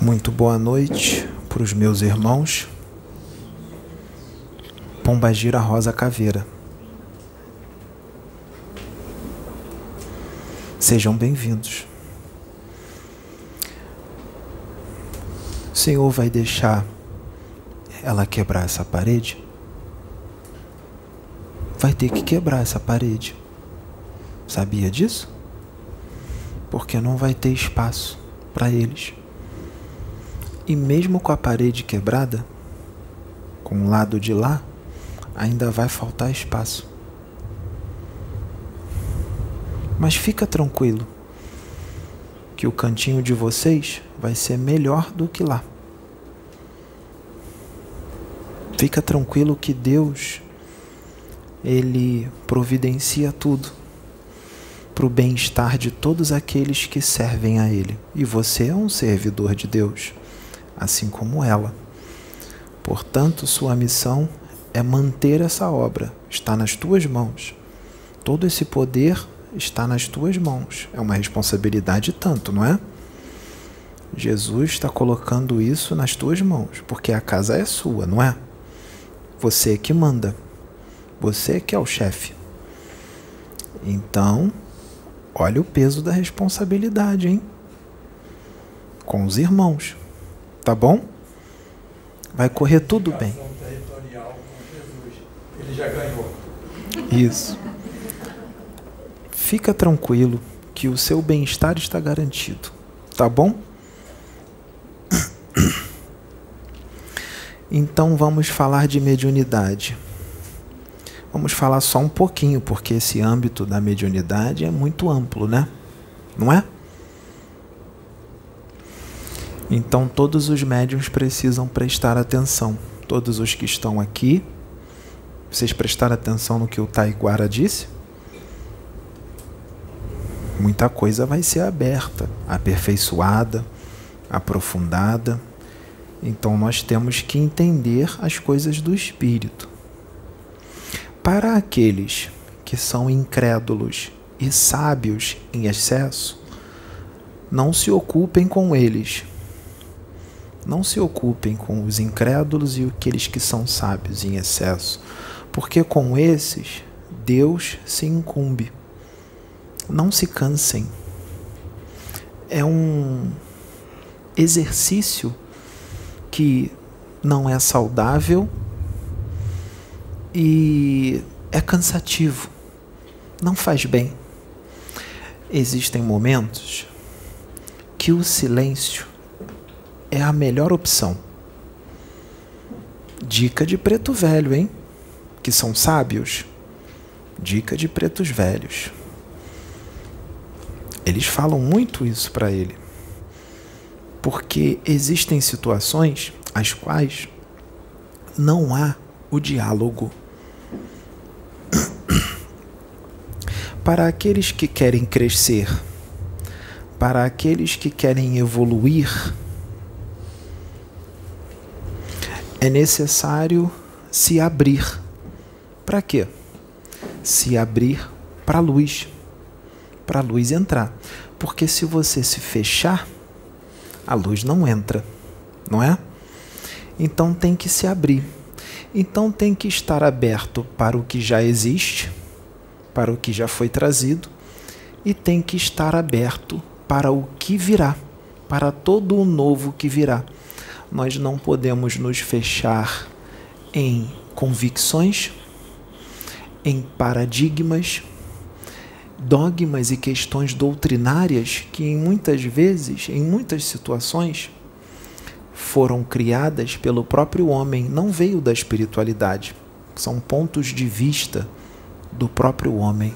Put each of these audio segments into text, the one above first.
Muito boa noite para os meus irmãos. Pombagira Rosa Caveira. Sejam bem-vindos. O Senhor vai deixar ela quebrar essa parede? Vai ter que quebrar essa parede. Sabia disso? Porque não vai ter espaço para eles. E mesmo com a parede quebrada, com o lado de lá, ainda vai faltar espaço. Mas fica tranquilo, que o cantinho de vocês vai ser melhor do que lá. Fica tranquilo que Deus, Ele providencia tudo para o bem-estar de todos aqueles que servem a Ele. E você é um servidor de Deus, assim como ela. Portanto, sua missão é manter essa obra, está nas tuas mãos. Todo esse poder está nas tuas mãos. É uma responsabilidade tanto, não é? Jesus está colocando isso nas tuas mãos, porque a casa é sua, não é? Você que manda. Você que é o chefe. Então, olha o peso da responsabilidade, hein? Com os irmãos. Tá bom? Vai correr tudo bem. Ele já ganhou. Isso. Fica tranquilo que o seu bem-estar está garantido. Tá bom? Então vamos falar de mediunidade. Vamos falar só um pouquinho, porque esse âmbito da mediunidade é muito amplo, né? Não é? Então todos os médiums precisam prestar atenção. Todos os que estão aqui, vocês prestaram atenção no que o Taiguara disse? Muita coisa vai ser aberta, aperfeiçoada, aprofundada. Então nós temos que entender as coisas do espírito. Para aqueles que são incrédulos e sábios em excesso, não se ocupem com eles. Não se ocupem com os incrédulos e aqueles que são sábios em excesso, porque com esses Deus se incumbe. Não se cansem. É um exercício que não é saudável e é cansativo. Não faz bem. Existem momentos que o silêncio é a melhor opção. Dica de preto velho, hein? Que são sábios. Dica de pretos velhos. Eles falam muito isso para ele. Porque existem situações as quais não há o diálogo. Para aqueles que querem crescer, para aqueles que querem evoluir, é necessário se abrir. Para quê? Se abrir para a luz, para a luz entrar. Porque se você se fechar, a luz não entra, não é? Então tem que se abrir. Então tem que estar aberto para o que já existe, para o que já foi trazido, e tem que estar aberto para o que virá, para todo o novo que virá. Nós não podemos nos fechar em convicções, em paradigmas, dogmas e questões doutrinárias que em muitas vezes, em muitas situações, foram criadas pelo próprio homem, não veio da espiritualidade. São pontos de vista do próprio homem.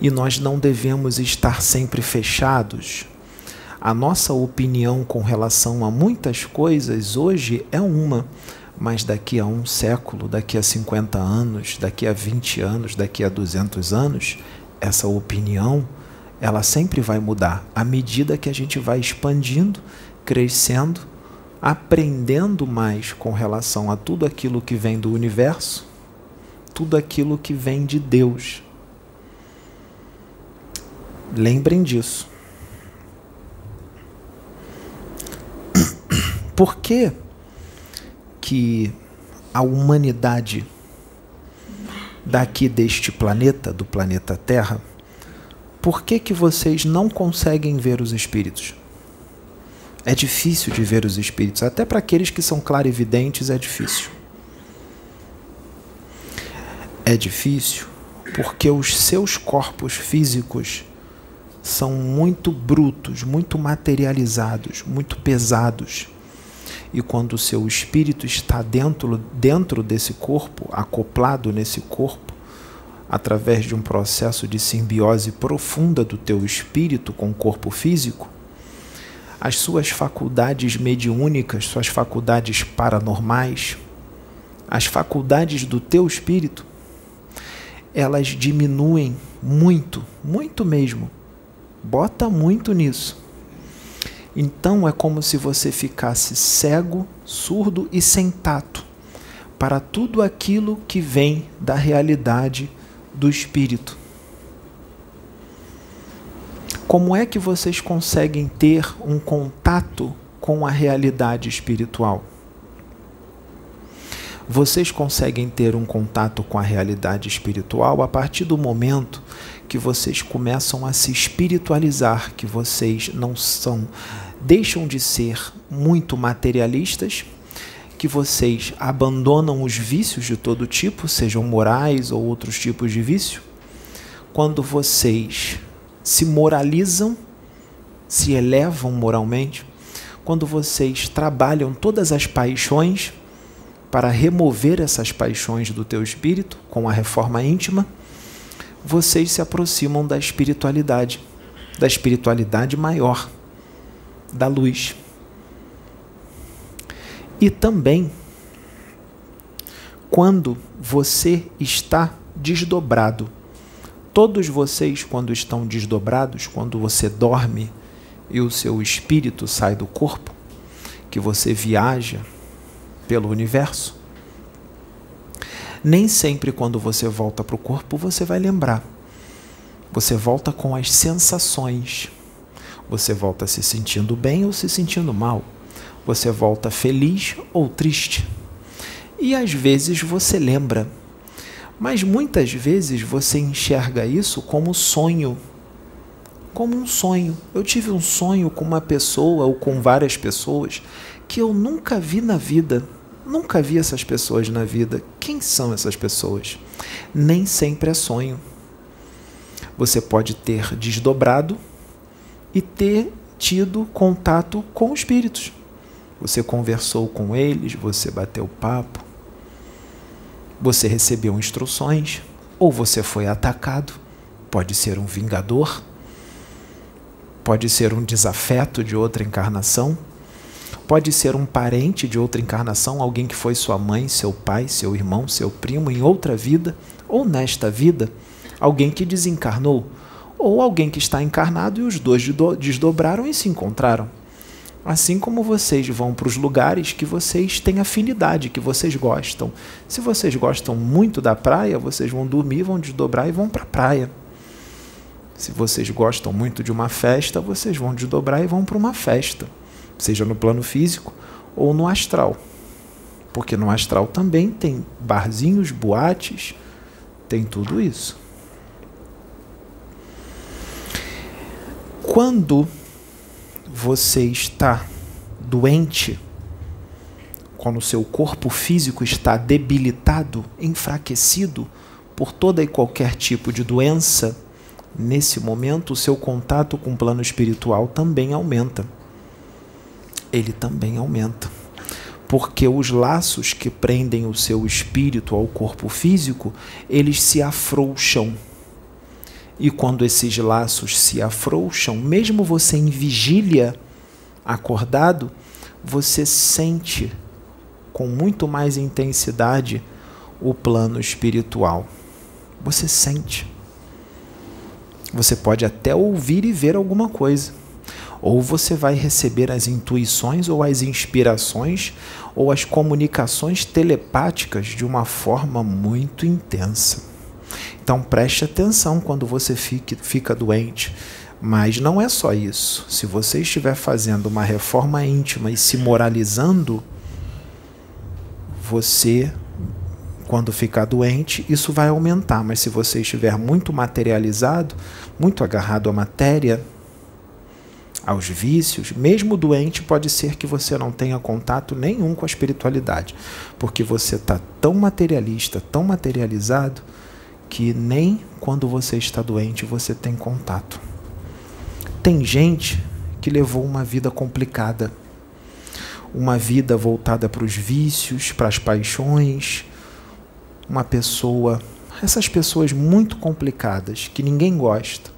E nós não devemos estar sempre fechados. A nossa opinião com relação a muitas coisas hoje é uma, mas daqui a um século, daqui a 50 anos, daqui a 20 anos, daqui a 200 anos, essa opinião ela sempre vai mudar à medida que a gente vai expandindo, crescendo, aprendendo mais com relação a tudo aquilo que vem do universo, tudo aquilo que vem de Deus. Lembrem disso. Por que, que a humanidade daqui deste planeta, do planeta Terra, por que, que vocês não conseguem ver os espíritos? É difícil de ver os espíritos, até para aqueles que são clarividentes é difícil. É difícil porque os seus corpos físicos são muito brutos, muito materializados, muito pesados. E quando o seu espírito está dentro, dentro desse corpo, acoplado nesse corpo, através de um processo de simbiose profunda do teu espírito com o corpo físico, as suas faculdades mediúnicas, suas faculdades paranormais, as faculdades do teu espírito, elas diminuem muito, muito mesmo. Bota muito nisso. Então é como se você ficasse cego, surdo e sem tato para tudo aquilo que vem da realidade do espírito. Como é que vocês conseguem ter um contato com a realidade espiritual? Vocês conseguem ter um contato com a realidade espiritual a partir do momento que vocês começam a se espiritualizar, que vocês não são, deixam de ser muito materialistas, que vocês abandonam os vícios de todo tipo, sejam morais ou outros tipos de vício. Quando vocês se moralizam, se elevam moralmente, quando vocês trabalham todas as paixões para remover essas paixões do teu espírito com a reforma íntima, vocês se aproximam da espiritualidade, da espiritualidade maior, da luz. E também, quando você está desdobrado, todos vocês, quando estão desdobrados, quando você dorme e o seu espírito sai do corpo, que você viaja pelo universo, nem sempre quando você volta para o corpo você vai lembrar. Você volta com as sensações. Você volta se sentindo bem ou se sentindo mal. Você volta feliz ou triste. E às vezes você lembra. Mas muitas vezes você enxerga isso como sonho. Como um sonho. Eu tive um sonho com uma pessoa ou com várias pessoas que eu nunca vi na vida Nunca vi essas pessoas na vida. Quem são essas pessoas? Nem sempre é sonho. Você pode ter desdobrado e ter tido contato com espíritos. Você conversou com eles, você bateu papo, você recebeu instruções, ou você foi atacado. Pode ser um vingador, pode ser um desafeto de outra encarnação Pode ser um parente de outra encarnação, alguém que foi sua mãe, seu pai, seu irmão, seu primo em outra vida, ou nesta vida, alguém que desencarnou, ou alguém que está encarnado e os dois desdobraram e se encontraram. Assim como vocês vão para os lugares que vocês têm afinidade, que vocês gostam. Se vocês gostam muito da praia, vocês vão dormir, vão desdobrar e vão para a praia. Se vocês gostam muito de uma festa, vocês vão desdobrar e vão para uma festa seja no plano físico ou no astral. Porque no astral também tem barzinhos, boates, tem tudo isso. Quando você está doente, quando o seu corpo físico está debilitado, enfraquecido por toda e qualquer tipo de doença, nesse momento o seu contato com o plano espiritual também aumenta ele também aumenta. Porque os laços que prendem o seu espírito ao corpo físico, eles se afrouxam. E quando esses laços se afrouxam, mesmo você em vigília, acordado, você sente com muito mais intensidade o plano espiritual. Você sente. Você pode até ouvir e ver alguma coisa ou você vai receber as intuições ou as inspirações ou as comunicações telepáticas de uma forma muito intensa. Então preste atenção quando você fique, fica doente. Mas não é só isso. Se você estiver fazendo uma reforma íntima e se moralizando, você, quando ficar doente, isso vai aumentar. Mas se você estiver muito materializado, muito agarrado à matéria, aos vícios, mesmo doente, pode ser que você não tenha contato nenhum com a espiritualidade, porque você está tão materialista, tão materializado, que nem quando você está doente você tem contato. Tem gente que levou uma vida complicada, uma vida voltada para os vícios, para as paixões, uma pessoa, essas pessoas muito complicadas que ninguém gosta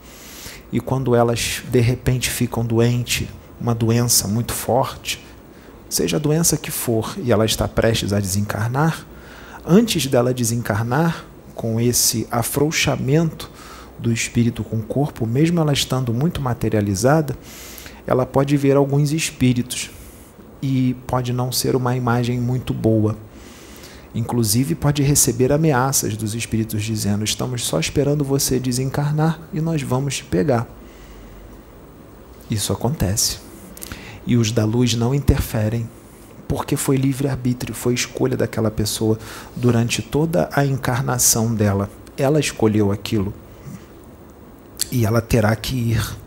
e quando elas de repente ficam doentes, uma doença muito forte, seja a doença que for, e ela está prestes a desencarnar, antes dela desencarnar, com esse afrouxamento do espírito com o corpo, mesmo ela estando muito materializada, ela pode ver alguns espíritos e pode não ser uma imagem muito boa. Inclusive, pode receber ameaças dos espíritos dizendo: Estamos só esperando você desencarnar e nós vamos te pegar. Isso acontece. E os da luz não interferem, porque foi livre-arbítrio, foi escolha daquela pessoa durante toda a encarnação dela. Ela escolheu aquilo. E ela terá que ir.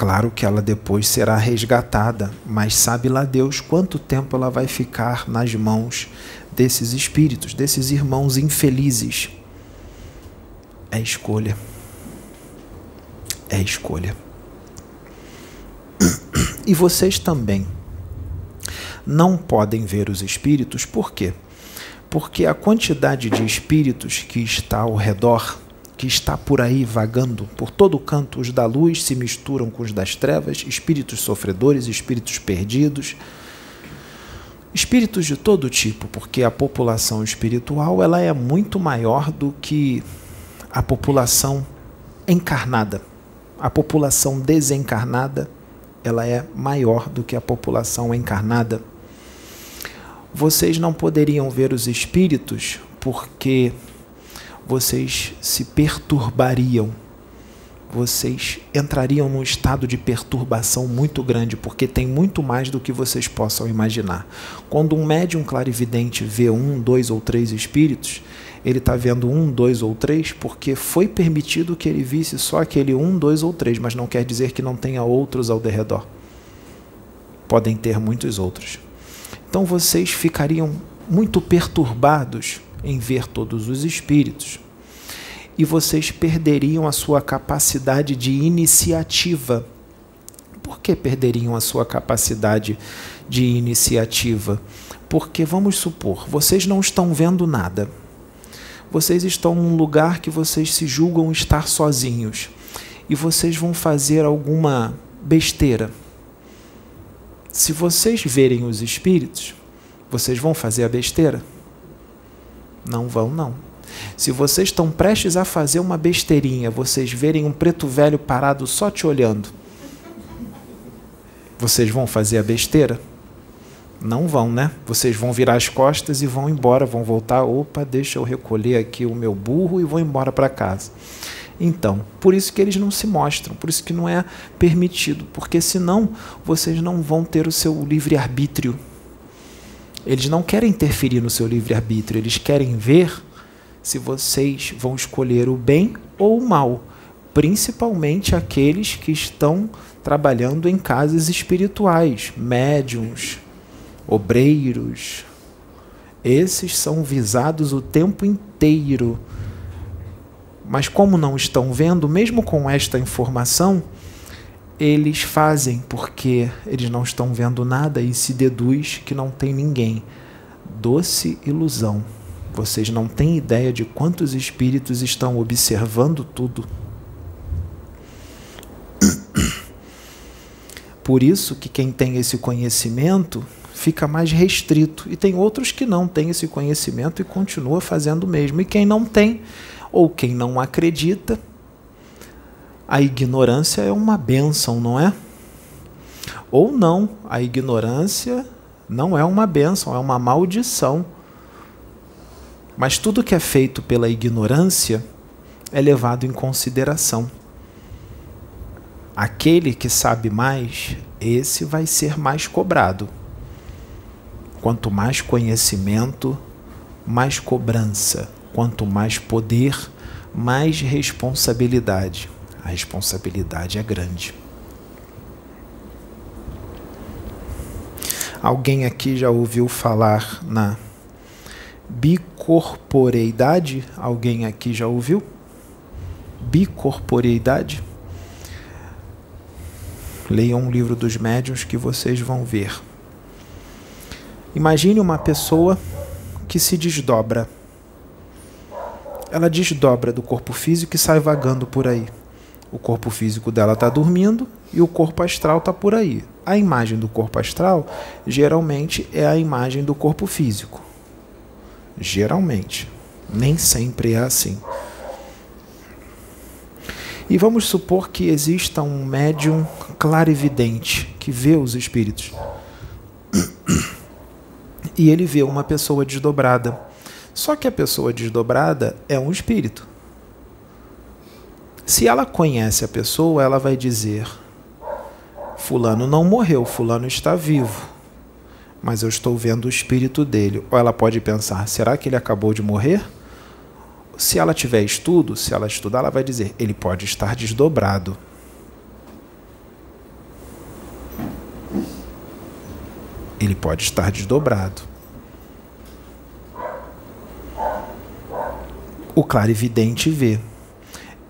Claro que ela depois será resgatada, mas sabe lá Deus quanto tempo ela vai ficar nas mãos desses espíritos, desses irmãos infelizes. É escolha. É escolha. E vocês também não podem ver os espíritos, por quê? Porque a quantidade de espíritos que está ao redor que está por aí vagando por todo canto. Os da luz se misturam com os das trevas, espíritos sofredores, espíritos perdidos, espíritos de todo tipo, porque a população espiritual ela é muito maior do que a população encarnada. A população desencarnada ela é maior do que a população encarnada. Vocês não poderiam ver os espíritos porque vocês se perturbariam. Vocês entrariam num estado de perturbação muito grande, porque tem muito mais do que vocês possam imaginar. Quando um médium clarividente vê um, dois ou três espíritos, ele está vendo um, dois ou três, porque foi permitido que ele visse só aquele um, dois ou três, mas não quer dizer que não tenha outros ao derredor. Podem ter muitos outros. Então vocês ficariam muito perturbados em ver todos os espíritos. E vocês perderiam a sua capacidade de iniciativa. Por que perderiam a sua capacidade de iniciativa? Porque, vamos supor, vocês não estão vendo nada. Vocês estão num lugar que vocês se julgam estar sozinhos. E vocês vão fazer alguma besteira. Se vocês verem os espíritos, vocês vão fazer a besteira? Não vão, não. Se vocês estão prestes a fazer uma besteirinha, vocês verem um preto velho parado só te olhando, vocês vão fazer a besteira? Não vão, né? Vocês vão virar as costas e vão embora, vão voltar. Opa, deixa eu recolher aqui o meu burro e vou embora para casa. Então, por isso que eles não se mostram, por isso que não é permitido, porque senão vocês não vão ter o seu livre-arbítrio eles não querem interferir no seu livre-arbítrio, eles querem ver se vocês vão escolher o bem ou o mal, principalmente aqueles que estão trabalhando em casas espirituais, médiums, obreiros. Esses são visados o tempo inteiro. Mas como não estão vendo, mesmo com esta informação, eles fazem porque eles não estão vendo nada e se deduz que não tem ninguém. Doce ilusão. Vocês não têm ideia de quantos espíritos estão observando tudo. Por isso que quem tem esse conhecimento fica mais restrito e tem outros que não têm esse conhecimento e continua fazendo o mesmo. E quem não tem ou quem não acredita a ignorância é uma bênção, não é? Ou não, a ignorância não é uma bênção, é uma maldição. Mas tudo que é feito pela ignorância é levado em consideração. Aquele que sabe mais, esse vai ser mais cobrado. Quanto mais conhecimento, mais cobrança. Quanto mais poder, mais responsabilidade. A responsabilidade é grande. Alguém aqui já ouviu falar na bicorporeidade? Alguém aqui já ouviu? Bicorporeidade? Leiam um livro dos médiuns que vocês vão ver. Imagine uma pessoa que se desdobra. Ela desdobra do corpo físico e sai vagando por aí. O corpo físico dela está dormindo e o corpo astral está por aí. A imagem do corpo astral geralmente é a imagem do corpo físico. Geralmente. Nem sempre é assim. E vamos supor que exista um médium clarividente que vê os espíritos. E ele vê uma pessoa desdobrada. Só que a pessoa desdobrada é um espírito. Se ela conhece a pessoa, ela vai dizer: Fulano não morreu, Fulano está vivo. Mas eu estou vendo o espírito dele. Ou ela pode pensar: será que ele acabou de morrer? Se ela tiver estudo, se ela estudar, ela vai dizer: ele pode estar desdobrado. Ele pode estar desdobrado. O clarividente vê.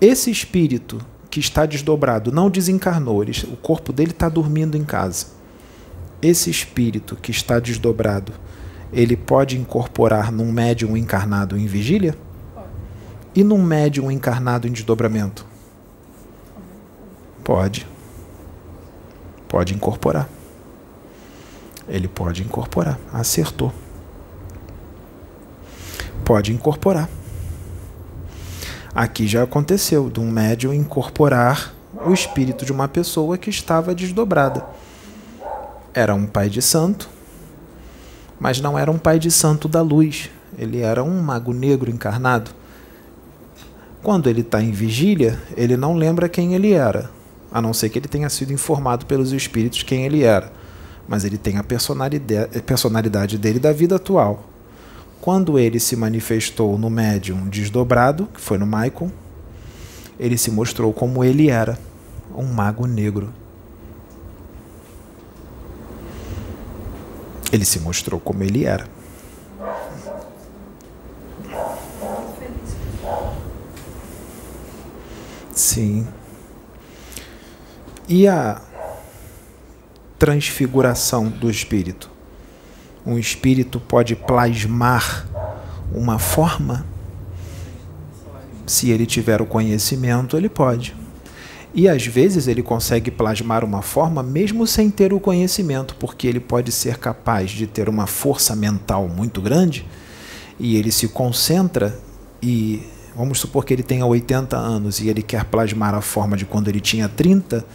Esse espírito que está desdobrado não desencarnou, ele, o corpo dele está dormindo em casa. Esse espírito que está desdobrado, ele pode incorporar num médium encarnado em vigília? E num médium encarnado em desdobramento? Pode. Pode incorporar. Ele pode incorporar. Acertou. Pode incorporar. Aqui já aconteceu de um médium incorporar o espírito de uma pessoa que estava desdobrada. Era um pai de santo, mas não era um pai de santo da luz. Ele era um mago negro encarnado. Quando ele está em vigília, ele não lembra quem ele era, a não ser que ele tenha sido informado pelos espíritos quem ele era. Mas ele tem a personalidade, personalidade dele da vida atual. Quando ele se manifestou no médium desdobrado, que foi no Maicon, ele se mostrou como ele era, um mago negro. Ele se mostrou como ele era. Sim. E a transfiguração do espírito? Um espírito pode plasmar uma forma? Se ele tiver o conhecimento, ele pode. E às vezes ele consegue plasmar uma forma mesmo sem ter o conhecimento, porque ele pode ser capaz de ter uma força mental muito grande e ele se concentra e Vamos supor que ele tenha 80 anos e ele quer plasmar a forma de quando ele tinha 30,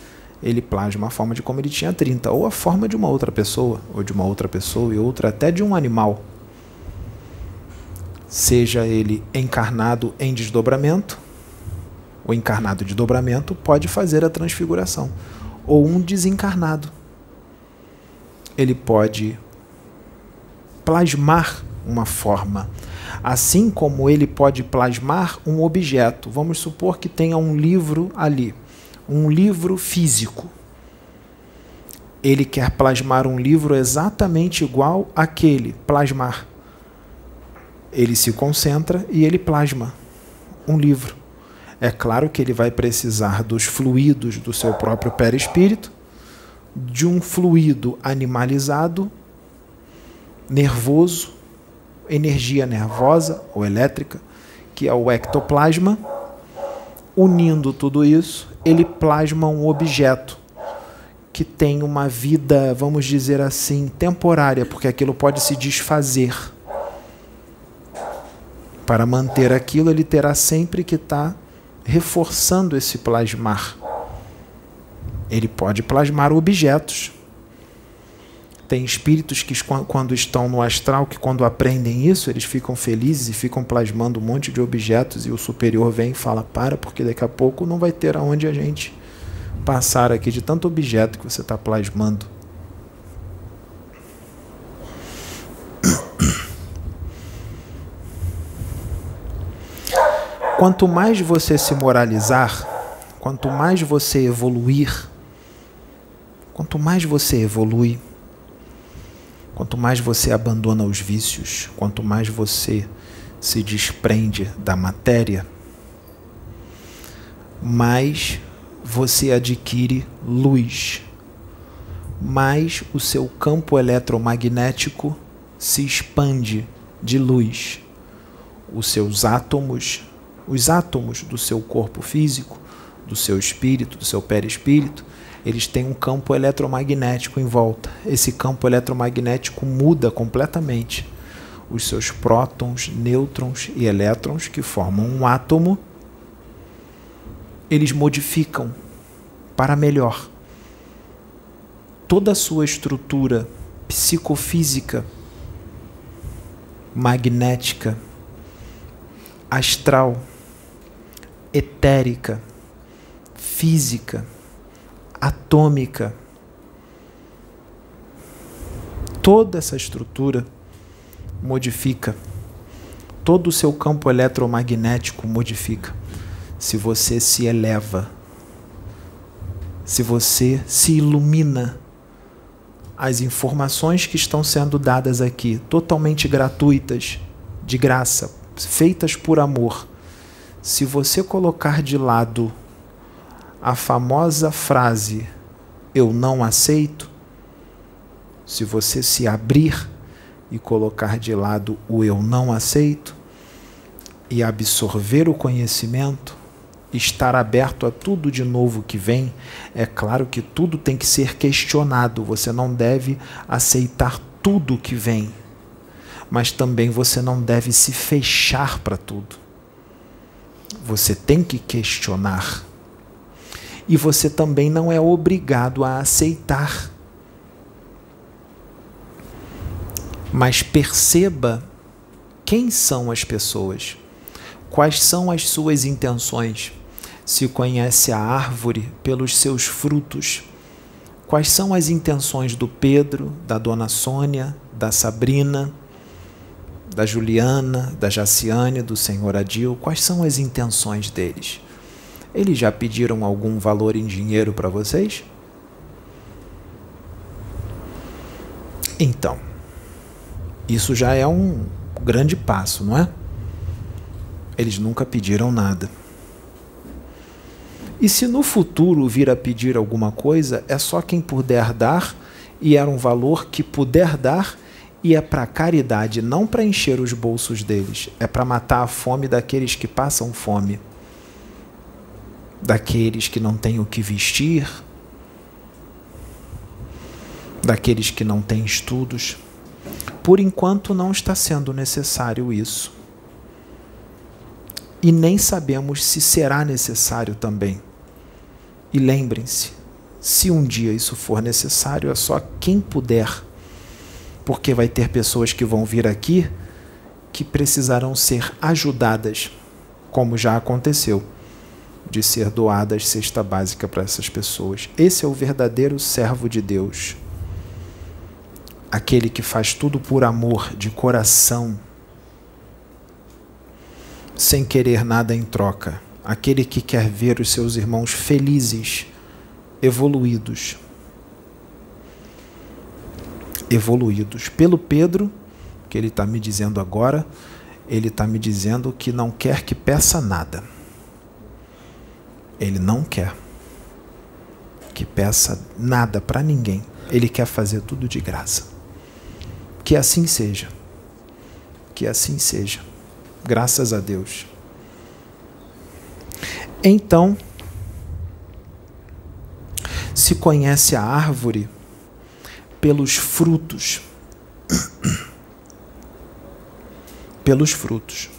ele plasma a forma de como ele tinha 30, ou a forma de uma outra pessoa, ou de uma outra pessoa e outra até de um animal. Seja ele encarnado em desdobramento, o encarnado de dobramento pode fazer a transfiguração, ou um desencarnado. Ele pode plasmar uma forma Assim como ele pode plasmar um objeto, vamos supor que tenha um livro ali, um livro físico. Ele quer plasmar um livro exatamente igual àquele, plasmar. Ele se concentra e ele plasma um livro. É claro que ele vai precisar dos fluidos do seu próprio perispírito, de um fluido animalizado, nervoso, energia nervosa ou elétrica, que é o ectoplasma. Unindo tudo isso, ele plasma um objeto que tem uma vida, vamos dizer assim, temporária, porque aquilo pode se desfazer. Para manter aquilo, ele terá sempre que estar tá reforçando esse plasmar. Ele pode plasmar objetos. Tem espíritos que, quando estão no astral, que quando aprendem isso, eles ficam felizes e ficam plasmando um monte de objetos e o superior vem e fala: para, porque daqui a pouco não vai ter aonde a gente passar aqui de tanto objeto que você está plasmando. Quanto mais você se moralizar, quanto mais você evoluir, quanto mais você evolui, quanto mais você abandona os vícios, quanto mais você se desprende da matéria, mais você adquire luz, mais o seu campo eletromagnético se expande de luz. Os seus átomos os átomos do seu corpo físico, do seu espírito, do seu perispírito, eles têm um campo eletromagnético em volta. Esse campo eletromagnético muda completamente os seus prótons, nêutrons e elétrons que formam um átomo. Eles modificam para melhor toda a sua estrutura psicofísica, magnética, astral etérica, física, atômica. Toda essa estrutura modifica. Todo o seu campo eletromagnético modifica. Se você se eleva, se você se ilumina, as informações que estão sendo dadas aqui, totalmente gratuitas, de graça, feitas por amor, se você colocar de lado a famosa frase eu não aceito, se você se abrir e colocar de lado o eu não aceito e absorver o conhecimento, estar aberto a tudo de novo que vem, é claro que tudo tem que ser questionado, você não deve aceitar tudo que vem, mas também você não deve se fechar para tudo. Você tem que questionar. E você também não é obrigado a aceitar. Mas perceba quem são as pessoas, quais são as suas intenções. Se conhece a árvore pelos seus frutos. Quais são as intenções do Pedro, da dona Sônia, da Sabrina? da Juliana, da Jaciane, do senhor Adil, quais são as intenções deles? Eles já pediram algum valor em dinheiro para vocês? Então, isso já é um grande passo, não é? Eles nunca pediram nada. E se no futuro vir a pedir alguma coisa, é só quem puder dar, e era um valor que puder dar e é para caridade, não para encher os bolsos deles, é para matar a fome daqueles que passam fome, daqueles que não têm o que vestir, daqueles que não têm estudos. Por enquanto não está sendo necessário isso. E nem sabemos se será necessário também. E lembrem-se, se um dia isso for necessário, é só quem puder porque vai ter pessoas que vão vir aqui que precisarão ser ajudadas, como já aconteceu, de ser doadas cesta básica para essas pessoas. Esse é o verdadeiro servo de Deus. Aquele que faz tudo por amor, de coração, sem querer nada em troca. Aquele que quer ver os seus irmãos felizes, evoluídos evoluídos. Pelo Pedro, que ele está me dizendo agora, ele está me dizendo que não quer que peça nada. Ele não quer que peça nada para ninguém. Ele quer fazer tudo de graça. Que assim seja. Que assim seja. Graças a Deus. Então, se conhece a árvore pelos frutos. pelos frutos.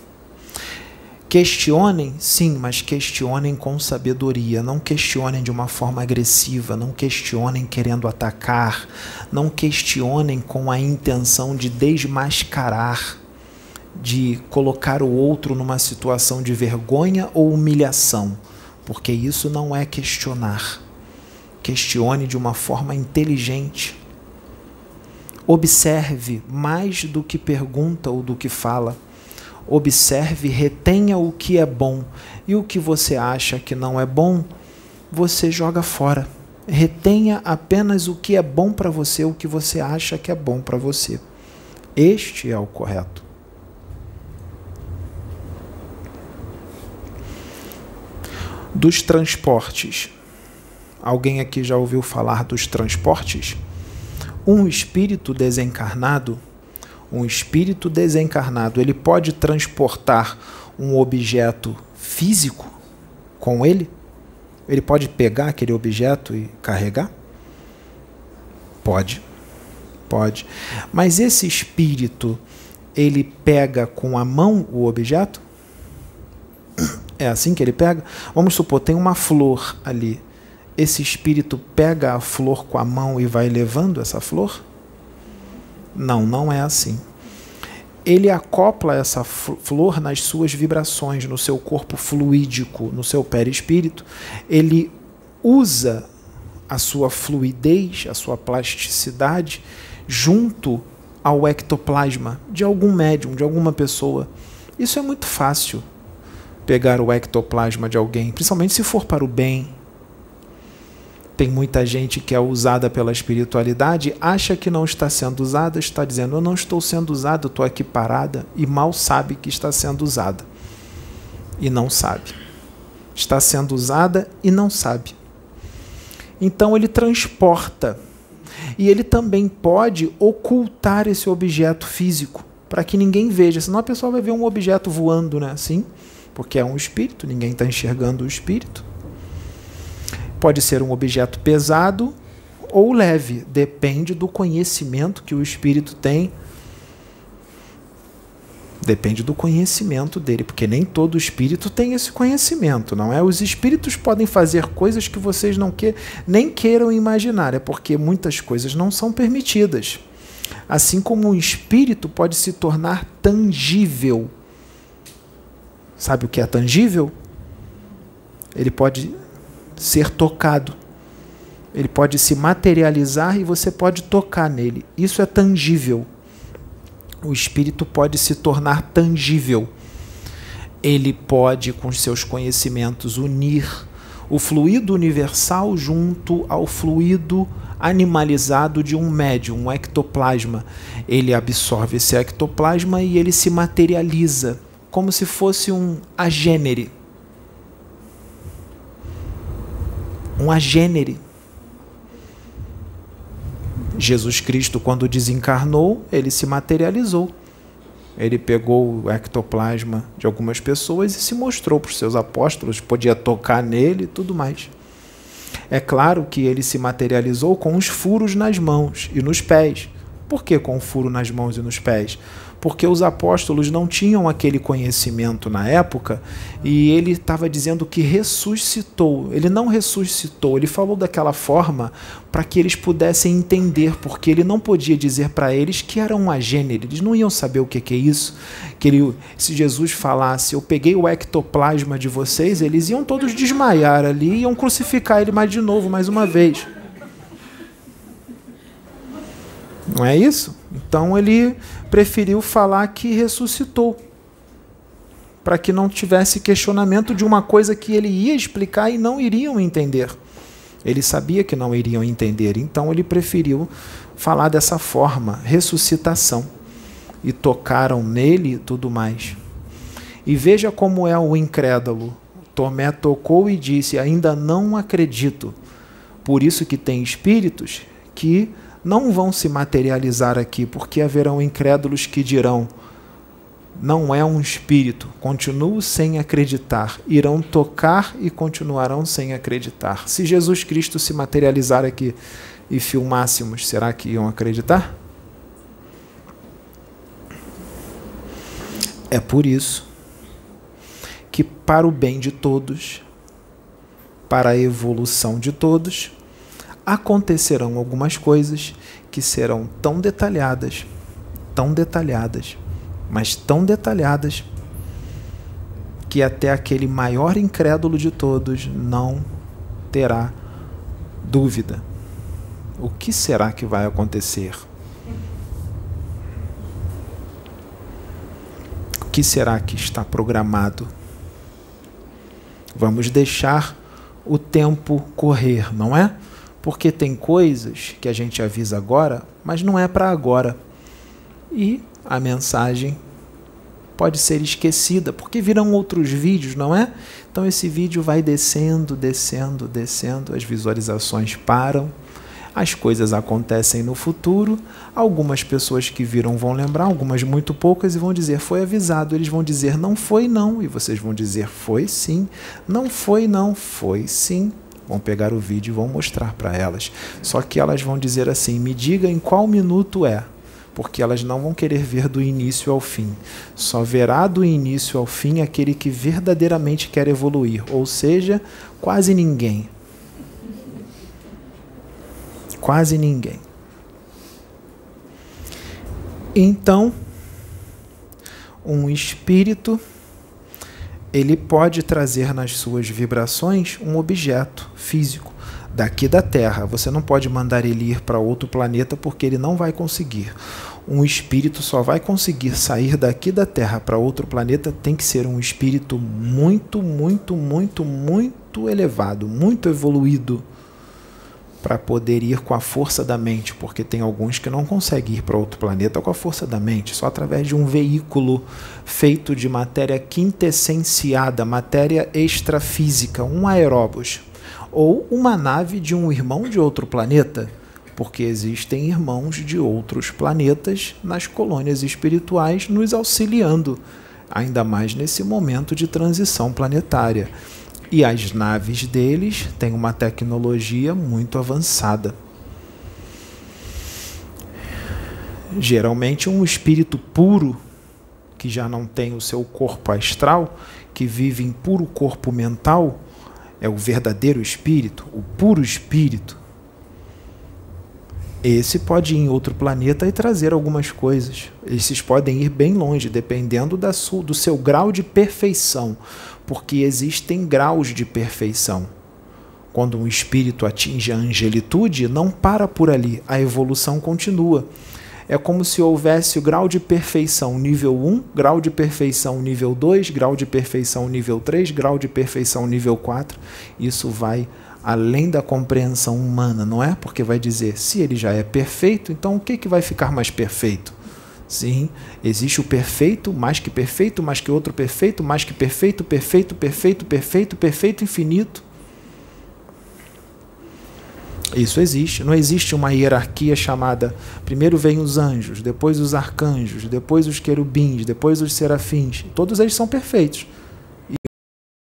Questionem, sim, mas questionem com sabedoria. Não questionem de uma forma agressiva, não questionem querendo atacar, não questionem com a intenção de desmascarar, de colocar o outro numa situação de vergonha ou humilhação, porque isso não é questionar. Questione de uma forma inteligente. Observe mais do que pergunta ou do que fala observe, retenha o que é bom e o que você acha que não é bom, você joga fora. Retenha apenas o que é bom para você, o que você acha que é bom para você. Este é o correto. Dos transportes. Alguém aqui já ouviu falar dos transportes? Um espírito desencarnado um espírito desencarnado, ele pode transportar um objeto físico com ele? Ele pode pegar aquele objeto e carregar? Pode. Pode. Mas esse espírito, ele pega com a mão o objeto? É assim que ele pega? Vamos supor, tem uma flor ali. Esse espírito pega a flor com a mão e vai levando essa flor? Não, não é assim. Ele acopla essa flor nas suas vibrações, no seu corpo fluídico, no seu perispírito. Ele usa a sua fluidez, a sua plasticidade, junto ao ectoplasma de algum médium, de alguma pessoa. Isso é muito fácil, pegar o ectoplasma de alguém, principalmente se for para o bem, tem muita gente que é usada pela espiritualidade, acha que não está sendo usada, está dizendo: Eu não estou sendo usada, estou aqui parada, e mal sabe que está sendo usada. E não sabe. Está sendo usada e não sabe. Então ele transporta. E ele também pode ocultar esse objeto físico, para que ninguém veja. Senão a pessoa vai ver um objeto voando, né? Assim, porque é um espírito, ninguém está enxergando o espírito. Pode ser um objeto pesado ou leve, depende do conhecimento que o espírito tem. Depende do conhecimento dele, porque nem todo espírito tem esse conhecimento, não é? Os espíritos podem fazer coisas que vocês não que, nem queiram imaginar, é porque muitas coisas não são permitidas. Assim como um espírito pode se tornar tangível. Sabe o que é tangível? Ele pode ser tocado. Ele pode se materializar e você pode tocar nele. Isso é tangível. O espírito pode se tornar tangível. Ele pode, com seus conhecimentos, unir o fluido universal junto ao fluido animalizado de um médium, um ectoplasma. Ele absorve esse ectoplasma e ele se materializa como se fosse um agênere, um agênere. Jesus Cristo, quando desencarnou, ele se materializou. Ele pegou o ectoplasma de algumas pessoas e se mostrou para os seus apóstolos, podia tocar nele e tudo mais. É claro que ele se materializou com os furos nas mãos e nos pés. Por que com o furo nas mãos e nos pés? Porque os apóstolos não tinham aquele conhecimento na época e ele estava dizendo que ressuscitou. Ele não ressuscitou, ele falou daquela forma para que eles pudessem entender, porque ele não podia dizer para eles que era um agênero, eles não iam saber o que, que é isso. Que ele, se Jesus falasse, eu peguei o ectoplasma de vocês, eles iam todos desmaiar ali iam crucificar ele mais de novo, mais uma vez. Não é isso? Então ele preferiu falar que ressuscitou, para que não tivesse questionamento de uma coisa que ele ia explicar e não iriam entender. Ele sabia que não iriam entender, então ele preferiu falar dessa forma, ressuscitação. E tocaram nele e tudo mais. E veja como é o incrédulo. Tomé tocou e disse: Ainda não acredito. Por isso que tem espíritos que não vão se materializar aqui, porque haverão incrédulos que dirão: não é um espírito, continuo sem acreditar. Irão tocar e continuarão sem acreditar. Se Jesus Cristo se materializar aqui e filmássemos, será que iam acreditar? É por isso que para o bem de todos, para a evolução de todos, acontecerão algumas coisas que serão tão detalhadas, tão detalhadas, mas tão detalhadas que até aquele maior incrédulo de todos não terá dúvida. O que será que vai acontecer? O que será que está programado? Vamos deixar o tempo correr, não é? Porque tem coisas que a gente avisa agora, mas não é para agora. E a mensagem pode ser esquecida, porque virão outros vídeos, não é? Então esse vídeo vai descendo, descendo, descendo, as visualizações param, as coisas acontecem no futuro. Algumas pessoas que viram vão lembrar, algumas muito poucas, e vão dizer foi avisado. Eles vão dizer não foi não, e vocês vão dizer foi sim. Não foi não, foi sim. Vão pegar o vídeo e vão mostrar para elas. Só que elas vão dizer assim: me diga em qual minuto é porque elas não vão querer ver do início ao fim. Só verá do início ao fim aquele que verdadeiramente quer evoluir, ou seja, quase ninguém. Quase ninguém. Então, um espírito ele pode trazer nas suas vibrações um objeto físico daqui da Terra. Você não pode mandar ele ir para outro planeta porque ele não vai conseguir. Um espírito só vai conseguir sair daqui da Terra para outro planeta tem que ser um espírito muito, muito, muito, muito elevado, muito evoluído para poder ir com a força da mente, porque tem alguns que não conseguem ir para outro planeta com a força da mente, só através de um veículo feito de matéria quintessenciada, matéria extrafísica, um aeróbus ou uma nave de um irmão de outro planeta, porque existem irmãos de outros planetas nas colônias espirituais nos auxiliando, ainda mais nesse momento de transição planetária. E as naves deles têm uma tecnologia muito avançada. Geralmente, um espírito puro, que já não tem o seu corpo astral, que vive em puro corpo mental, é o verdadeiro espírito, o puro espírito, esse pode ir em outro planeta e trazer algumas coisas. Esses podem ir bem longe, dependendo da sua, do seu grau de perfeição, porque existem graus de perfeição. Quando um espírito atinge a angelitude, não para por ali, a evolução continua é como se houvesse o grau de perfeição nível 1, grau de perfeição nível 2, grau de perfeição nível 3, grau de perfeição nível 4. Isso vai além da compreensão humana, não é? Porque vai dizer, se ele já é perfeito, então o que, que vai ficar mais perfeito? Sim, existe o perfeito, mais que perfeito, mais que outro perfeito, mais que perfeito, perfeito, perfeito, perfeito, perfeito, infinito. Isso existe. Não existe uma hierarquia chamada primeiro vem os anjos, depois os arcanjos, depois os querubins, depois os serafins. Todos eles são perfeitos.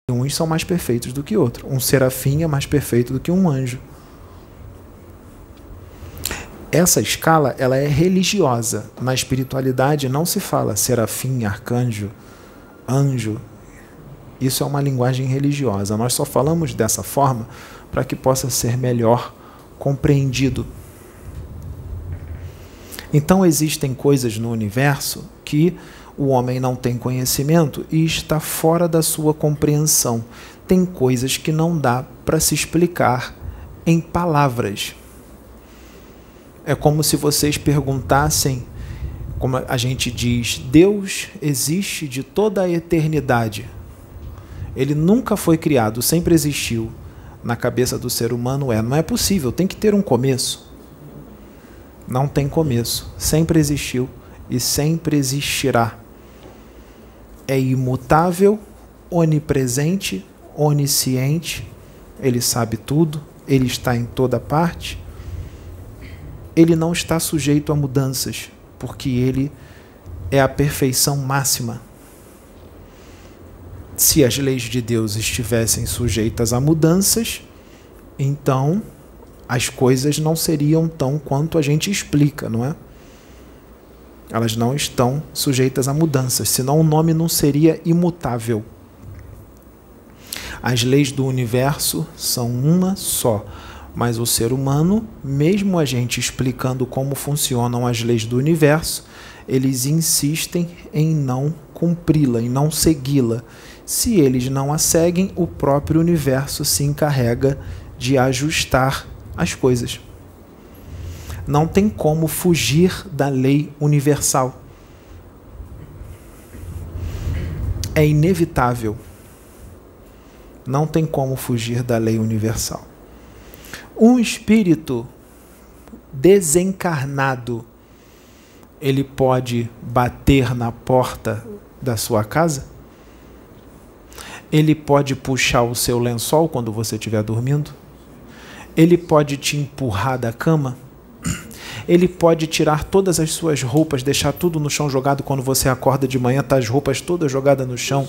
Uns são mais perfeitos do que outros. Um serafim é mais perfeito do que um anjo. Essa escala ela é religiosa. Na espiritualidade não se fala serafim, arcanjo, anjo. Isso é uma linguagem religiosa. Nós só falamos dessa forma para que possa ser melhor compreendido. Então existem coisas no universo que o homem não tem conhecimento e está fora da sua compreensão. Tem coisas que não dá para se explicar em palavras. É como se vocês perguntassem, como a gente diz, Deus existe de toda a eternidade. Ele nunca foi criado, sempre existiu na cabeça do ser humano é: não é possível, tem que ter um começo. Não tem começo, sempre existiu e sempre existirá. É imutável, onipresente, onisciente, ele sabe tudo, ele está em toda parte. Ele não está sujeito a mudanças, porque ele é a perfeição máxima se as leis de Deus estivessem sujeitas a mudanças, então as coisas não seriam tão quanto a gente explica, não é? Elas não estão sujeitas a mudanças, senão o nome não seria imutável. As leis do universo são uma só, mas o ser humano, mesmo a gente explicando como funcionam as leis do universo, eles insistem em não cumpri-la, em não segui-la. Se eles não a seguem, o próprio universo se encarrega de ajustar as coisas. Não tem como fugir da lei universal. É inevitável. Não tem como fugir da lei universal. Um espírito desencarnado, ele pode bater na porta da sua casa? Ele pode puxar o seu lençol quando você estiver dormindo? Ele pode te empurrar da cama? Ele pode tirar todas as suas roupas, deixar tudo no chão jogado quando você acorda de manhã, tá as roupas todas jogadas no chão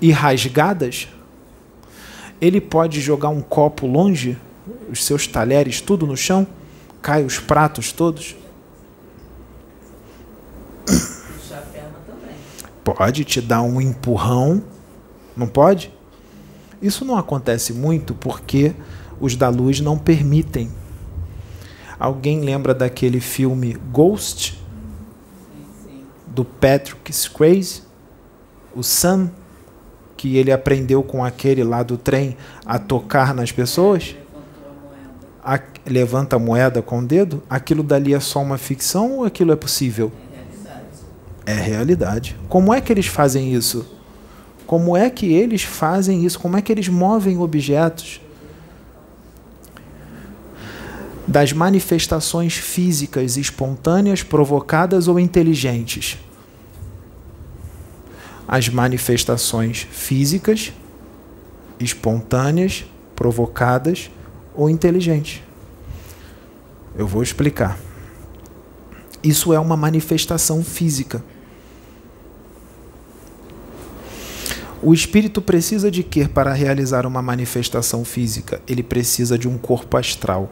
e rasgadas? Ele pode jogar um copo longe, os seus talheres tudo no chão, cai os pratos todos? Pode te dar um empurrão, não pode? Isso não acontece muito porque os da luz não permitem. Alguém lembra daquele filme Ghost? Do Patrick Swayze? O Sam? Que ele aprendeu com aquele lá do trem a tocar nas pessoas? A, levanta a moeda com o dedo? Aquilo dali é só uma ficção ou aquilo é possível? É realidade. Como é que eles fazem isso? Como é que eles fazem isso? Como é que eles movem objetos? Das manifestações físicas espontâneas, provocadas ou inteligentes. As manifestações físicas, espontâneas, provocadas ou inteligentes. Eu vou explicar. Isso é uma manifestação física. O espírito precisa de quê para realizar uma manifestação física? Ele precisa de um corpo astral.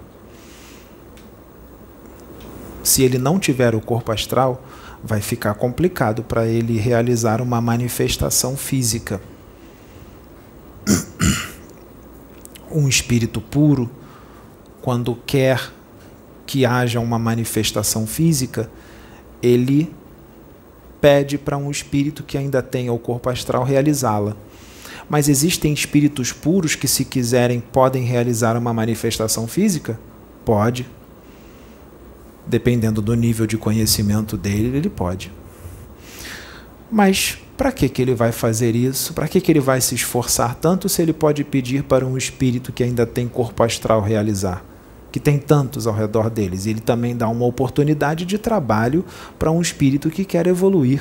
Se ele não tiver o corpo astral, vai ficar complicado para ele realizar uma manifestação física. Um espírito puro, quando quer que haja uma manifestação física, ele pede para um espírito que ainda tenha o corpo astral realizá-la. Mas existem espíritos puros que, se quiserem, podem realizar uma manifestação física? Pode. Dependendo do nível de conhecimento dele, ele pode. Mas para que, que ele vai fazer isso? Para que, que ele vai se esforçar tanto se ele pode pedir para um espírito que ainda tem corpo astral realizar? que tem tantos ao redor deles. Ele também dá uma oportunidade de trabalho para um espírito que quer evoluir.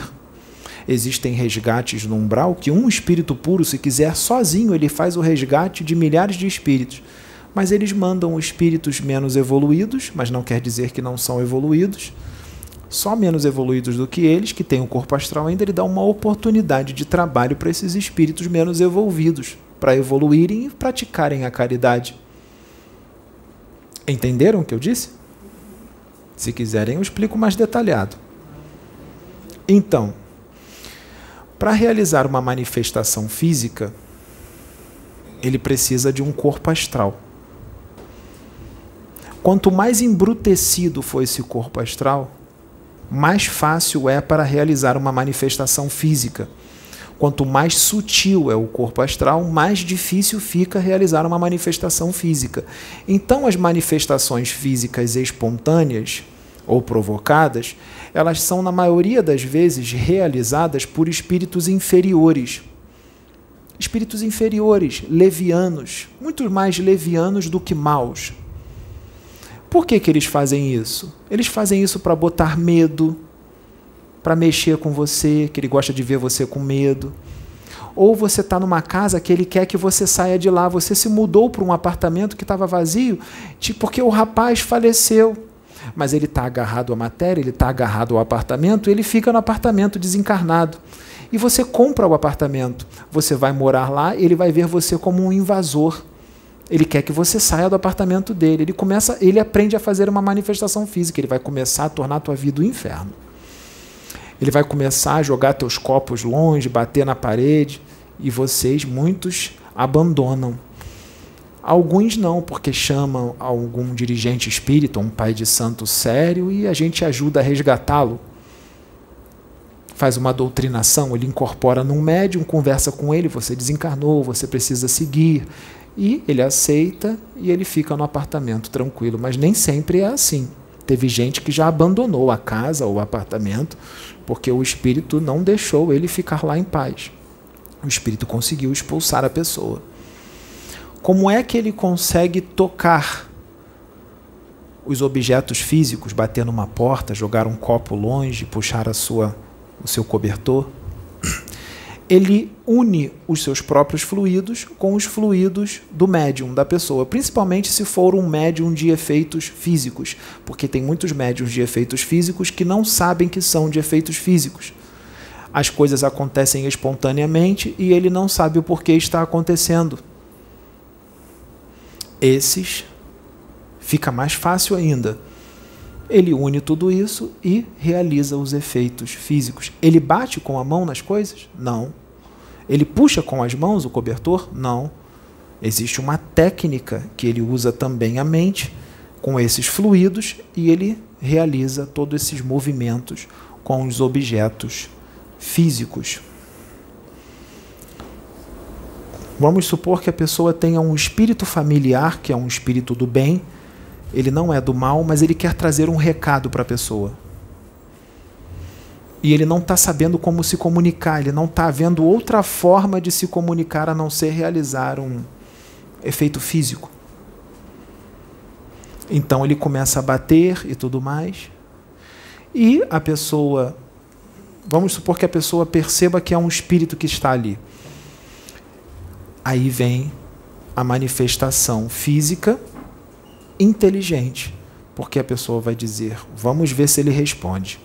Existem resgates no umbral que um espírito puro, se quiser sozinho, ele faz o resgate de milhares de espíritos. Mas eles mandam espíritos menos evoluídos, mas não quer dizer que não são evoluídos. Só menos evoluídos do que eles, que têm o corpo astral ainda, ele dá uma oportunidade de trabalho para esses espíritos menos evolvidos, para evoluírem e praticarem a caridade. Entenderam o que eu disse? Se quiserem, eu explico mais detalhado. Então, para realizar uma manifestação física, ele precisa de um corpo astral. Quanto mais embrutecido for esse corpo astral, mais fácil é para realizar uma manifestação física. Quanto mais sutil é o corpo astral, mais difícil fica realizar uma manifestação física. Então, as manifestações físicas espontâneas ou provocadas, elas são, na maioria das vezes, realizadas por espíritos inferiores. Espíritos inferiores, levianos, muito mais levianos do que maus. Por que, que eles fazem isso? Eles fazem isso para botar medo, para mexer com você, que ele gosta de ver você com medo. Ou você está numa casa que ele quer que você saia de lá. Você se mudou para um apartamento que estava vazio porque o rapaz faleceu. Mas ele está agarrado à matéria, ele está agarrado ao apartamento, ele fica no apartamento desencarnado. E você compra o apartamento. Você vai morar lá, ele vai ver você como um invasor. Ele quer que você saia do apartamento dele. Ele começa, ele aprende a fazer uma manifestação física. Ele vai começar a tornar a tua vida um inferno. Ele vai começar a jogar teus copos longe, bater na parede, e vocês, muitos, abandonam. Alguns não, porque chamam algum dirigente espírita, um pai de santo sério, e a gente ajuda a resgatá-lo. Faz uma doutrinação, ele incorpora num médium, conversa com ele, você desencarnou, você precisa seguir. E ele aceita e ele fica no apartamento tranquilo. Mas nem sempre é assim. Teve gente que já abandonou a casa ou o apartamento porque o espírito não deixou ele ficar lá em paz. O espírito conseguiu expulsar a pessoa. Como é que ele consegue tocar os objetos físicos, bater numa porta, jogar um copo longe, puxar a sua o seu cobertor? Ele une os seus próprios fluidos com os fluidos do médium da pessoa, principalmente se for um médium de efeitos físicos, porque tem muitos médiums de efeitos físicos que não sabem que são de efeitos físicos. As coisas acontecem espontaneamente e ele não sabe o porquê está acontecendo esses fica mais fácil ainda. Ele une tudo isso e realiza os efeitos físicos. Ele bate com a mão nas coisas? Não. Ele puxa com as mãos o cobertor? Não. Existe uma técnica que ele usa também a mente com esses fluidos e ele realiza todos esses movimentos com os objetos físicos. Vamos supor que a pessoa tenha um espírito familiar, que é um espírito do bem, ele não é do mal, mas ele quer trazer um recado para a pessoa. E ele não está sabendo como se comunicar, ele não está vendo outra forma de se comunicar a não ser realizar um efeito físico. Então ele começa a bater e tudo mais. E a pessoa, vamos supor que a pessoa perceba que é um espírito que está ali aí vem a manifestação física inteligente, porque a pessoa vai dizer: vamos ver se ele responde.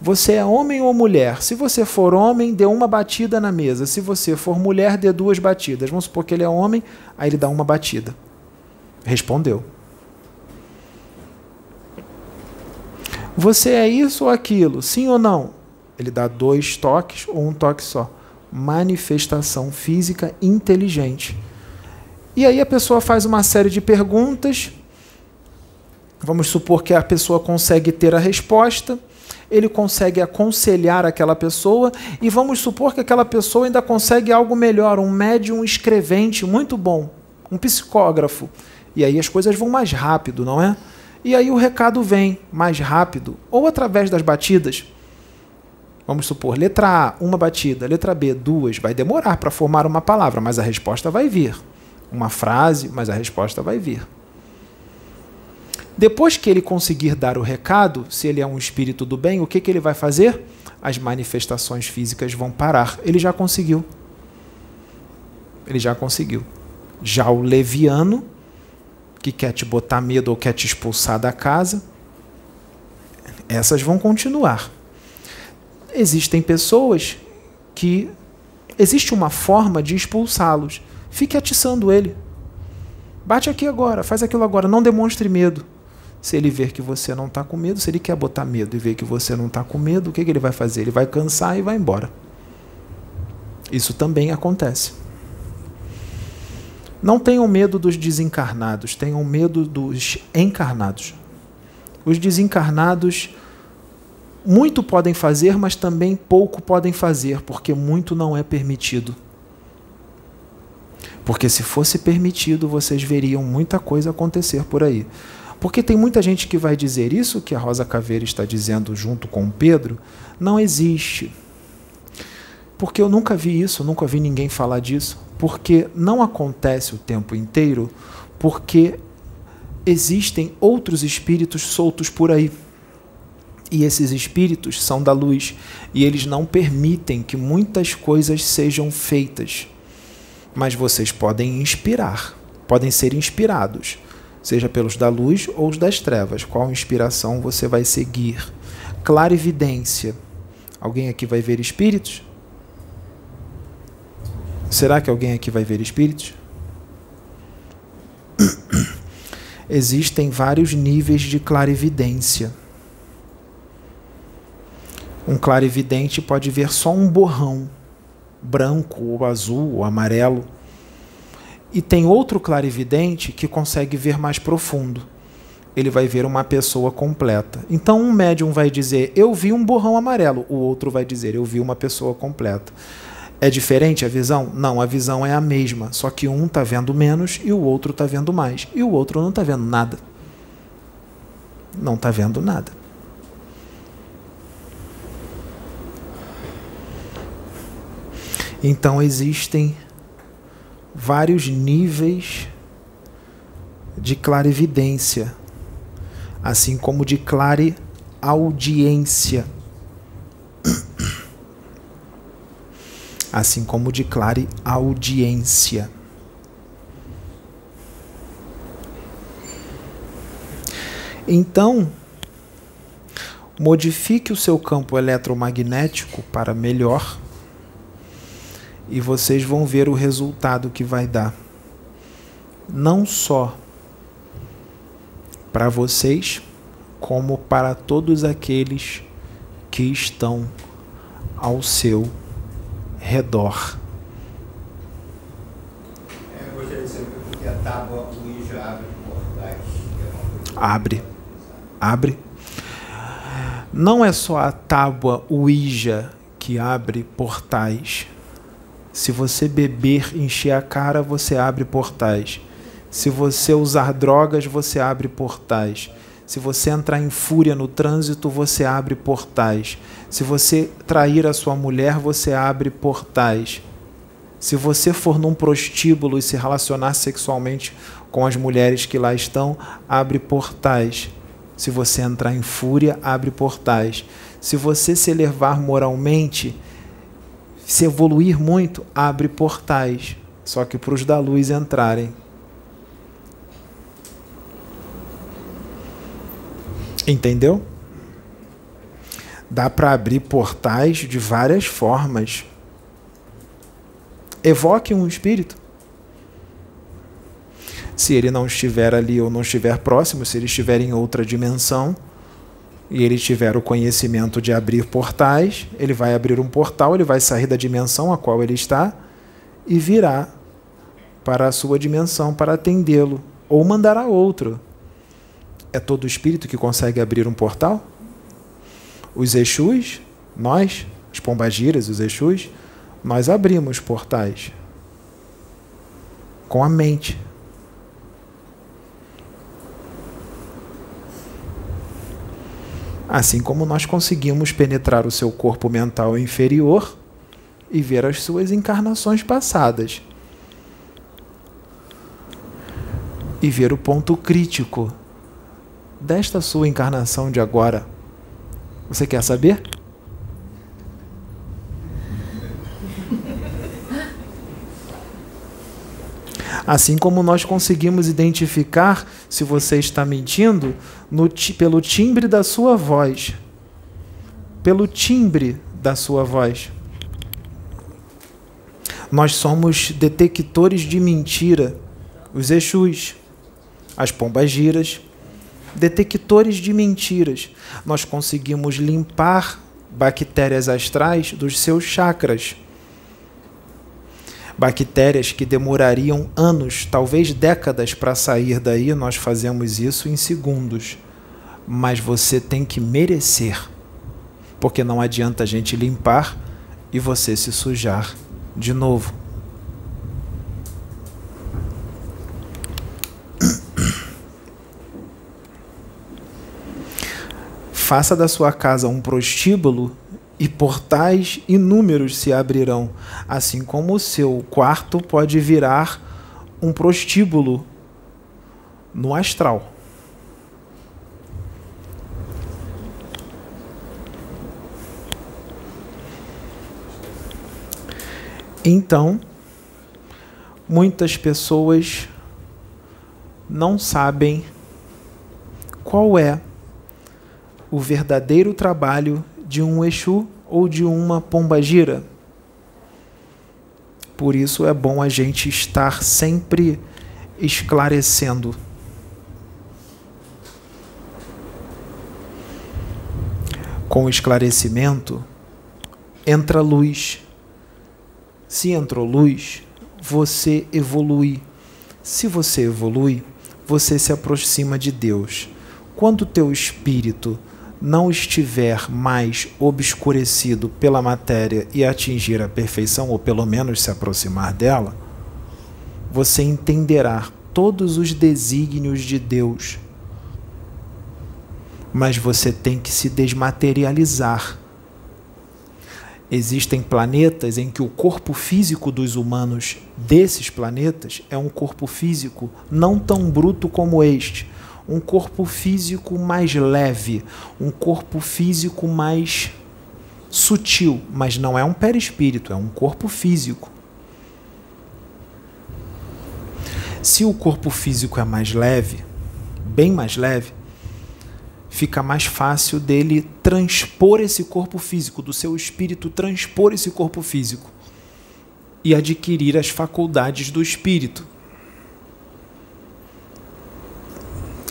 Você é homem ou mulher? Se você for homem, dê uma batida na mesa. Se você for mulher, dê duas batidas. Vamos supor que ele é homem, aí ele dá uma batida. Respondeu. Você é isso ou aquilo? Sim ou não? Ele dá dois toques ou um toque só manifestação física inteligente. E aí a pessoa faz uma série de perguntas. Vamos supor que a pessoa consegue ter a resposta, ele consegue aconselhar aquela pessoa, e vamos supor que aquela pessoa ainda consegue algo melhor, um médium escrevente muito bom, um psicógrafo. E aí as coisas vão mais rápido, não é? E aí o recado vem mais rápido, ou através das batidas. Vamos supor, letra A, uma batida, letra B, duas. Vai demorar para formar uma palavra, mas a resposta vai vir. Uma frase, mas a resposta vai vir. Depois que ele conseguir dar o recado, se ele é um espírito do bem, o que, que ele vai fazer? As manifestações físicas vão parar. Ele já conseguiu. Ele já conseguiu. Já o leviano, que quer te botar medo ou quer te expulsar da casa, essas vão continuar existem pessoas que existe uma forma de expulsá-los. Fique atiçando ele. Bate aqui agora, faz aquilo agora, não demonstre medo. Se ele ver que você não está com medo, se ele quer botar medo e ver que você não está com medo, o que, que ele vai fazer? Ele vai cansar e vai embora. Isso também acontece. Não tenham medo dos desencarnados, tenham medo dos encarnados. Os desencarnados muito podem fazer, mas também pouco podem fazer, porque muito não é permitido. Porque se fosse permitido, vocês veriam muita coisa acontecer por aí. Porque tem muita gente que vai dizer isso que a Rosa Caveira está dizendo junto com o Pedro, não existe. Porque eu nunca vi isso, nunca vi ninguém falar disso. Porque não acontece o tempo inteiro, porque existem outros espíritos soltos por aí. E esses espíritos são da luz e eles não permitem que muitas coisas sejam feitas. Mas vocês podem inspirar, podem ser inspirados, seja pelos da luz ou os das trevas. Qual inspiração você vai seguir? Clarividência. Alguém aqui vai ver espíritos? Será que alguém aqui vai ver espíritos? Existem vários níveis de clarividência. Um clarividente pode ver só um borrão, branco ou azul ou amarelo. E tem outro clarividente que consegue ver mais profundo. Ele vai ver uma pessoa completa. Então, um médium vai dizer: Eu vi um borrão amarelo. O outro vai dizer: Eu vi uma pessoa completa. É diferente a visão? Não, a visão é a mesma. Só que um está vendo menos e o outro está vendo mais. E o outro não está vendo nada. Não está vendo nada. Então existem vários níveis de clarividência, assim como de clareaudiência. Assim como de clareaudiência. Então, modifique o seu campo eletromagnético para melhor e vocês vão ver o resultado que vai dar. Não só para vocês, como para todos aqueles que estão ao seu redor. Abre. Abre. Não é só a tábua Ouija que abre portais se você beber, encher a cara, você abre portais. Se você usar drogas, você abre portais. Se você entrar em fúria no trânsito, você abre portais. Se você trair a sua mulher, você abre portais. Se você for num prostíbulo e se relacionar sexualmente com as mulheres que lá estão, abre portais. Se você entrar em fúria, abre portais. Se você se elevar moralmente, se evoluir muito, abre portais, só que para os da luz entrarem. Entendeu? Dá para abrir portais de várias formas. Evoque um espírito. Se ele não estiver ali ou não estiver próximo, se ele estiver em outra dimensão, e ele tiver o conhecimento de abrir portais, ele vai abrir um portal, ele vai sair da dimensão a qual ele está e virá para a sua dimensão para atendê-lo ou mandará outro. É todo espírito que consegue abrir um portal? Os Exus, nós, os pombagiras, os Exus, nós abrimos portais com a mente. Assim como nós conseguimos penetrar o seu corpo mental inferior e ver as suas encarnações passadas. E ver o ponto crítico desta sua encarnação de agora. Você quer saber? Assim como nós conseguimos identificar se você está mentindo no, pelo timbre da sua voz. Pelo timbre da sua voz. Nós somos detectores de mentira. Os Exus, as pombagiras, detectores de mentiras. Nós conseguimos limpar bactérias astrais dos seus chakras bactérias que demorariam anos, talvez décadas para sair daí, nós fazemos isso em segundos. Mas você tem que merecer, porque não adianta a gente limpar e você se sujar de novo. Faça da sua casa um prostíbulo e portais inúmeros se abrirão, assim como o seu quarto pode virar um prostíbulo no astral. Então, muitas pessoas não sabem qual é o verdadeiro trabalho de um Exu ou de uma pombagira. Por isso é bom a gente estar sempre esclarecendo. Com o esclarecimento, entra luz. Se entrou luz, você evolui. Se você evolui, você se aproxima de Deus. Quando o teu espírito não estiver mais obscurecido pela matéria e atingir a perfeição, ou pelo menos se aproximar dela, você entenderá todos os desígnios de Deus. Mas você tem que se desmaterializar. Existem planetas em que o corpo físico dos humanos desses planetas é um corpo físico não tão bruto como este, um corpo físico mais leve, um corpo físico mais sutil, mas não é um perispírito, é um corpo físico. Se o corpo físico é mais leve, bem mais leve, fica mais fácil dele transpor esse corpo físico, do seu espírito transpor esse corpo físico e adquirir as faculdades do espírito.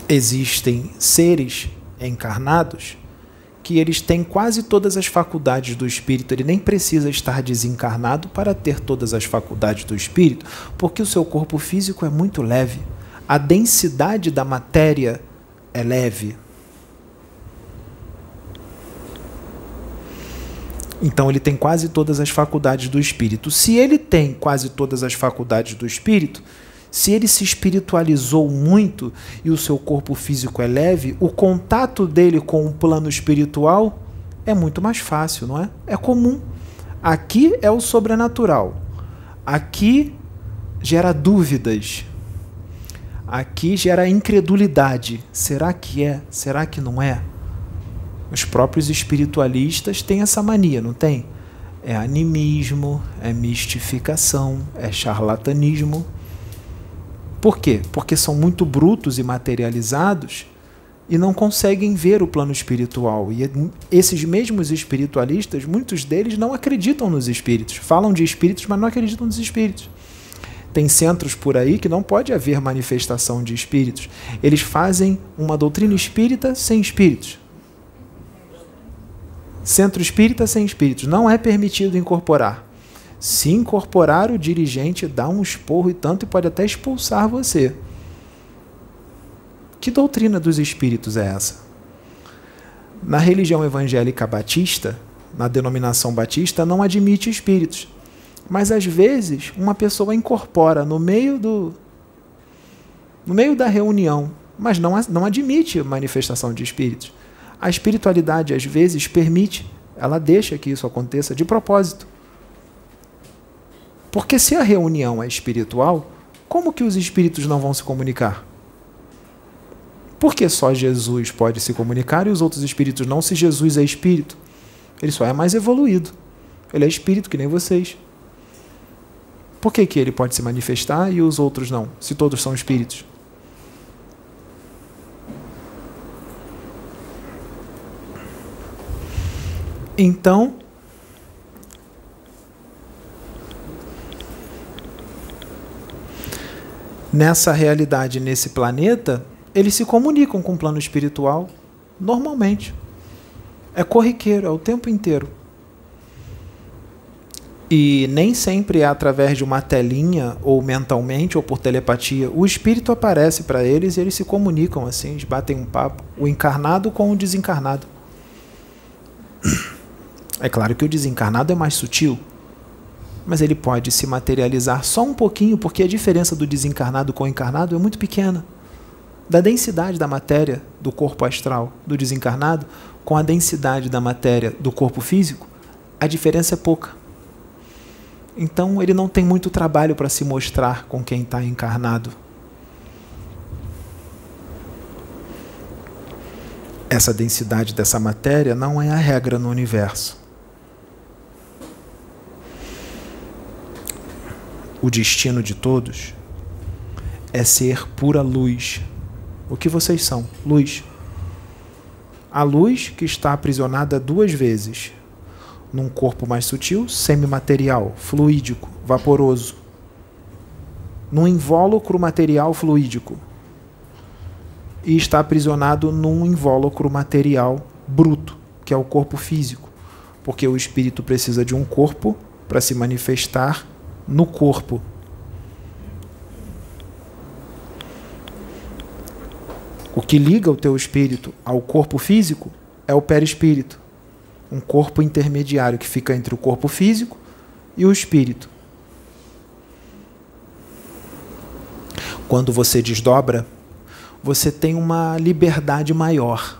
existem seres encarnados que eles têm quase todas as faculdades do espírito, ele nem precisa estar desencarnado para ter todas as faculdades do espírito, porque o seu corpo físico é muito leve. A densidade da matéria é leve. Então ele tem quase todas as faculdades do espírito. Se ele tem quase todas as faculdades do espírito, se ele se espiritualizou muito e o seu corpo físico é leve, o contato dele com o plano espiritual é muito mais fácil, não é? É comum. Aqui é o sobrenatural. Aqui gera dúvidas. Aqui gera incredulidade. Será que é? Será que não é? Os próprios espiritualistas têm essa mania, não tem? É animismo, é mistificação, é charlatanismo. Por quê? Porque são muito brutos e materializados e não conseguem ver o plano espiritual. E esses mesmos espiritualistas, muitos deles não acreditam nos espíritos. Falam de espíritos, mas não acreditam nos espíritos. Tem centros por aí que não pode haver manifestação de espíritos. Eles fazem uma doutrina espírita sem espíritos. Centro espírita sem espíritos. Não é permitido incorporar. Se incorporar o dirigente, dá um esporro e tanto e pode até expulsar você. Que doutrina dos espíritos é essa? Na religião evangélica batista, na denominação batista, não admite espíritos. Mas às vezes uma pessoa incorpora no meio do no meio da reunião, mas não, não admite manifestação de espíritos. A espiritualidade às vezes permite, ela deixa que isso aconteça de propósito. Porque se a reunião é espiritual, como que os espíritos não vão se comunicar? Porque só Jesus pode se comunicar e os outros espíritos não, se Jesus é espírito? Ele só é mais evoluído. Ele é espírito, que nem vocês. Por que, que ele pode se manifestar e os outros não, se todos são espíritos? Então, nessa realidade, nesse planeta, eles se comunicam com o plano espiritual normalmente. É corriqueiro, é o tempo inteiro. E nem sempre é através de uma telinha, ou mentalmente, ou por telepatia. O espírito aparece para eles e eles se comunicam assim, eles batem um papo. O encarnado com o desencarnado. É claro que o desencarnado é mais sutil, mas ele pode se materializar só um pouquinho, porque a diferença do desencarnado com o encarnado é muito pequena. Da densidade da matéria do corpo astral do desencarnado com a densidade da matéria do corpo físico, a diferença é pouca. Então ele não tem muito trabalho para se mostrar com quem está encarnado. Essa densidade dessa matéria não é a regra no universo. O destino de todos é ser pura luz. O que vocês são? Luz. A luz que está aprisionada duas vezes num corpo mais sutil, semimaterial, fluídico, vaporoso. Num invólucro material fluídico. E está aprisionado num invólucro material bruto, que é o corpo físico. Porque o espírito precisa de um corpo para se manifestar no corpo. O que liga o teu espírito ao corpo físico é o perispírito, um corpo intermediário que fica entre o corpo físico e o espírito. Quando você desdobra, você tem uma liberdade maior.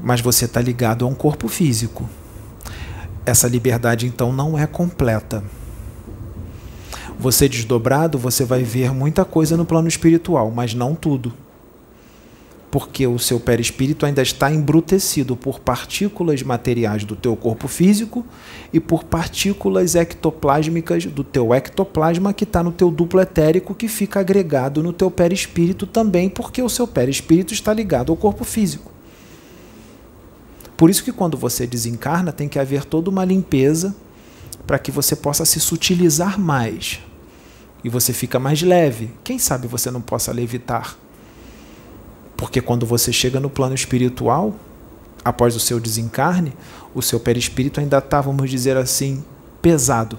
Mas você está ligado a um corpo físico. Essa liberdade então não é completa. Você desdobrado, você vai ver muita coisa no plano espiritual, mas não tudo porque o seu perispírito ainda está embrutecido por partículas materiais do teu corpo físico e por partículas ectoplásmicas do teu ectoplasma que está no teu duplo etérico que fica agregado no teu perispírito também, porque o seu perispírito está ligado ao corpo físico. Por isso que quando você desencarna tem que haver toda uma limpeza para que você possa se sutilizar mais e você fica mais leve. Quem sabe você não possa levitar? Porque quando você chega no plano espiritual, após o seu desencarne, o seu perispírito ainda está, vamos dizer assim, pesado.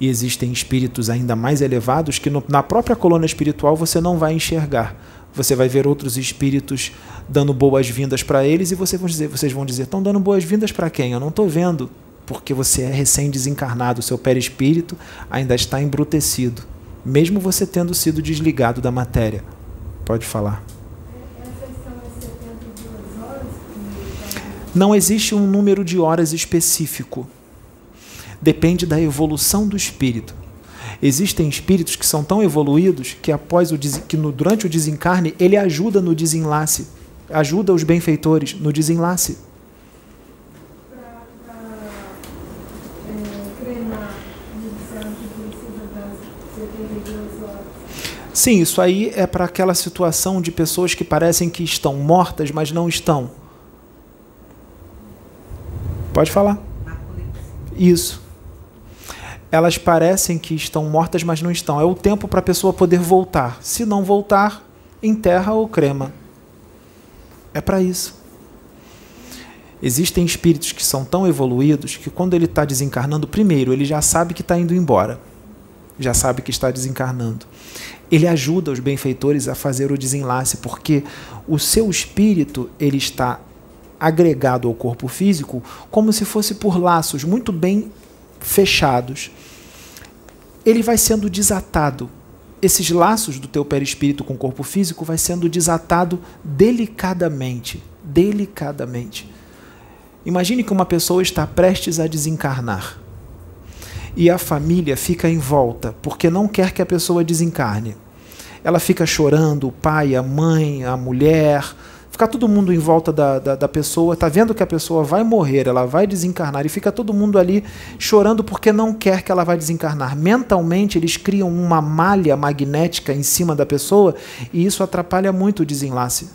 E existem espíritos ainda mais elevados que no, na própria coluna espiritual você não vai enxergar. Você vai ver outros espíritos dando boas-vindas para eles e você vão dizer, vocês vão dizer: estão dando boas-vindas para quem? Eu não estou vendo, porque você é recém-desencarnado, seu perispírito ainda está embrutecido, mesmo você tendo sido desligado da matéria. Pode falar. Não existe um número de horas específico. Depende da evolução do espírito. Existem espíritos que são tão evoluídos que após o que no, durante o desencarne ele ajuda no desenlace, ajuda os benfeitores no desenlace. Sim, isso aí é para aquela situação de pessoas que parecem que estão mortas, mas não estão. Pode falar. Isso. Elas parecem que estão mortas, mas não estão. É o tempo para a pessoa poder voltar. Se não voltar, enterra ou crema. É para isso. Existem espíritos que são tão evoluídos que quando ele está desencarnando, primeiro, ele já sabe que está indo embora. Já sabe que está desencarnando. Ele ajuda os benfeitores a fazer o desenlace, porque o seu espírito ele está agregado ao corpo físico como se fosse por laços muito bem fechados. Ele vai sendo desatado. Esses laços do teu perispírito com o corpo físico vai sendo desatado delicadamente, delicadamente. Imagine que uma pessoa está prestes a desencarnar e a família fica em volta porque não quer que a pessoa desencarne. Ela fica chorando, o pai, a mãe, a mulher, ficar todo mundo em volta da, da, da, pessoa, tá vendo que a pessoa vai morrer, ela vai desencarnar, e fica todo mundo ali chorando porque não quer que ela vai desencarnar. Mentalmente, eles criam uma malha magnética em cima da pessoa e isso atrapalha muito o desenlace.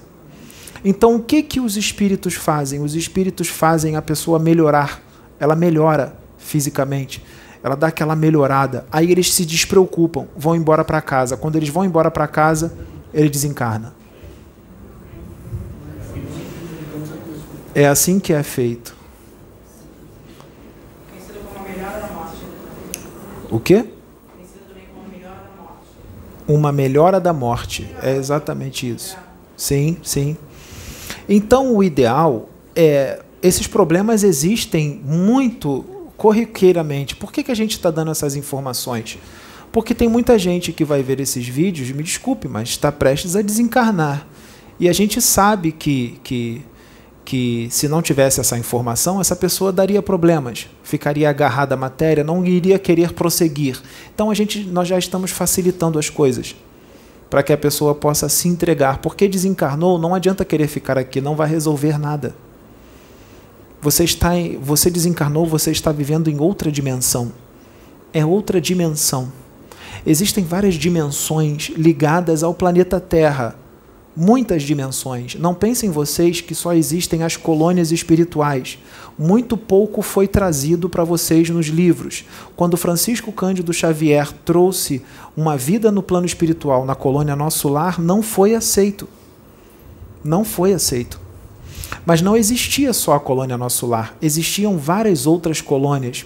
Então, o que, que os espíritos fazem? Os espíritos fazem a pessoa melhorar, ela melhora fisicamente ela dá aquela melhorada. Aí eles se despreocupam, vão embora para casa. Quando eles vão embora para casa, ele desencarna. É assim que é feito. O quê? Uma melhora da morte. É exatamente isso. Sim, sim. Então o ideal é. Esses problemas existem muito corriqueiramente. Por que, que a gente está dando essas informações? Porque tem muita gente que vai ver esses vídeos, me desculpe, mas está prestes a desencarnar. E a gente sabe que, que que se não tivesse essa informação, essa pessoa daria problemas, ficaria agarrada à matéria, não iria querer prosseguir. Então a gente nós já estamos facilitando as coisas para que a pessoa possa se entregar, porque desencarnou, não adianta querer ficar aqui, não vai resolver nada. Você está em, você desencarnou, você está vivendo em outra dimensão. É outra dimensão. Existem várias dimensões ligadas ao planeta Terra muitas dimensões. Não pensem vocês que só existem as colônias espirituais. Muito pouco foi trazido para vocês nos livros. Quando Francisco Cândido Xavier trouxe uma vida no plano espiritual na colônia Nosso Lar, não foi aceito. Não foi aceito. Mas não existia só a colônia Nosso Lar, existiam várias outras colônias.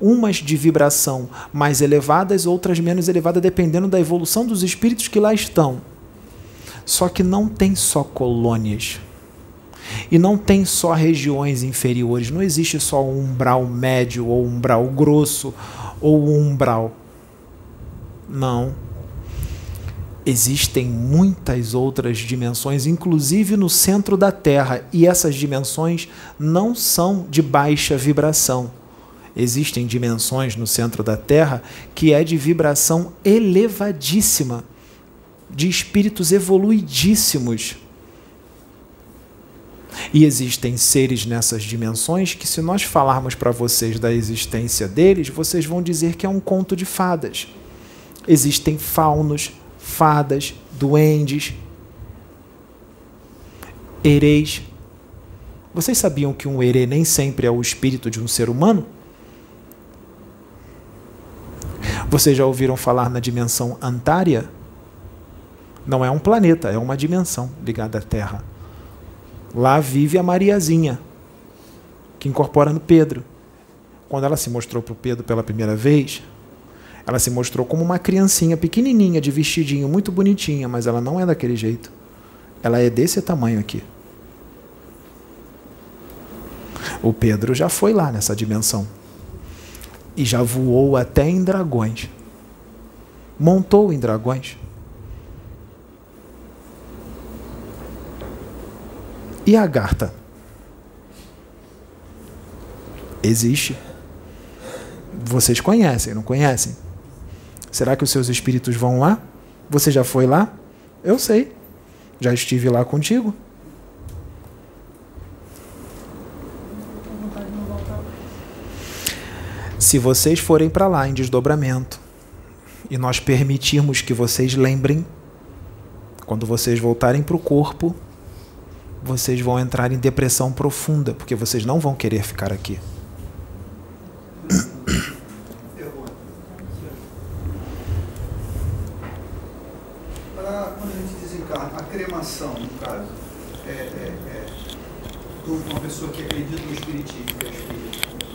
Umas de vibração mais elevadas, outras menos elevadas, dependendo da evolução dos espíritos que lá estão. Só que não tem só colônias. E não tem só regiões inferiores, não existe só um umbral médio ou umbral grosso ou umbral. Não. Existem muitas outras dimensões, inclusive no centro da Terra, e essas dimensões não são de baixa vibração. Existem dimensões no centro da Terra que é de vibração elevadíssima, de espíritos evoluidíssimos. E existem seres nessas dimensões que, se nós falarmos para vocês da existência deles, vocês vão dizer que é um conto de fadas. Existem faunos, fadas, duendes, ereis. Vocês sabiam que um herê nem sempre é o espírito de um ser humano? Vocês já ouviram falar na dimensão Antária? Não é um planeta, é uma dimensão ligada à Terra. Lá vive a Mariazinha, que incorpora no Pedro. Quando ela se mostrou para o Pedro pela primeira vez, ela se mostrou como uma criancinha pequenininha, de vestidinho, muito bonitinha, mas ela não é daquele jeito. Ela é desse tamanho aqui. O Pedro já foi lá nessa dimensão. E já voou até em dragões. Montou em dragões. E a Agartha? Existe. Vocês conhecem, não conhecem? Será que os seus espíritos vão lá? Você já foi lá? Eu sei. Já estive lá contigo. Se vocês forem para lá em desdobramento e nós permitirmos que vocês lembrem, quando vocês voltarem para o corpo, vocês vão entrar em depressão profunda, porque vocês não vão querer ficar aqui. Quando a gente desencarna, a cremação, no caso, é, é, é uma pessoa que acredita no espiritismo,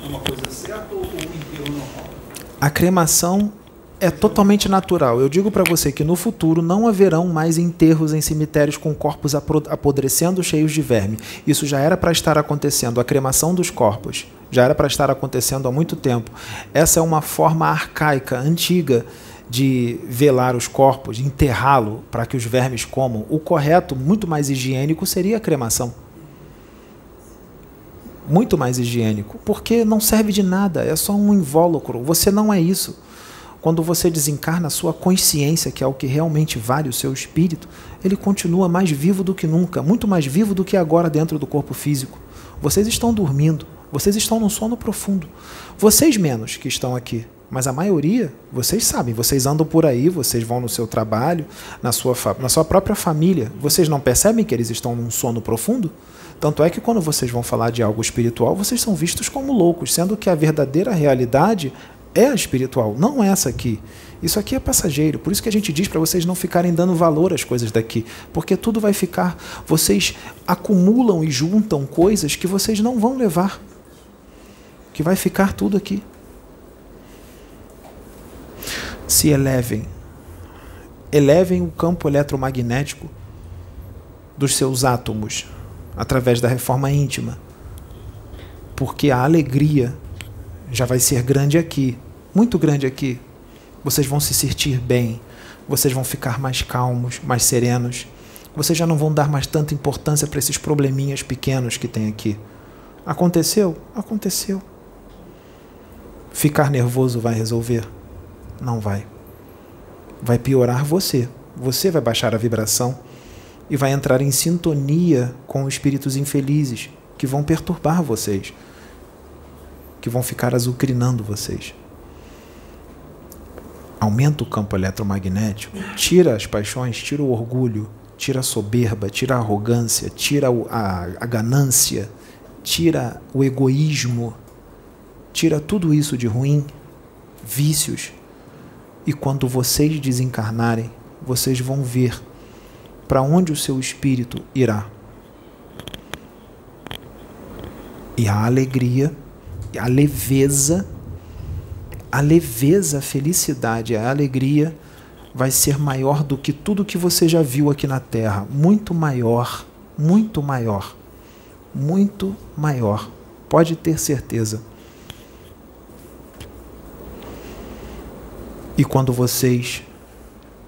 é uma coisa certa ou enterro normal? A cremação é totalmente natural. Eu digo para você que no futuro não haverão mais enterros em cemitérios com corpos apodrecendo cheios de verme. Isso já era para estar acontecendo, a cremação dos corpos já era para estar acontecendo há muito tempo. Essa é uma forma arcaica, antiga de velar os corpos, enterrá-lo para que os vermes comam. O correto, muito mais higiênico, seria a cremação. Muito mais higiênico, porque não serve de nada, é só um invólucro. Você não é isso. Quando você desencarna a sua consciência, que é o que realmente vale o seu espírito, ele continua mais vivo do que nunca, muito mais vivo do que agora dentro do corpo físico. Vocês estão dormindo, vocês estão num sono profundo. Vocês menos que estão aqui, mas a maioria, vocês sabem, vocês andam por aí, vocês vão no seu trabalho, na sua, na sua própria família. Vocês não percebem que eles estão num sono profundo? Tanto é que quando vocês vão falar de algo espiritual, vocês são vistos como loucos, sendo que a verdadeira realidade é espiritual, não essa aqui. Isso aqui é passageiro, por isso que a gente diz para vocês não ficarem dando valor às coisas daqui, porque tudo vai ficar. Vocês acumulam e juntam coisas que vocês não vão levar, que vai ficar tudo aqui. Se elevem, elevem o campo eletromagnético dos seus átomos através da reforma íntima, porque a alegria já vai ser grande aqui, muito grande aqui. Vocês vão se sentir bem, vocês vão ficar mais calmos, mais serenos. Vocês já não vão dar mais tanta importância para esses probleminhas pequenos que tem aqui. Aconteceu? Aconteceu. Ficar nervoso vai resolver? Não vai. Vai piorar você. Você vai baixar a vibração e vai entrar em sintonia com espíritos infelizes que vão perturbar vocês, que vão ficar azucrinando vocês aumenta o campo eletromagnético, tira as paixões, tira o orgulho, tira a soberba, tira a arrogância, tira a, a ganância, tira o egoísmo, tira tudo isso de ruim, vícios. E quando vocês desencarnarem, vocês vão ver para onde o seu espírito irá. E a alegria, a leveza a leveza, a felicidade, a alegria vai ser maior do que tudo que você já viu aqui na Terra. Muito maior, muito maior, muito maior. Pode ter certeza. E quando vocês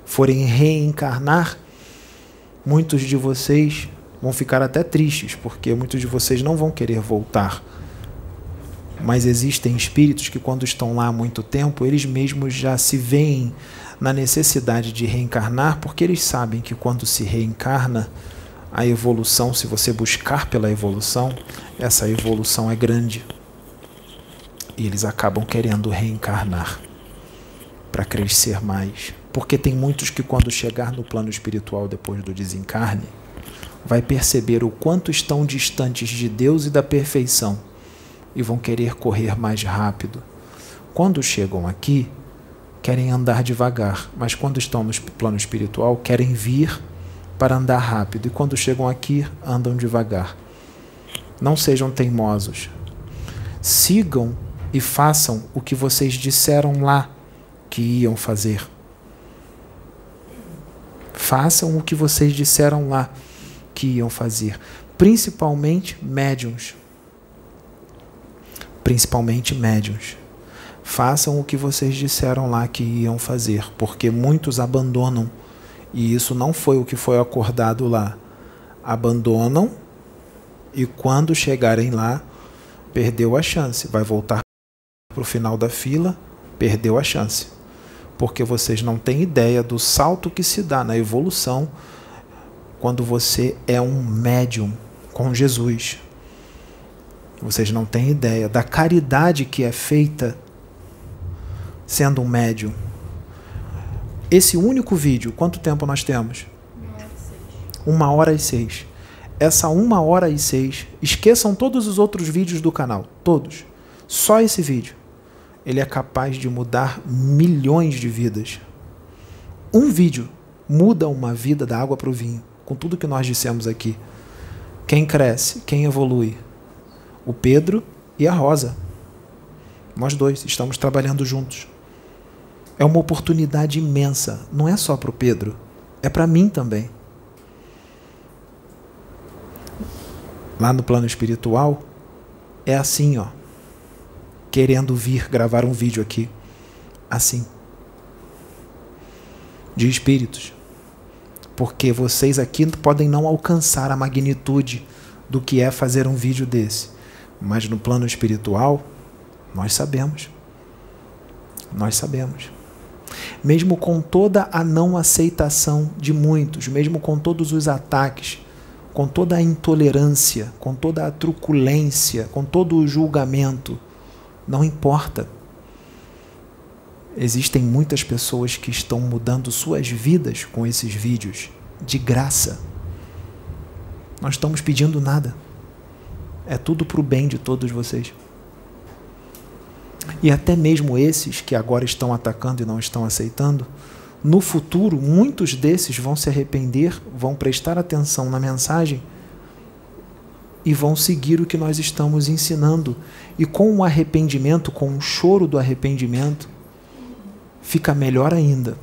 forem reencarnar, muitos de vocês vão ficar até tristes, porque muitos de vocês não vão querer voltar. Mas existem espíritos que, quando estão lá há muito tempo, eles mesmos já se veem na necessidade de reencarnar, porque eles sabem que quando se reencarna, a evolução, se você buscar pela evolução, essa evolução é grande. E eles acabam querendo reencarnar para crescer mais. Porque tem muitos que, quando chegar no plano espiritual depois do desencarne, vai perceber o quanto estão distantes de Deus e da perfeição e vão querer correr mais rápido. Quando chegam aqui, querem andar devagar, mas quando estão no plano espiritual, querem vir para andar rápido e quando chegam aqui, andam devagar. Não sejam teimosos. Sigam e façam o que vocês disseram lá que iam fazer. Façam o que vocês disseram lá que iam fazer, principalmente médiums. Principalmente médiums. Façam o que vocês disseram lá que iam fazer, porque muitos abandonam e isso não foi o que foi acordado lá. Abandonam e quando chegarem lá, perdeu a chance, vai voltar para o final da fila, perdeu a chance porque vocês não têm ideia do salto que se dá na evolução quando você é um médium com Jesus. Vocês não têm ideia da caridade que é feita sendo um médium. Esse único vídeo, quanto tempo nós temos? Uma hora e seis. Essa uma hora e seis, esqueçam todos os outros vídeos do canal, todos. Só esse vídeo ele é capaz de mudar milhões de vidas. Um vídeo muda uma vida da água para o vinho, com tudo que nós dissemos aqui. Quem cresce, quem evolui? O Pedro e a Rosa. Nós dois estamos trabalhando juntos. É uma oportunidade imensa, não é só para o Pedro, é para mim também. Lá no plano espiritual, é assim, ó querendo vir gravar um vídeo aqui assim de espíritos. Porque vocês aqui podem não alcançar a magnitude do que é fazer um vídeo desse, mas no plano espiritual, nós sabemos. Nós sabemos. Mesmo com toda a não aceitação de muitos, mesmo com todos os ataques, com toda a intolerância, com toda a truculência, com todo o julgamento, não importa. Existem muitas pessoas que estão mudando suas vidas com esses vídeos de graça. Não estamos pedindo nada. É tudo para o bem de todos vocês. E até mesmo esses que agora estão atacando e não estão aceitando, no futuro, muitos desses vão se arrepender, vão prestar atenção na mensagem e vão seguir o que nós estamos ensinando. E com o arrependimento, com o choro do arrependimento, fica melhor ainda,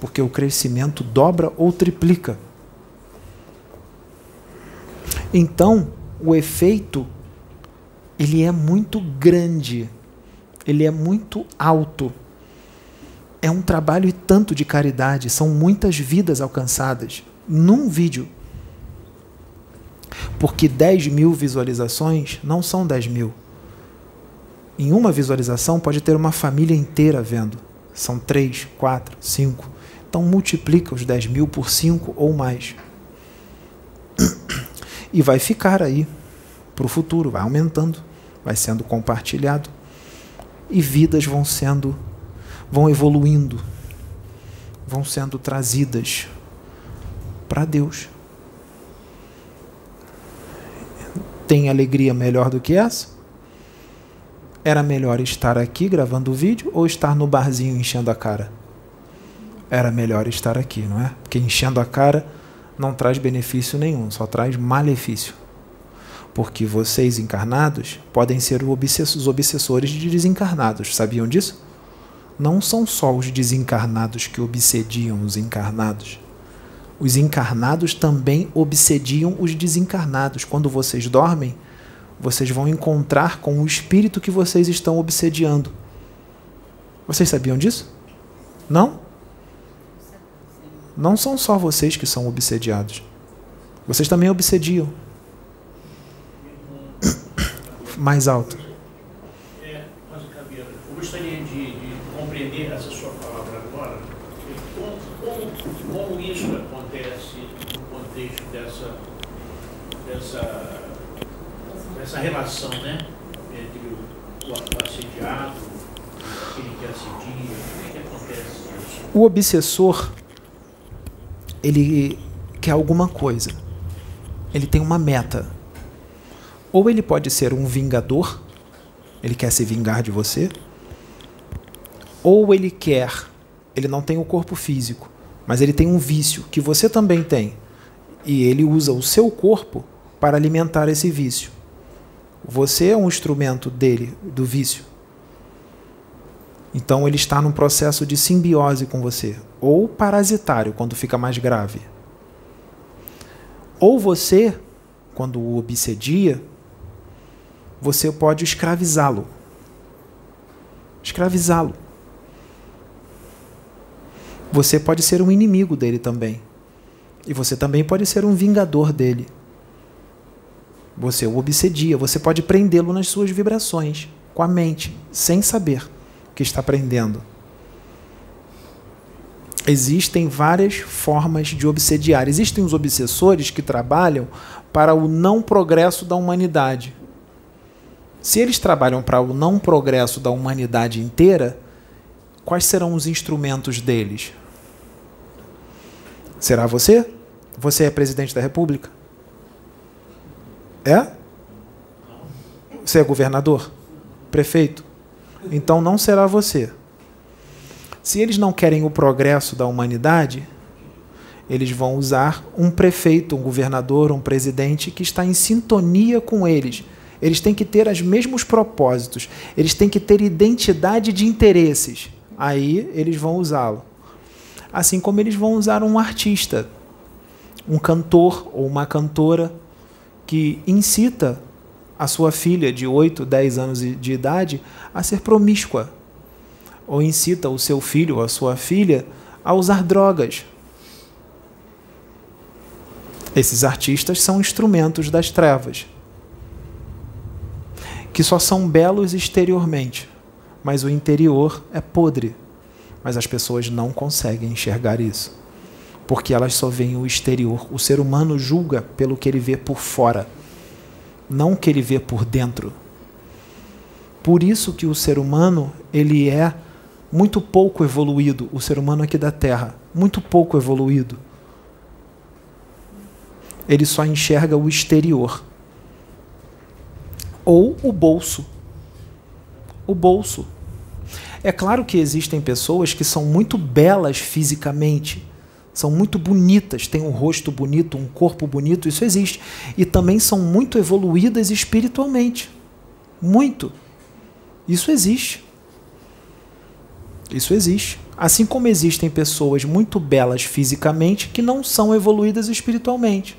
porque o crescimento dobra ou triplica. Então, o efeito ele é muito grande, ele é muito alto. É um trabalho e tanto de caridade, são muitas vidas alcançadas num vídeo. Porque 10 mil visualizações não são 10 mil. Em uma visualização pode ter uma família inteira vendo. São 3, 4, 5. Então multiplica os 10 mil por 5 ou mais. E vai ficar aí para o futuro, vai aumentando, vai sendo compartilhado. E vidas vão sendo, vão evoluindo, vão sendo trazidas para Deus. Tem alegria melhor do que essa? Era melhor estar aqui gravando o vídeo ou estar no barzinho enchendo a cara? Era melhor estar aqui, não é? Porque enchendo a cara não traz benefício nenhum, só traz malefício. Porque vocês encarnados podem ser os obsessores de desencarnados, sabiam disso? não são só os desencarnados que obsediam os encarnados. Os encarnados também obsediam os desencarnados. Quando vocês dormem, vocês vão encontrar com o espírito que vocês estão obsediando. Vocês sabiam disso? Não? Não são só vocês que são obsediados. Vocês também obsediam. Mais alto. É, mas, eu gostaria de, de, compreender essa sua palavra agora. Como, como, como isso acontece no contexto dessa, dessa, dessa relação né, entre o, o assediado, aquele que assedia? Como é que acontece isso? O obsessor ele quer alguma coisa. Ele tem uma meta. Ou ele pode ser um vingador, ele quer se vingar de você, ou ele quer, ele não tem o corpo físico, mas ele tem um vício que você também tem. E ele usa o seu corpo para alimentar esse vício. Você é um instrumento dele, do vício. Então ele está num processo de simbiose com você, ou parasitário, quando fica mais grave. Ou você, quando o obsedia, você pode escravizá-lo. Escravizá-lo. Você pode ser um inimigo dele também. E você também pode ser um vingador dele. Você o obsedia, você pode prendê-lo nas suas vibrações, com a mente, sem saber que está aprendendo. Existem várias formas de obsediar. Existem os obsessores que trabalham para o não progresso da humanidade. Se eles trabalham para o não progresso da humanidade inteira, quais serão os instrumentos deles? Será você? Você é presidente da República? É? Você é governador? Prefeito? então não será você. Se eles não querem o progresso da humanidade, eles vão usar um prefeito, um governador, um presidente que está em sintonia com eles. Eles têm que ter os mesmos propósitos, eles têm que ter identidade de interesses. Aí eles vão usá-lo. Assim como eles vão usar um artista, um cantor ou uma cantora que incita a sua filha de 8, 10 anos de idade a ser promíscua, ou incita o seu filho ou a sua filha a usar drogas. Esses artistas são instrumentos das trevas, que só são belos exteriormente, mas o interior é podre. Mas as pessoas não conseguem enxergar isso, porque elas só veem o exterior. O ser humano julga pelo que ele vê por fora não o que ele vê por dentro. Por isso que o ser humano, ele é muito pouco evoluído, o ser humano aqui da Terra, muito pouco evoluído. Ele só enxerga o exterior. Ou o bolso. O bolso. É claro que existem pessoas que são muito belas fisicamente, são muito bonitas, têm um rosto bonito, um corpo bonito, isso existe. E também são muito evoluídas espiritualmente. Muito. Isso existe. Isso existe. Assim como existem pessoas muito belas fisicamente que não são evoluídas espiritualmente.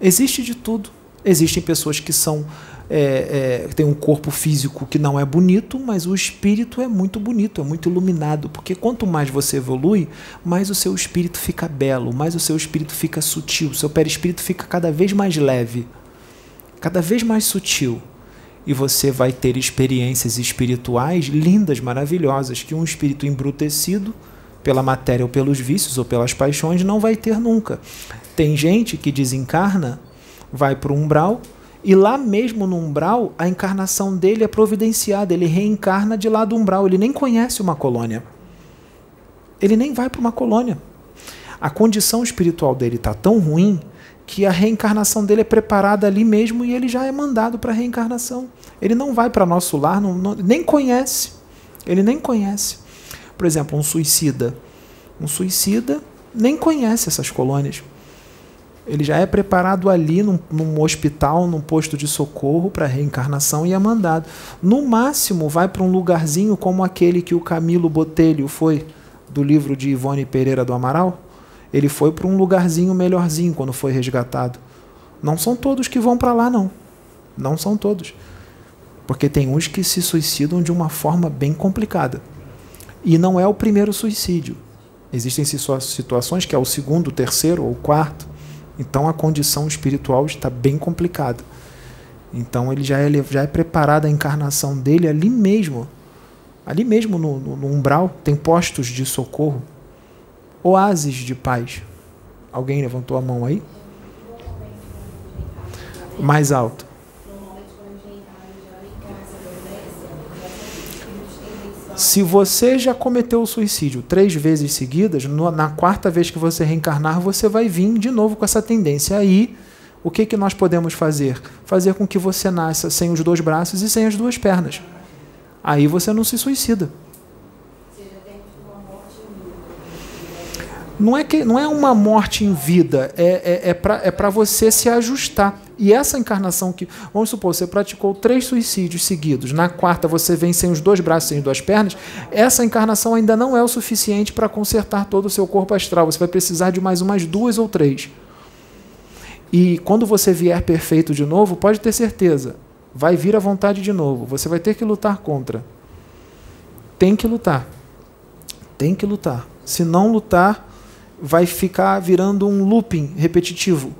Existe de tudo. Existem pessoas que são é, é, tem um corpo físico que não é bonito, mas o espírito é muito bonito, é muito iluminado. Porque quanto mais você evolui, mais o seu espírito fica belo, mais o seu espírito fica sutil, o seu perispírito fica cada vez mais leve, cada vez mais sutil. E você vai ter experiências espirituais lindas, maravilhosas, que um espírito embrutecido pela matéria ou pelos vícios ou pelas paixões não vai ter nunca. Tem gente que desencarna, vai para o umbral e lá mesmo no umbral, a encarnação dele é providenciada, ele reencarna de lá do umbral, ele nem conhece uma colônia. Ele nem vai para uma colônia. A condição espiritual dele está tão ruim que a reencarnação dele é preparada ali mesmo e ele já é mandado para a reencarnação. Ele não vai para nosso lar, não, não, nem conhece. Ele nem conhece. Por exemplo, um suicida. Um suicida nem conhece essas colônias Ele já é preparado ali num, num hospital, num posto de socorro para reencarnação e é mandado. No máximo, vai para um lugarzinho como aquele que o Camilo Botelho foi, do livro de Ivone Pereira do Amaral. Ele foi para um lugarzinho melhorzinho quando foi resgatado. Não são todos que vão para lá, não. Não são todos. Porque tem uns que se suicidam de uma forma bem complicada. E não é o primeiro suicídio. Existem situações que é o segundo, terceiro ou quarto então a condição espiritual está bem complicada. Então ele já é, já é preparado a encarnação dele ali mesmo. Ali mesmo no, no, no umbral tem postos de socorro, oásis de paz. Alguém levantou a mão aí? Mais alto. Se você já cometeu o suicídio três vezes seguidas, na quarta vez que você reencarnar, você vai vir de novo com essa tendência. Aí, o que, que nós podemos fazer? Fazer com que você nasça sem os dois braços e sem as duas pernas. Aí você não se suicida. Não é, que, não é uma morte em vida, é, é, é para é você se ajustar. E essa encarnação que, vamos supor, você praticou três suicídios seguidos, na quarta você vem sem os dois braços, sem as duas pernas, essa encarnação ainda não é o suficiente para consertar todo o seu corpo astral. Você vai precisar de mais umas duas ou três. E quando você vier perfeito de novo, pode ter certeza, vai vir à vontade de novo. Você vai ter que lutar contra. Tem que lutar. Tem que lutar. Se não lutar, vai ficar virando um looping repetitivo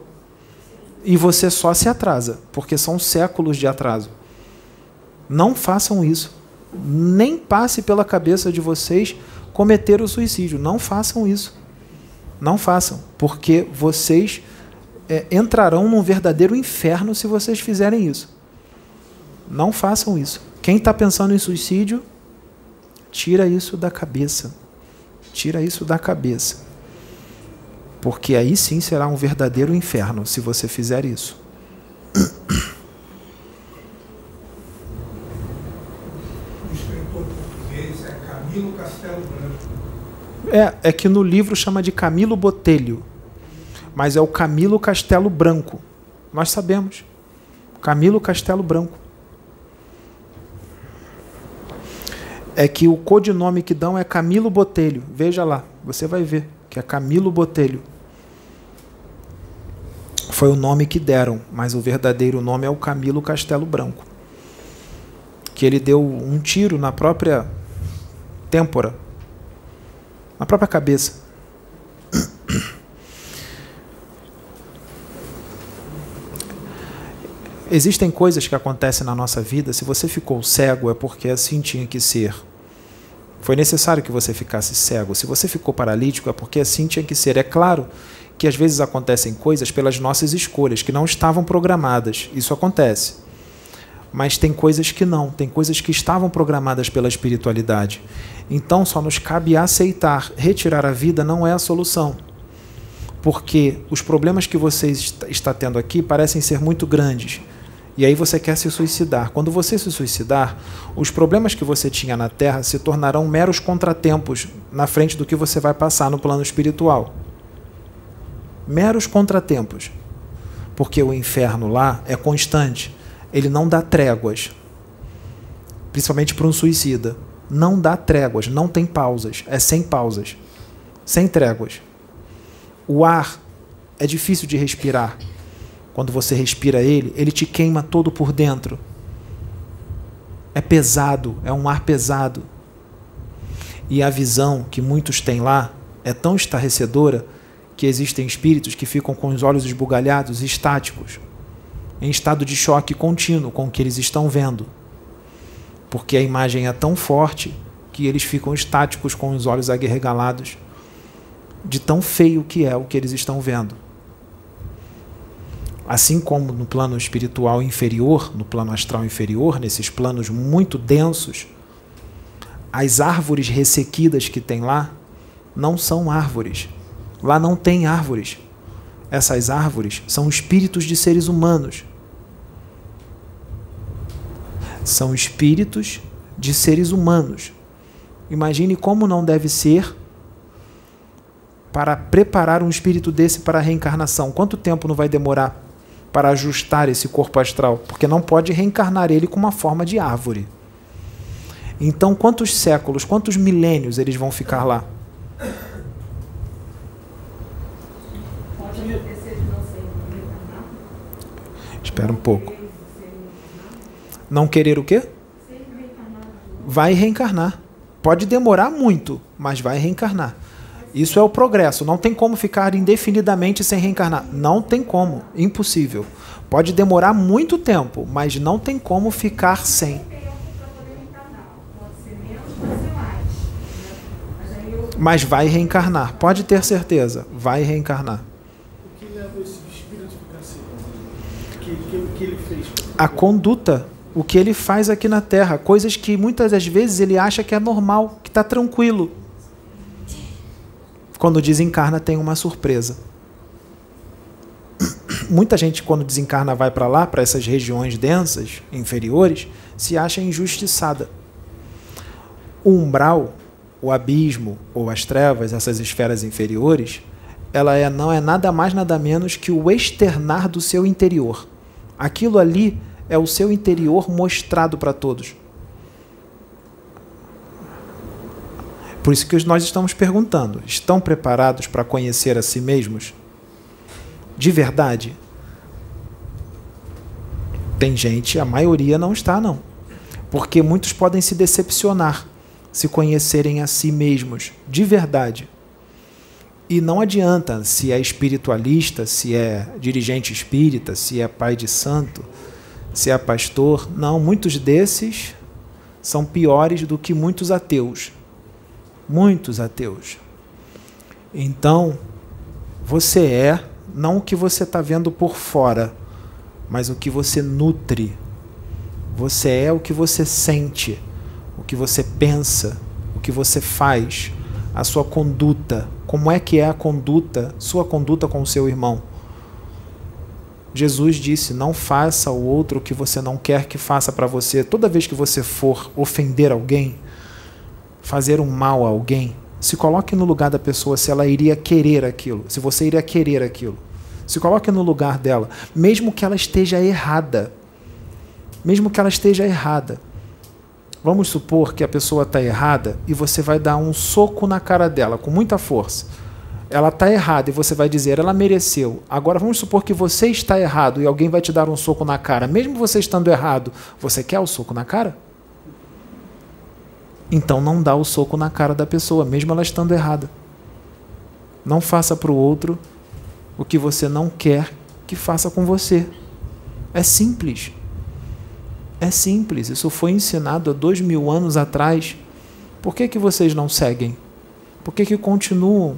e você só se atrasa, porque são séculos de atraso. Não façam isso. Nem passe pela cabeça de vocês cometer o suicídio. Não façam isso. Não façam, porque vocês é, entrarão num verdadeiro inferno se vocês fizerem isso. Não façam isso. Quem está pensando em suicídio, tira isso da cabeça. Tira isso da cabeça. Porque aí sim será um verdadeiro inferno se você fizer isso. É, é que no livro chama de Camilo Botelho, mas é o Camilo Castelo Branco. Nós sabemos. Camilo Castelo Branco. É que o codinome que dão é Camilo Botelho. Veja lá, você vai ver que é Camilo Botelho. Foi o nome que deram, mas o verdadeiro nome é o Camilo Castelo Branco. Que ele deu um tiro na própria têmpora, na própria cabeça. Existem coisas que acontecem na nossa vida, se você ficou cego é porque assim tinha que ser. Foi necessário que você ficasse cego. Se você ficou paralítico, é porque assim tinha que ser. É claro que às vezes acontecem coisas pelas nossas escolhas, que não estavam programadas. Isso acontece. Mas tem coisas que não, tem coisas que estavam programadas pela espiritualidade. Então só nos cabe aceitar. Retirar a vida não é a solução. Porque os problemas que você está tendo aqui parecem ser muito grandes e aí você quer se suicidar. Quando você se suicidar, os problemas que você tinha na Terra se tornarão meros contratempos na frente do que você vai passar no plano espiritual. Meros contratempos. Porque o inferno lá é constante. Ele não dá tréguas. Principalmente para um suicida. Não dá tréguas, não tem pausas. É sem pausas. Sem tréguas. O ar é difícil de respirar quando você respira ele, ele te queima todo por dentro. É pesado, é um ar pesado. E a visão que muitos têm lá é tão estarrecedora que existem espíritos que ficam com os olhos esbugalhados, estáticos, em estado de choque contínuo com o que eles estão vendo. Porque a imagem é tão forte que eles ficam estáticos com os olhos aguerregalados de tão feio que é o que eles estão vendo. Assim como no plano espiritual inferior, no plano astral inferior, nesses planos muito densos, as árvores ressequidas que tem lá não são árvores. Lá não tem árvores. Essas árvores são espíritos de seres humanos. São espíritos de seres humanos. Imagine como não deve ser para preparar um espírito desse para a reencarnação? Quanto tempo não vai demorar para ajustar esse corpo astral? Porque não pode reencarnar ele com uma forma de árvore. Então, quantos séculos, quantos milênios eles vão ficar lá? Espera um pouco. Não querer o quê? Vai reencarnar. Pode demorar muito, mas vai reencarnar. Isso é o progresso. Não tem como ficar indefinidamente sem reencarnar. Não tem como. Impossível. Pode demorar muito tempo, mas não tem como ficar sem. Mas vai reencarnar. Pode ter certeza. Vai reencarnar. O que leva esse espírito a ficar? O que, que, que ele fez? A conduta o que ele faz aqui na Terra, coisas que muitas das vezes ele acha que é normal, que está tranquilo. Quando desencarna, tem uma surpresa. Muita gente, quando desencarna, vai para lá, para essas regiões densas, inferiores, se acha injustiçada. O umbral, o abismo ou as trevas, essas esferas inferiores, ela é, não é nada mais, nada menos que o externar do seu interior. Aquilo ali é o seu interior mostrado para todos. Por isso que nós estamos perguntando: estão preparados para conhecer a si mesmos? De verdade? Tem gente, a maioria não está, não. Porque muitos podem se decepcionar se conhecerem a si mesmos, de verdade. E não adianta se é espiritualista, se é dirigente espírita, se é pai de santo, se é pastor. Não, muitos desses são piores do que muitos ateus. Muitos ateus. Então, você é não o que você está vendo por fora, mas o que você nutre. Você é o que você sente, o que você pensa, o que você faz, a sua conduta. Como é que é a conduta, sua conduta com o seu irmão? Jesus disse: Não faça ao outro o que você não quer que faça para você. Toda vez que você for ofender alguém, fazer um mal a alguém, se coloque no lugar da pessoa se ela iria querer aquilo, se você iria querer aquilo. Se coloque no lugar dela, mesmo que ela esteja errada. Mesmo que ela esteja errada. Vamos supor que a pessoa está errada e você vai dar um soco na cara dela com muita força ela está errada e você vai dizer, ela mereceu. Agora vamos supor que você está errado e alguém vai te dar um soco na cara. Mesmo você estando errado, você quer o soco na cara? Então não dá o soco na cara da pessoa, mesmo ela estando errada. Não faça para o outro o que você não quer que faça com você. É simples. É simples. Isso foi ensinado há dois mil anos atrás. Por que, que vocês não seguem? Por que, que continuam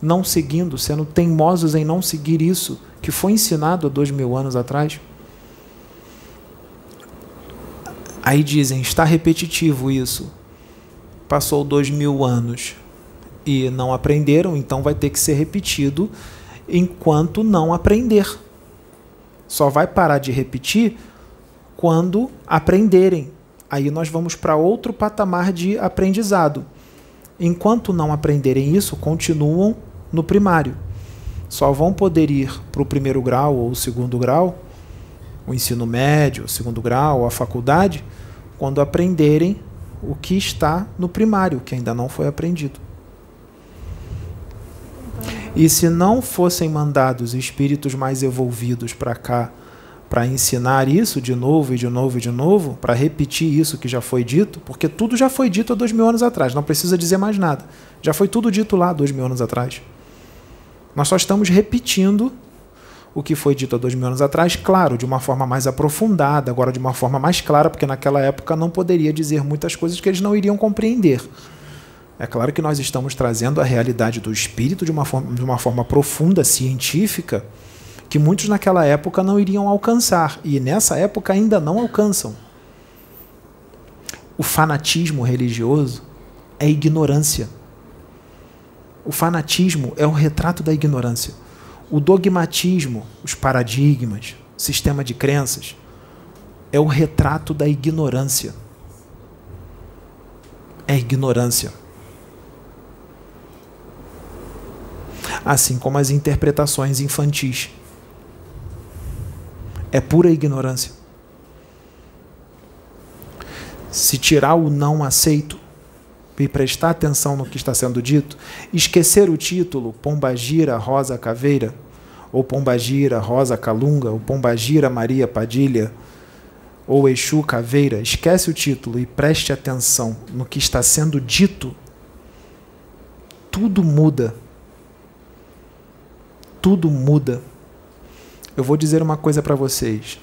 não seguindo, sendo teimosos em não seguir isso que foi ensinado há dois mil anos atrás? Aí dizem, está repetitivo isso. Passou dois mil anos e não aprenderam, então vai ter que ser repetido enquanto não aprender. Só vai parar de repetir quando aprenderem. Aí nós vamos para outro patamar de aprendizado. Enquanto não aprenderem isso, continuam no primário. Só vão poder ir para o primeiro grau ou o segundo grau, o ensino médio, o segundo grau, a faculdade, quando aprenderem o que está no primário, que ainda não foi aprendido. E se não fossem mandados espíritos mais evolvidos para cá, para ensinar isso de novo e de novo e de novo, para repetir isso que já foi dito, porque tudo já foi dito há dois mil anos atrás, não precisa dizer mais nada. Já foi tudo dito lá dois mil anos atrás. Nós só estamos repetindo o que foi dito há dois mil anos atrás, claro, de uma forma mais aprofundada, agora de uma forma mais clara, porque naquela época não poderia dizer muitas coisas que eles não iriam compreender. É claro que nós estamos trazendo a realidade do espírito de uma forma, de uma forma profunda, científica, que muitos naquela época não iriam alcançar, e nessa época ainda não alcançam. O fanatismo religioso é ignorância. O fanatismo é o retrato da ignorância. O dogmatismo, os paradigmas, sistema de crenças, é o retrato da ignorância. É ignorância. assim como as interpretações infantis. É pura ignorância. Se tirar o não aceito e prestar atenção no que está sendo dito, esquecer o título Pombagira Rosa Caveira, ou Pombagira Rosa Calunga, ou Pombagira Maria Padilha, ou Exu Caveira, esquece o título e preste atenção no que está sendo dito, tudo muda. Tudo muda. Eu vou dizer uma coisa para vocês.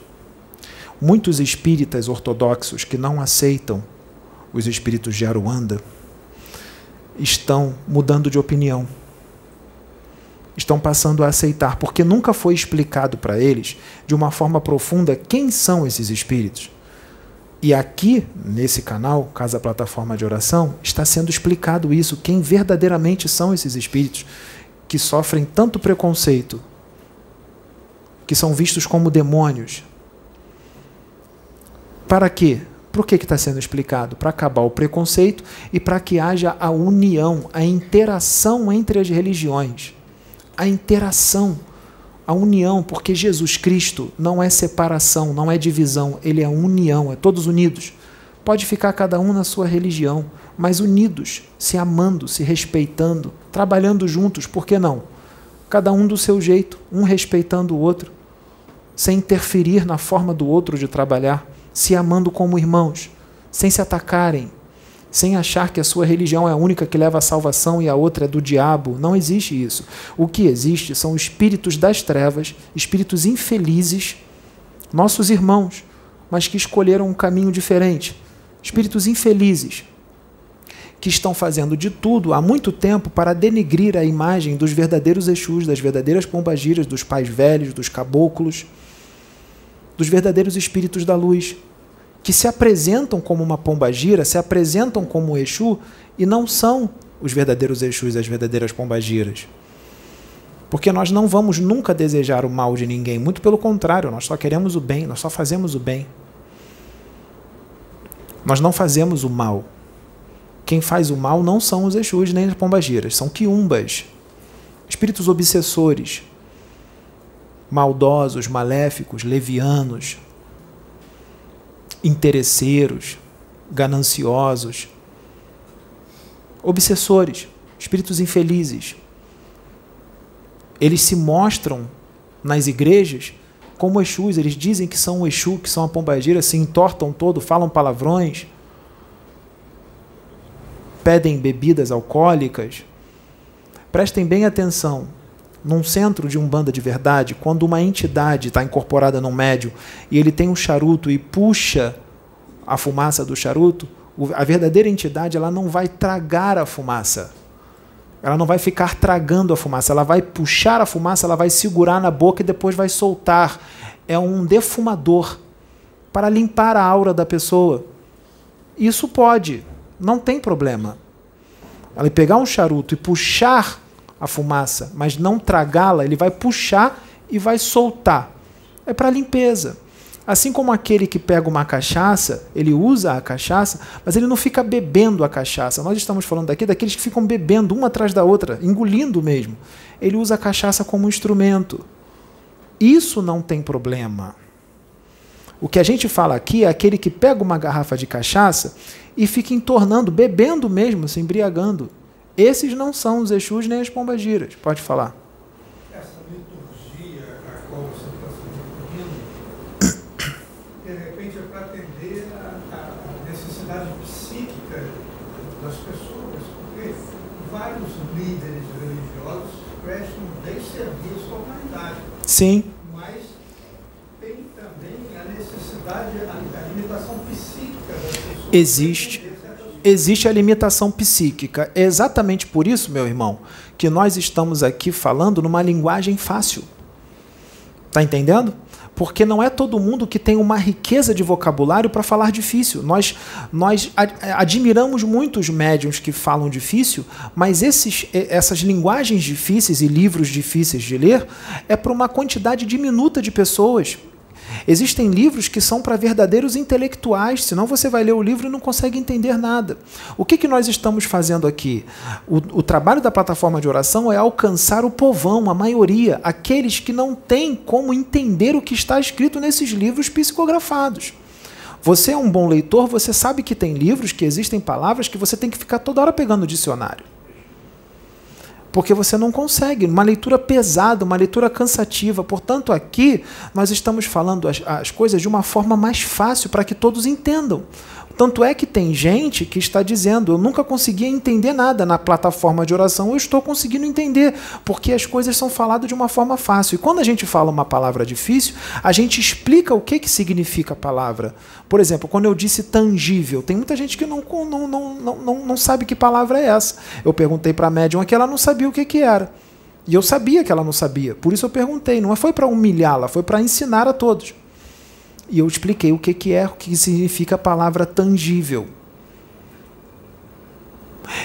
Muitos espíritas ortodoxos que não aceitam os espíritos de Aruanda estão mudando de opinião. Estão passando a aceitar, porque nunca foi explicado para eles, de uma forma profunda, quem são esses espíritos. E aqui, nesse canal, Casa Plataforma de Oração, está sendo explicado isso, quem verdadeiramente são esses espíritos que sofrem tanto preconceito, que são vistos como demônios. Para quê? Por que está sendo explicado? Para acabar o preconceito e para que haja a união, a interação entre as religiões. A interação, a união, porque Jesus Cristo não é separação, não é divisão, ele é união, é todos unidos. Pode ficar cada um na sua religião, mas unidos, se amando, se respeitando, trabalhando juntos, por que não? Cada um do seu jeito, um respeitando o outro, sem interferir na forma do outro de trabalhar se amando como irmãos, sem se atacarem, sem achar que a sua religião é a única que leva à salvação e a outra é do diabo. Não existe isso. O que existe são espíritos das trevas, espíritos infelizes, nossos irmãos, mas que escolheram um caminho diferente. Espíritos infelizes, que estão fazendo de tudo há muito tempo para denegrir a imagem dos verdadeiros Exus, das verdadeiras pombagiras, dos pais velhos, dos caboclos, dos verdadeiros espíritos da luz que se apresentam como uma pombagira, se apresentam como Exu e não são os verdadeiros Exus, as verdadeiras pombagiras. Porque nós não vamos nunca desejar o mal de ninguém, muito pelo contrário, nós só queremos o bem, nós só fazemos o bem. Nós não fazemos o mal. Quem faz o mal não são os Exus nem as pombagiras, são quiumbas, espíritos obsessores, maldosos, maléficos, levianos, interesseiros, gananciosos, obsessores, espíritos infelizes. Eles se mostram nas igrejas como Exus, eles dizem que são o Exu, que são a pombagira, se entortam todo, falam palavrões, pedem bebidas alcoólicas. Prestem bem atenção, num centro de umbanda de verdade, quando uma entidade está incorporada num médium e ele tem um charuto e puxa a fumaça do charuto, a verdadeira entidade ela não vai tragar a fumaça. Ela não vai ficar tragando a fumaça, ela vai puxar a fumaça, ela vai segurar na boca e depois vai soltar. É um defumador para limpar a aura da pessoa. Isso pode, não tem problema. Ela pegar um charuto e puxar a fumaça, mas não tragá-la, ele vai puxar e vai soltar. É para limpeza. Assim como aquele que pega uma cachaça, ele usa a cachaça, mas ele não fica bebendo a cachaça. Nós estamos falando daqui daqueles que ficam bebendo uma atrás da outra, engolindo mesmo. Ele usa a cachaça como instrumento. Isso não tem problema. O que a gente fala aqui é aquele que pega uma garrafa de cachaça e fica entornando, bebendo mesmo, se embriagando. Esses não são os Exus nem as pombagiras. Pode falar. Essa liturgia a qual você está se referindo, de repente é para atender a, necessidade psíquica das pessoas, porque vários líderes religiosos prestam bem serviço à humanidade. Sim. Mas tem também a necessidade, a, a limitação psíquica das pessoas. Existe existe a limitação psíquica. É exatamente por isso, meu irmão, que nós estamos aqui falando numa linguagem fácil. Está entendendo? Porque não é todo mundo que tem uma riqueza de vocabulário para falar difícil. Nós, nós admiramos muitos médiums que falam difícil, mas esses, essas linguagens difíceis e livros difíceis de ler é para uma quantidade diminuta de pessoas. Existem livros que são para verdadeiros intelectuais, senão você vai ler o livro e não consegue entender nada. O que, que nós estamos fazendo aqui? O, o trabalho da plataforma de oração é alcançar o povão, a maioria, aqueles que não têm como entender o que está escrito nesses livros psicografados. Você é um bom leitor, você sabe que tem livros, que existem palavras que você tem que ficar toda hora pegando o dicionário porque você não consegue. Uma leitura pesada, uma leitura cansativa. Portanto, aqui nós estamos falando as, as coisas de uma forma mais fácil para que todos entendam. Tanto é que tem gente que está dizendo: eu nunca conseguia entender nada na plataforma de oração, eu estou conseguindo entender, porque as coisas são faladas de uma forma fácil. E quando a gente fala uma palavra difícil, a gente explica o que, que significa a palavra. Por exemplo, quando eu disse tangível, tem muita gente que não, não, não, não, não sabe que palavra é essa. Eu perguntei para a médium aqui, ela não sabia o que, que era. E eu sabia que ela não sabia, por isso eu perguntei. Não foi para humilhá-la, foi para ensinar a todos e eu expliquei o que, que é, o que significa a palavra tangível.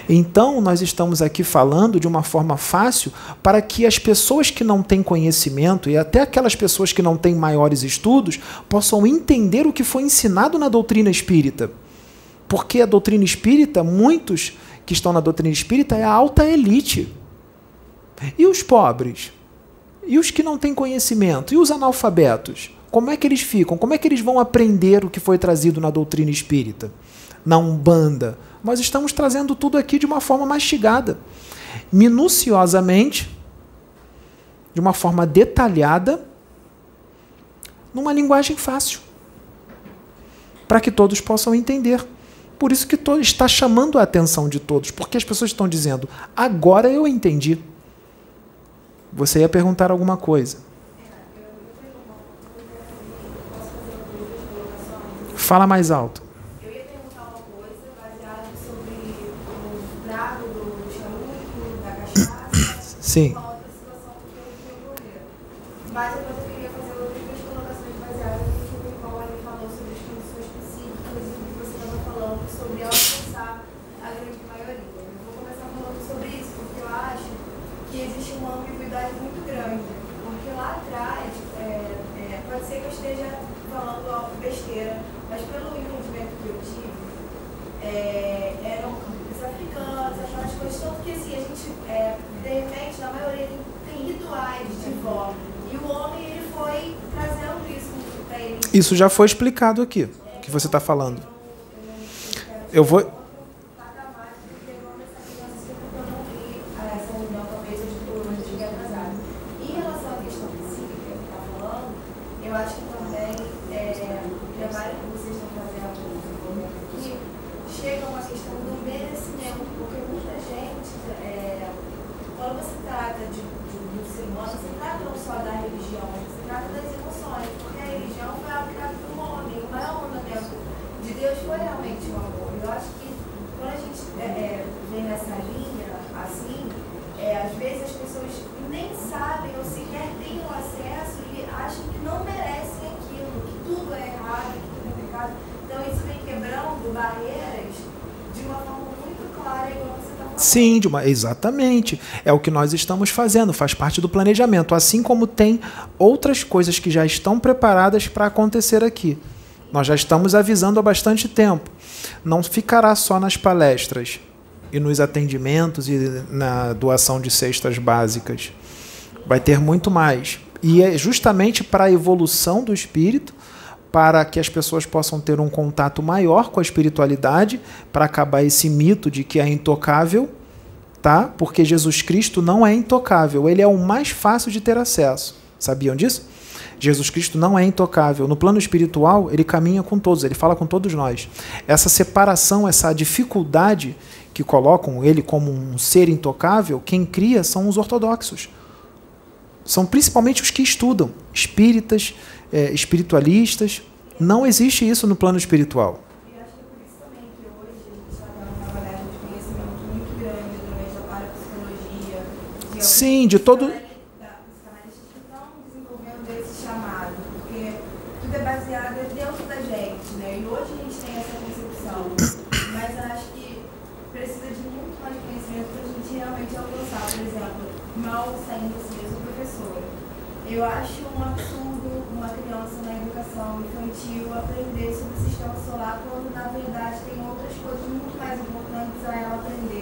Então, nós estamos aqui falando de uma forma fácil para que as pessoas que não têm conhecimento e até aquelas pessoas que não têm maiores estudos possam entender o que foi ensinado na doutrina espírita. Porque a doutrina espírita, muitos que estão na doutrina espírita, é a alta elite. E os pobres? E os que não têm conhecimento? E os analfabetos? Como é que eles ficam? Como é que eles vão aprender o que foi trazido na doutrina espírita? Na Umbanda? Nós estamos trazendo tudo aqui de uma forma mastigada, minuciosamente, de uma forma detalhada, numa linguagem fácil, para que todos possam entender. Por isso que está chamando a atenção de todos, porque as pessoas estão dizendo: agora eu entendi. Você ia perguntar alguma coisa. Fala mais alto. Eu ia perguntar uma coisa baseada sobre o do charuto, da cachaça. Sim. Mas eu queria fazer outras colocações baseadas no que o irmão ali falou sobre as condições específicas e o que você estava falando sobre alcançar a grande maioria. Eu vou começar falando sobre isso, porque eu acho que existe uma ambiguidade muito grande. Porque lá atrás, é, é, pode ser que eu esteja falando algo besteira, mas pelo entendimento que eu tive, é, eram os africanos, aquelas coisas, tanto que assim, a gente, é, de repente, na maioria tem, tem rituais de vó. E o homem, ele foi trazendo isso para ele. Isso já foi explicado aqui, que você está falando. Eu vou. Trata de, de, do ser humano, você trata não só da religião, você trata das emoções, religião foi aplicada por um homem, o maior mandamento de Deus foi realmente o amor. Eu acho que quando a gente é, é, vem nessa linha, assim, é, às vezes as pessoas nem sabem ou sequer têm o acesso e acham que não merecem aquilo, que tudo é errado, que tudo é pecado. Então isso vem quebrando barreiras de uma forma muito clara, igual você está falando. Sim, de uma, exatamente. É o que nós estamos fazendo, faz parte do planejamento. Assim como tem outras coisas que já estão preparadas para acontecer aqui. Nós já estamos avisando há bastante tempo. Não ficará só nas palestras e nos atendimentos e na doação de cestas básicas. Vai ter muito mais. E é justamente para a evolução do espírito, para que as pessoas possam ter um contato maior com a espiritualidade, para acabar esse mito de que é intocável, tá? Porque Jesus Cristo não é intocável, ele é o mais fácil de ter acesso. Sabiam disso? Jesus Cristo não é intocável. No plano espiritual, ele caminha com todos, ele fala com todos nós. Essa separação, essa dificuldade que colocam ele como um ser intocável, quem cria são os ortodoxos. São principalmente os que estudam, espíritas, é, espiritualistas. Não existe isso no plano espiritual. Eu sou professora. Eu acho um absurdo uma criança na educação infantil aprender sobre o sistema solar quando na verdade tem outras coisas muito mais importantes a ela aprender.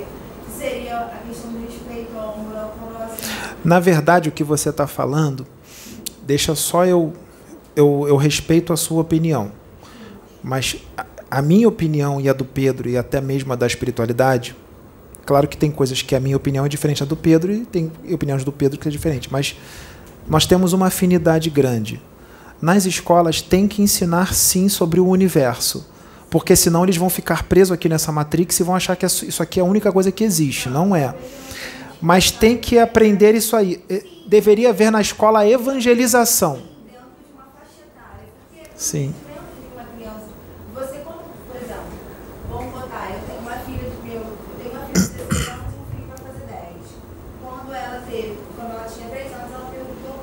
Seria a questão do respeito ao amor ao próximo. Na verdade, o que você está falando, deixa só eu, eu. Eu respeito a sua opinião. Mas a, a minha opinião e a do Pedro, e até mesmo a da espiritualidade, claro que tem coisas que a minha opinião é diferente da do Pedro, e tem opiniões do Pedro que é diferente. Mas nós temos uma afinidade grande. Nas escolas tem que ensinar sim sobre o universo, porque senão eles vão ficar presos aqui nessa matrix e vão achar que isso aqui é a única coisa que existe. Não é. Mas tem que aprender isso aí. Deveria haver na escola evangelização. Sim. dentro de uma criança, você como, por exemplo, vamos botar, eu tenho uma filha de meu, eu tenho uma filha de 16 anos e um filho que vai fazer 10. Quando ela teve, quando ela tinha 3 anos, ela perguntou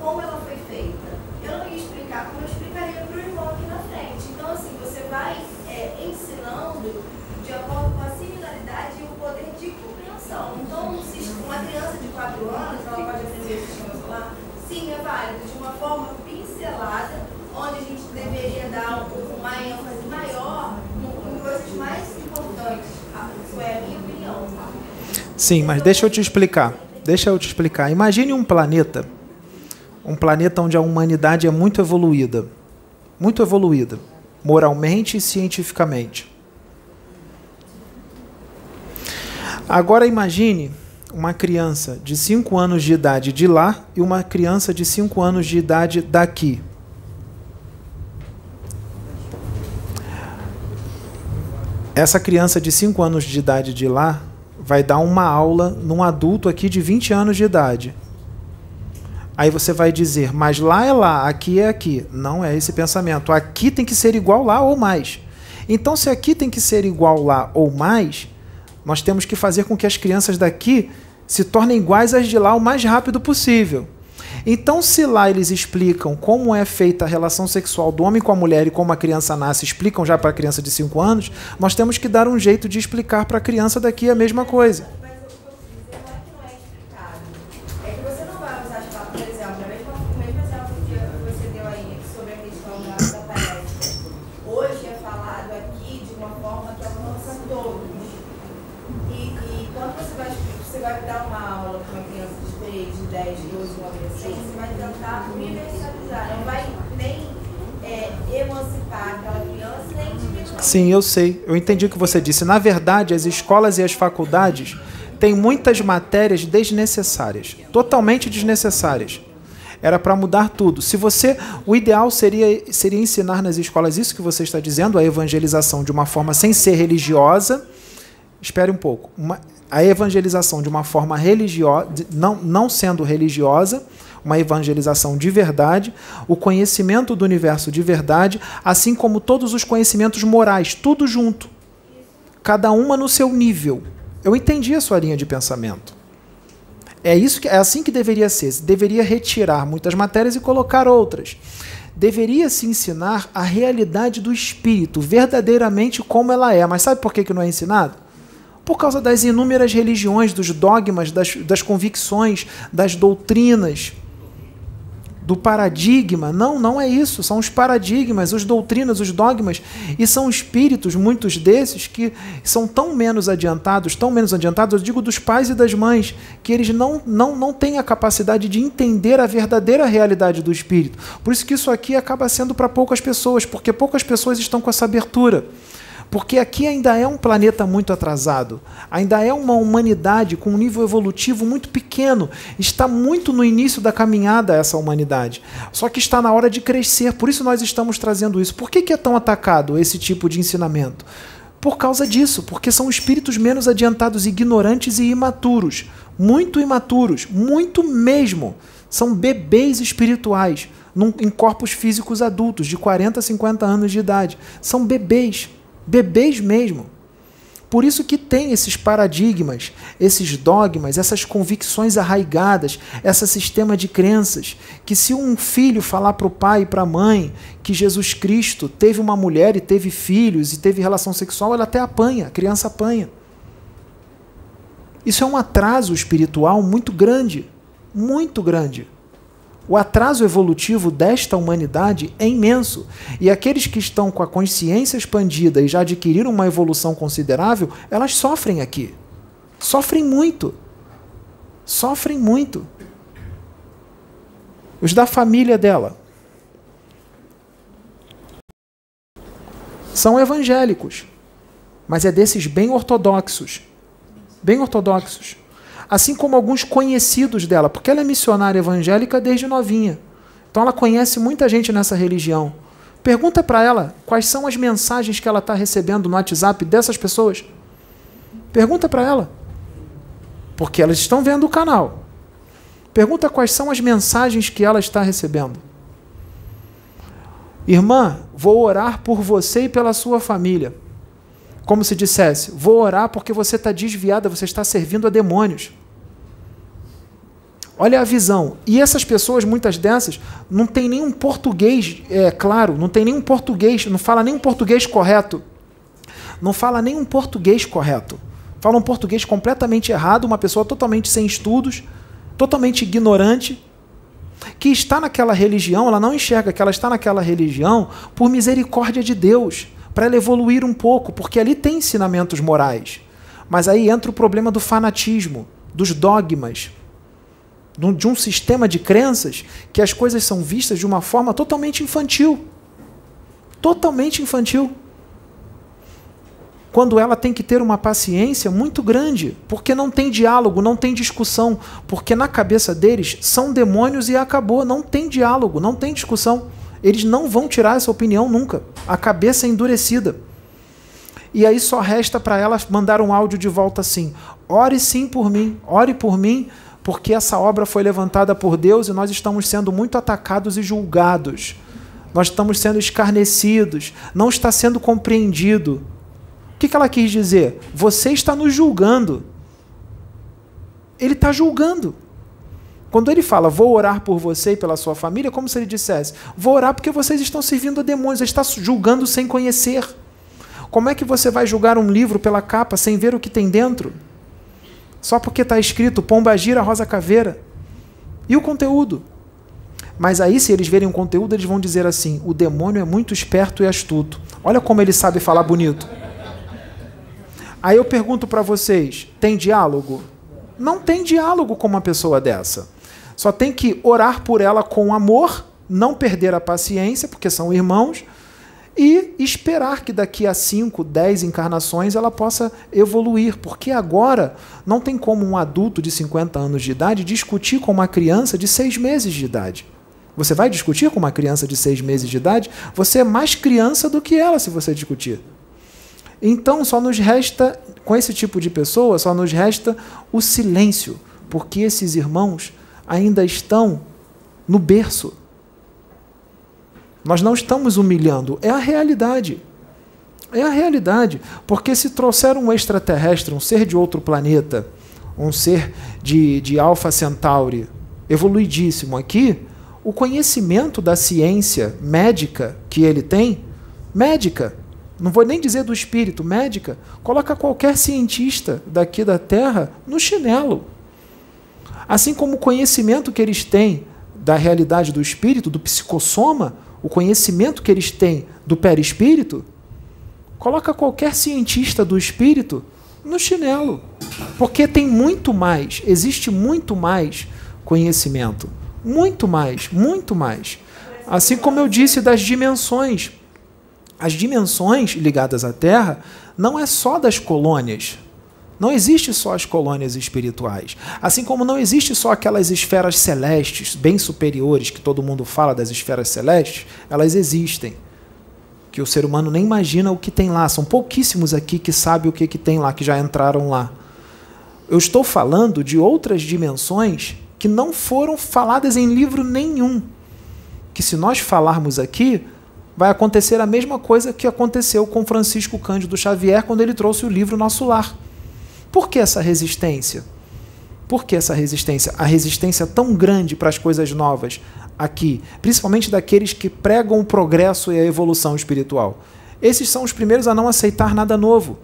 como ela foi feita. Eu não ia explicar como eu explicaria para o irmão aqui na frente. Então, assim, você vai é, ensinando de acordo com a similaridade e o poder de compreensão. Então, um sis- uma criança de 4 anos, ela pode aprender o sistema solar? Sim, é válido, de uma forma pincelada, onde a gente deveria dar um- uma ênfase maior no- em coisas mais importantes. Ah, Isso é a minha opinião. tá? Sim, mas deixa eu te explicar. Deixa eu te explicar. Imagine um planeta, um planeta onde a humanidade é muito evoluída, muito evoluída, moralmente e cientificamente. Agora imagine uma criança de 5 anos de idade de lá e uma criança de 5 anos de idade daqui. Essa criança de 5 anos de idade de lá vai dar uma aula num adulto aqui de 20 anos de idade. Aí você vai dizer, mas lá é lá, aqui é aqui. Não é esse pensamento. Aqui tem que ser igual lá ou mais. Então, se aqui tem que ser igual lá ou mais, nós temos que fazer com que as crianças daqui se tornem iguais às de lá o mais rápido possível. Então, se lá eles explicam como é feita a relação sexual do homem com a mulher e como a criança nasce, explicam já para a criança de 5 anos, nós temos que dar um jeito de explicar para a criança daqui a mesma coisa. Mas o que eu quis dizer não é que não é explicado. É que você não vai usar as palavras, por exemplo, a mesma- o mesmo exemplo que você deu aí sobre a questão da, da palestra. Hoje é falado aqui de uma forma que alcança todos. E, e quando você vai, você vai dar uma aula para uma criança de 3, de 10, de 12, um adolescente, você vai tentar universalizar, não vai nem é, emancipar aquela criança, nem diminuir. Sim, eu sei. Eu entendi o que você disse. Na verdade, as escolas e as faculdades têm muitas matérias desnecessárias, totalmente desnecessárias. Era para mudar tudo. Se você, o ideal seria seria ensinar nas escolas isso que você está dizendo, a evangelização de uma forma sem ser religiosa. Espere um pouco. Uma- a evangelização de uma forma religiosa, não, não sendo religiosa, uma evangelização de verdade, o conhecimento do universo de verdade, assim como todos os conhecimentos morais, tudo junto. Cada uma no seu nível. Eu entendi a sua linha de pensamento. É isso que é assim que deveria ser. Se Deveria retirar muitas matérias e colocar outras. Deveria se ensinar a realidade do espírito, verdadeiramente como ela é. Mas sabe por que que não é ensinado? Por causa das inúmeras religiões, dos dogmas, das, das convicções, das doutrinas, do paradigma. Não, não é isso. São os paradigmas, as doutrinas, os dogmas. E são espíritos, muitos desses, que são tão menos adiantados, tão menos adiantados, eu digo dos pais e das mães, que eles não, não, não têm a capacidade de entender a verdadeira realidade do espírito. Por isso que isso aqui acaba sendo para poucas pessoas, porque poucas pessoas estão com essa abertura. Porque aqui ainda é um planeta muito atrasado, ainda é uma humanidade com um nível evolutivo muito pequeno, está muito no início da caminhada essa humanidade. Só que está na hora de crescer, por isso nós estamos trazendo isso. Por que, é tão atacado esse tipo de ensinamento? Por causa disso, porque são espíritos menos adiantados, ignorantes e imaturos. Muito imaturos, muito mesmo. São bebês espirituais, num- em corpos físicos adultos, de 40 a 50 anos de idade. São bebês, bebês mesmo. Por isso que tem esses paradigmas, esses dogmas, essas convicções arraigadas, esse sistema de crenças, que se um filho falar para o pai e para a mãe que Jesus Cristo teve uma mulher e teve filhos e teve relação sexual, ela até apanha, a criança apanha. Isso é um atraso espiritual muito grande, muito grande. O atraso evolutivo desta humanidade é imenso. E aqueles que estão com a consciência expandida e já adquiriram uma evolução considerável, elas sofrem aqui. Sofrem muito. Sofrem muito. Os da família dela são evangélicos, mas é desses bem ortodoxos. Bem ortodoxos assim como alguns conhecidos dela, porque ela é missionária evangélica desde novinha. Então ela conhece muita gente nessa religião. Pergunta para ela quais são as mensagens que ela está recebendo no WhatsApp dessas pessoas. Pergunta para ela. Porque elas estão vendo o canal. Pergunta quais são as mensagens que ela está recebendo. Irmã, vou orar por você e pela sua família. Como se dissesse: Vou orar porque você está desviada, você está servindo a demônios. Olha a visão. E essas pessoas, muitas dessas, não tem nenhum português, é claro, não tem nenhum português, não fala nenhum português correto. Não fala nenhum português correto. Fala um português completamente errado, uma pessoa totalmente sem estudos, totalmente ignorante, que está naquela religião, ela não enxerga que ela está naquela religião por misericórdia de Deus para ela evoluir um pouco, porque ali tem ensinamentos morais. Mas aí entra o problema do fanatismo, dos dogmas, de um sistema de crenças que as coisas são vistas de uma forma totalmente infantil. Totalmente infantil. Quando ela tem que ter uma paciência muito grande, porque não tem diálogo, não tem discussão, porque na cabeça deles são demônios e acabou, não tem diálogo, não tem discussão. Eles não vão tirar essa opinião nunca. A cabeça é endurecida. E aí só resta para ela mandar um áudio de volta assim: ore sim por mim, ore por mim, porque essa obra foi levantada por Deus e nós estamos sendo muito atacados e julgados. Nós estamos sendo escarnecidos, não está sendo compreendido. O que ela quis dizer? Você está nos julgando. Ele está julgando. Quando ele fala, vou orar por você e pela sua família, é como se ele dissesse, vou orar porque vocês estão servindo a demônios, ele está julgando sem conhecer. Como é que você vai julgar um livro pela capa sem ver o que tem dentro? Só porque está escrito Pomba Gira Rosa Caveira. E o conteúdo? Mas aí, se eles verem o conteúdo, eles vão dizer assim: o demônio é muito esperto e astuto. Olha como ele sabe falar bonito. Aí eu pergunto para vocês: tem diálogo? Não tem diálogo com uma pessoa dessa. Só tem que orar por ela com amor, não perder a paciência, porque são irmãos, e esperar que daqui a 5, 10 encarnações ela possa evoluir, porque agora não tem como um adulto de 50 anos de idade discutir com uma criança de 6 meses de idade. Você vai discutir com uma criança de 6 meses de idade? Você é mais criança do que ela se você discutir. Então só nos resta, com esse tipo de pessoa, só nos resta o silêncio, porque esses irmãos ainda estão no berço. Nós não estamos humilhando, é a realidade. É a realidade. Porque se trouxer um extraterrestre, um ser de outro planeta, um ser de, de Alpha Centauri, evoluidíssimo aqui, o conhecimento da ciência médica que ele tem, médica, não vou nem dizer do espírito, médica, coloca qualquer cientista daqui da Terra no chinelo. Assim como o conhecimento que eles têm da realidade do espírito, do psicossoma, o conhecimento que eles têm do perispírito, coloca qualquer cientista do espírito no chinelo. Porque tem muito mais, existe muito mais conhecimento. Muito mais, muito mais. Assim como eu disse das dimensões. As dimensões ligadas à Terra não é só das colônias, não existe só as colônias espirituais. Assim como não existe só aquelas esferas celestes, bem superiores, que todo mundo fala das esferas celestes, elas existem. Que o ser humano nem imagina o que tem lá. São pouquíssimos aqui que sabem o que, que tem lá, que já entraram lá. Eu estou falando de outras dimensões que não foram faladas em livro nenhum. Que se nós falarmos aqui, vai acontecer a mesma coisa que aconteceu com Francisco Cândido Xavier quando ele trouxe o livro Nosso Lar por que essa resistência? Por que essa resistência? A resistência tão grande para as coisas novas aqui, principalmente daqueles que pregam o progresso e a evolução espiritual. Esses são os primeiros a não aceitar nada novo.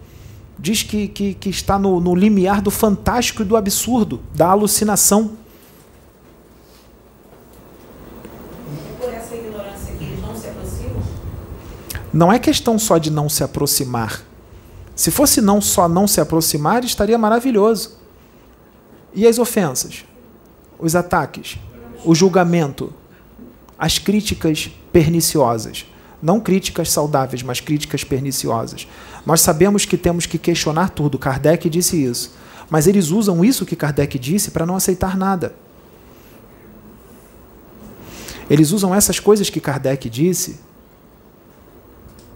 Diz que, que, que está no, no limiar do fantástico e do absurdo, da alucinação. Não é questão só de não se aproximar. Se fosse não só não se aproximar, estaria maravilhoso. E as ofensas? Os ataques? O julgamento? As críticas perniciosas? Não críticas saudáveis, mas críticas perniciosas. Nós sabemos que temos que questionar tudo. Kardec disse isso. Mas eles usam isso que Kardec disse para não aceitar nada. Eles usam essas coisas que Kardec disse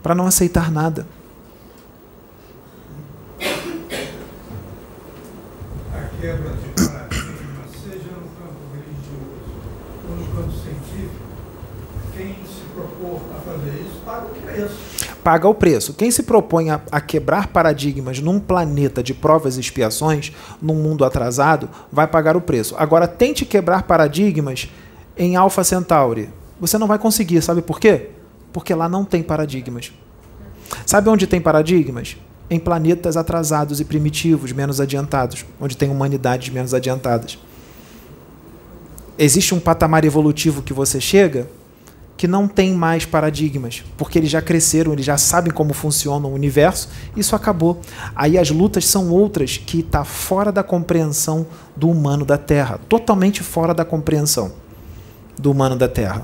para não aceitar nada. A quebra de paradigma, seja no campo religioso ou no campo científico, quem se propor a fazer isso paga o paga o preço. Quem se propõe a, a quebrar paradigmas num planeta de provas e expiações, num mundo atrasado, vai pagar o preço. Agora, tente quebrar paradigmas em Alpha Centauri. Você não vai conseguir, sabe por quê? Porque lá não tem paradigmas. Sabe onde tem paradigmas? Em planetas atrasados e primitivos, menos adiantados, onde tem humanidades menos adiantadas. Existe um patamar evolutivo que você chega que não tem mais paradigmas, porque eles já cresceram, eles já sabem como funciona o universo, isso acabou. Aí as lutas são outras que está fora da compreensão do humano da Terra, totalmente fora da compreensão do humano da Terra.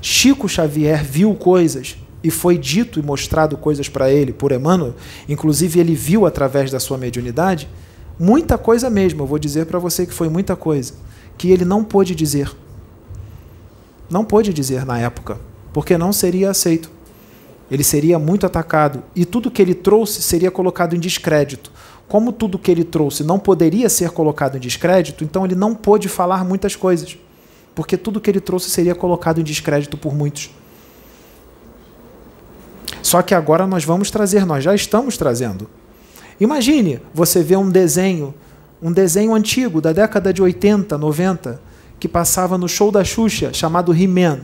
Chico Xavier viu coisas e foi dito e mostrado coisas para ele por Emmanuel, inclusive ele viu através da sua mediunidade, muita coisa mesmo, eu vou dizer para você que foi muita coisa, que ele não pôde dizer. Não pôde dizer na época, porque não seria aceito. Ele seria muito atacado e tudo que ele trouxe seria colocado em descrédito. Como tudo que ele trouxe não poderia ser colocado em descrédito, então ele não pôde falar muitas coisas, porque tudo que ele trouxe seria colocado em descrédito por muitos. Só que agora nós vamos trazer, nós já estamos trazendo. Imagine você ver um desenho, um desenho antigo da década de 80, 90, que passava no show da Xuxa, chamado He-Man,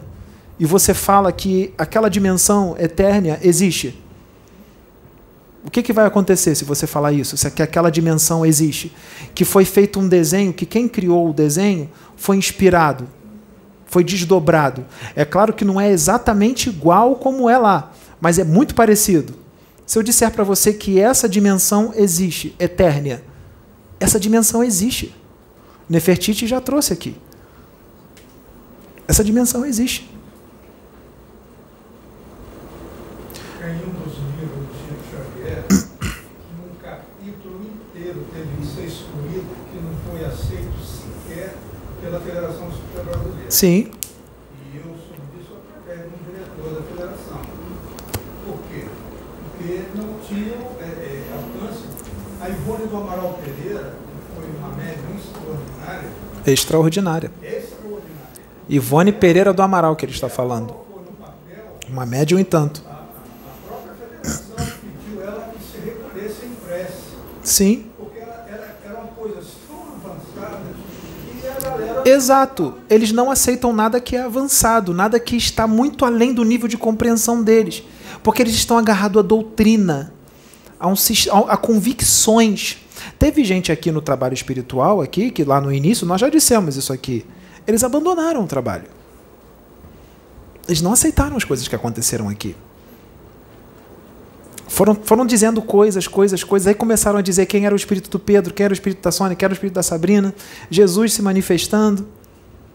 e você fala que aquela dimensão eterna existe. O que, que vai acontecer se você falar isso? Se que aquela dimensão existe? Que foi feito um desenho, que quem criou o desenho foi inspirado, foi desdobrado. É claro que não é exatamente igual como é lá, mas é muito parecido. Se eu disser para você que essa dimensão existe, eterna, essa dimensão existe. Nefertiti já trouxe aqui. Essa dimensão existe. Em um dos livros do Chico Xavier, num capítulo inteiro teve que ser excluído, que não foi aceito sequer pela Federação Super Brasileira. Sim. E eu soube disso através de um diretor da federação. Por quê? Porque não tinham é, é, alcance. A Ivone do Amaral Pereira, que foi uma médium extraordinária, Extraordinária. extraordinária, Ivone Pereira do Amaral que ele está falando. Uma médium e tanto. a, a própria federação pediu ela que se recolhesse em prece. Sim. Exato. Eles não aceitam nada que é avançado, nada que está muito além do nível de compreensão deles. Porque eles estão agarrados à doutrina, a, um, a convicções. Teve gente aqui no trabalho espiritual, aqui, que lá no início, nós já dissemos isso aqui. Eles abandonaram o trabalho. Eles não aceitaram as coisas que aconteceram aqui. Foram, foram dizendo coisas, coisas, coisas. Aí começaram a dizer quem era o espírito do Pedro, quem era o espírito da Sônia, quem era o espírito da Sabrina. Jesus se manifestando.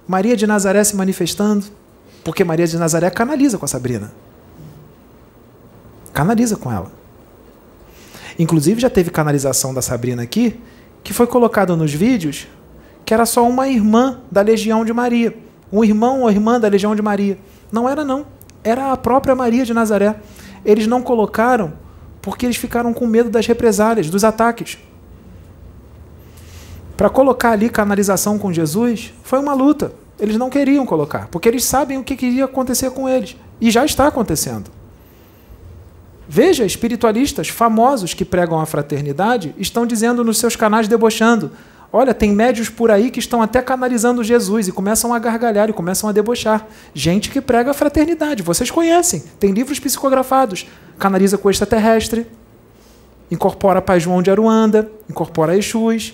Maria de Nazaré se manifestando. Porque Maria de Nazaré canaliza com a Sabrina. Canaliza com ela. Inclusive já teve canalização da Sabrina aqui, que foi colocado nos vídeos que era só uma irmã da Legião de Maria. Um irmão ou irmã da Legião de Maria. Não era, não. Era a própria Maria de Nazaré. Eles não colocaram porque eles ficaram com medo das represálias, dos ataques. Para colocar ali canalização com Jesus, foi uma luta. Eles não queriam colocar, porque eles sabem o que iria acontecer com eles. E já está acontecendo. Veja, espiritualistas famosos que pregam a fraternidade estão dizendo nos seus canais debochando: olha, tem médios por aí que estão até canalizando Jesus e começam a gargalhar e começam a debochar. Gente que prega a fraternidade, vocês conhecem, tem livros psicografados. Canaliza com extraterrestre, incorpora Pai João de Aruanda, incorpora Exus.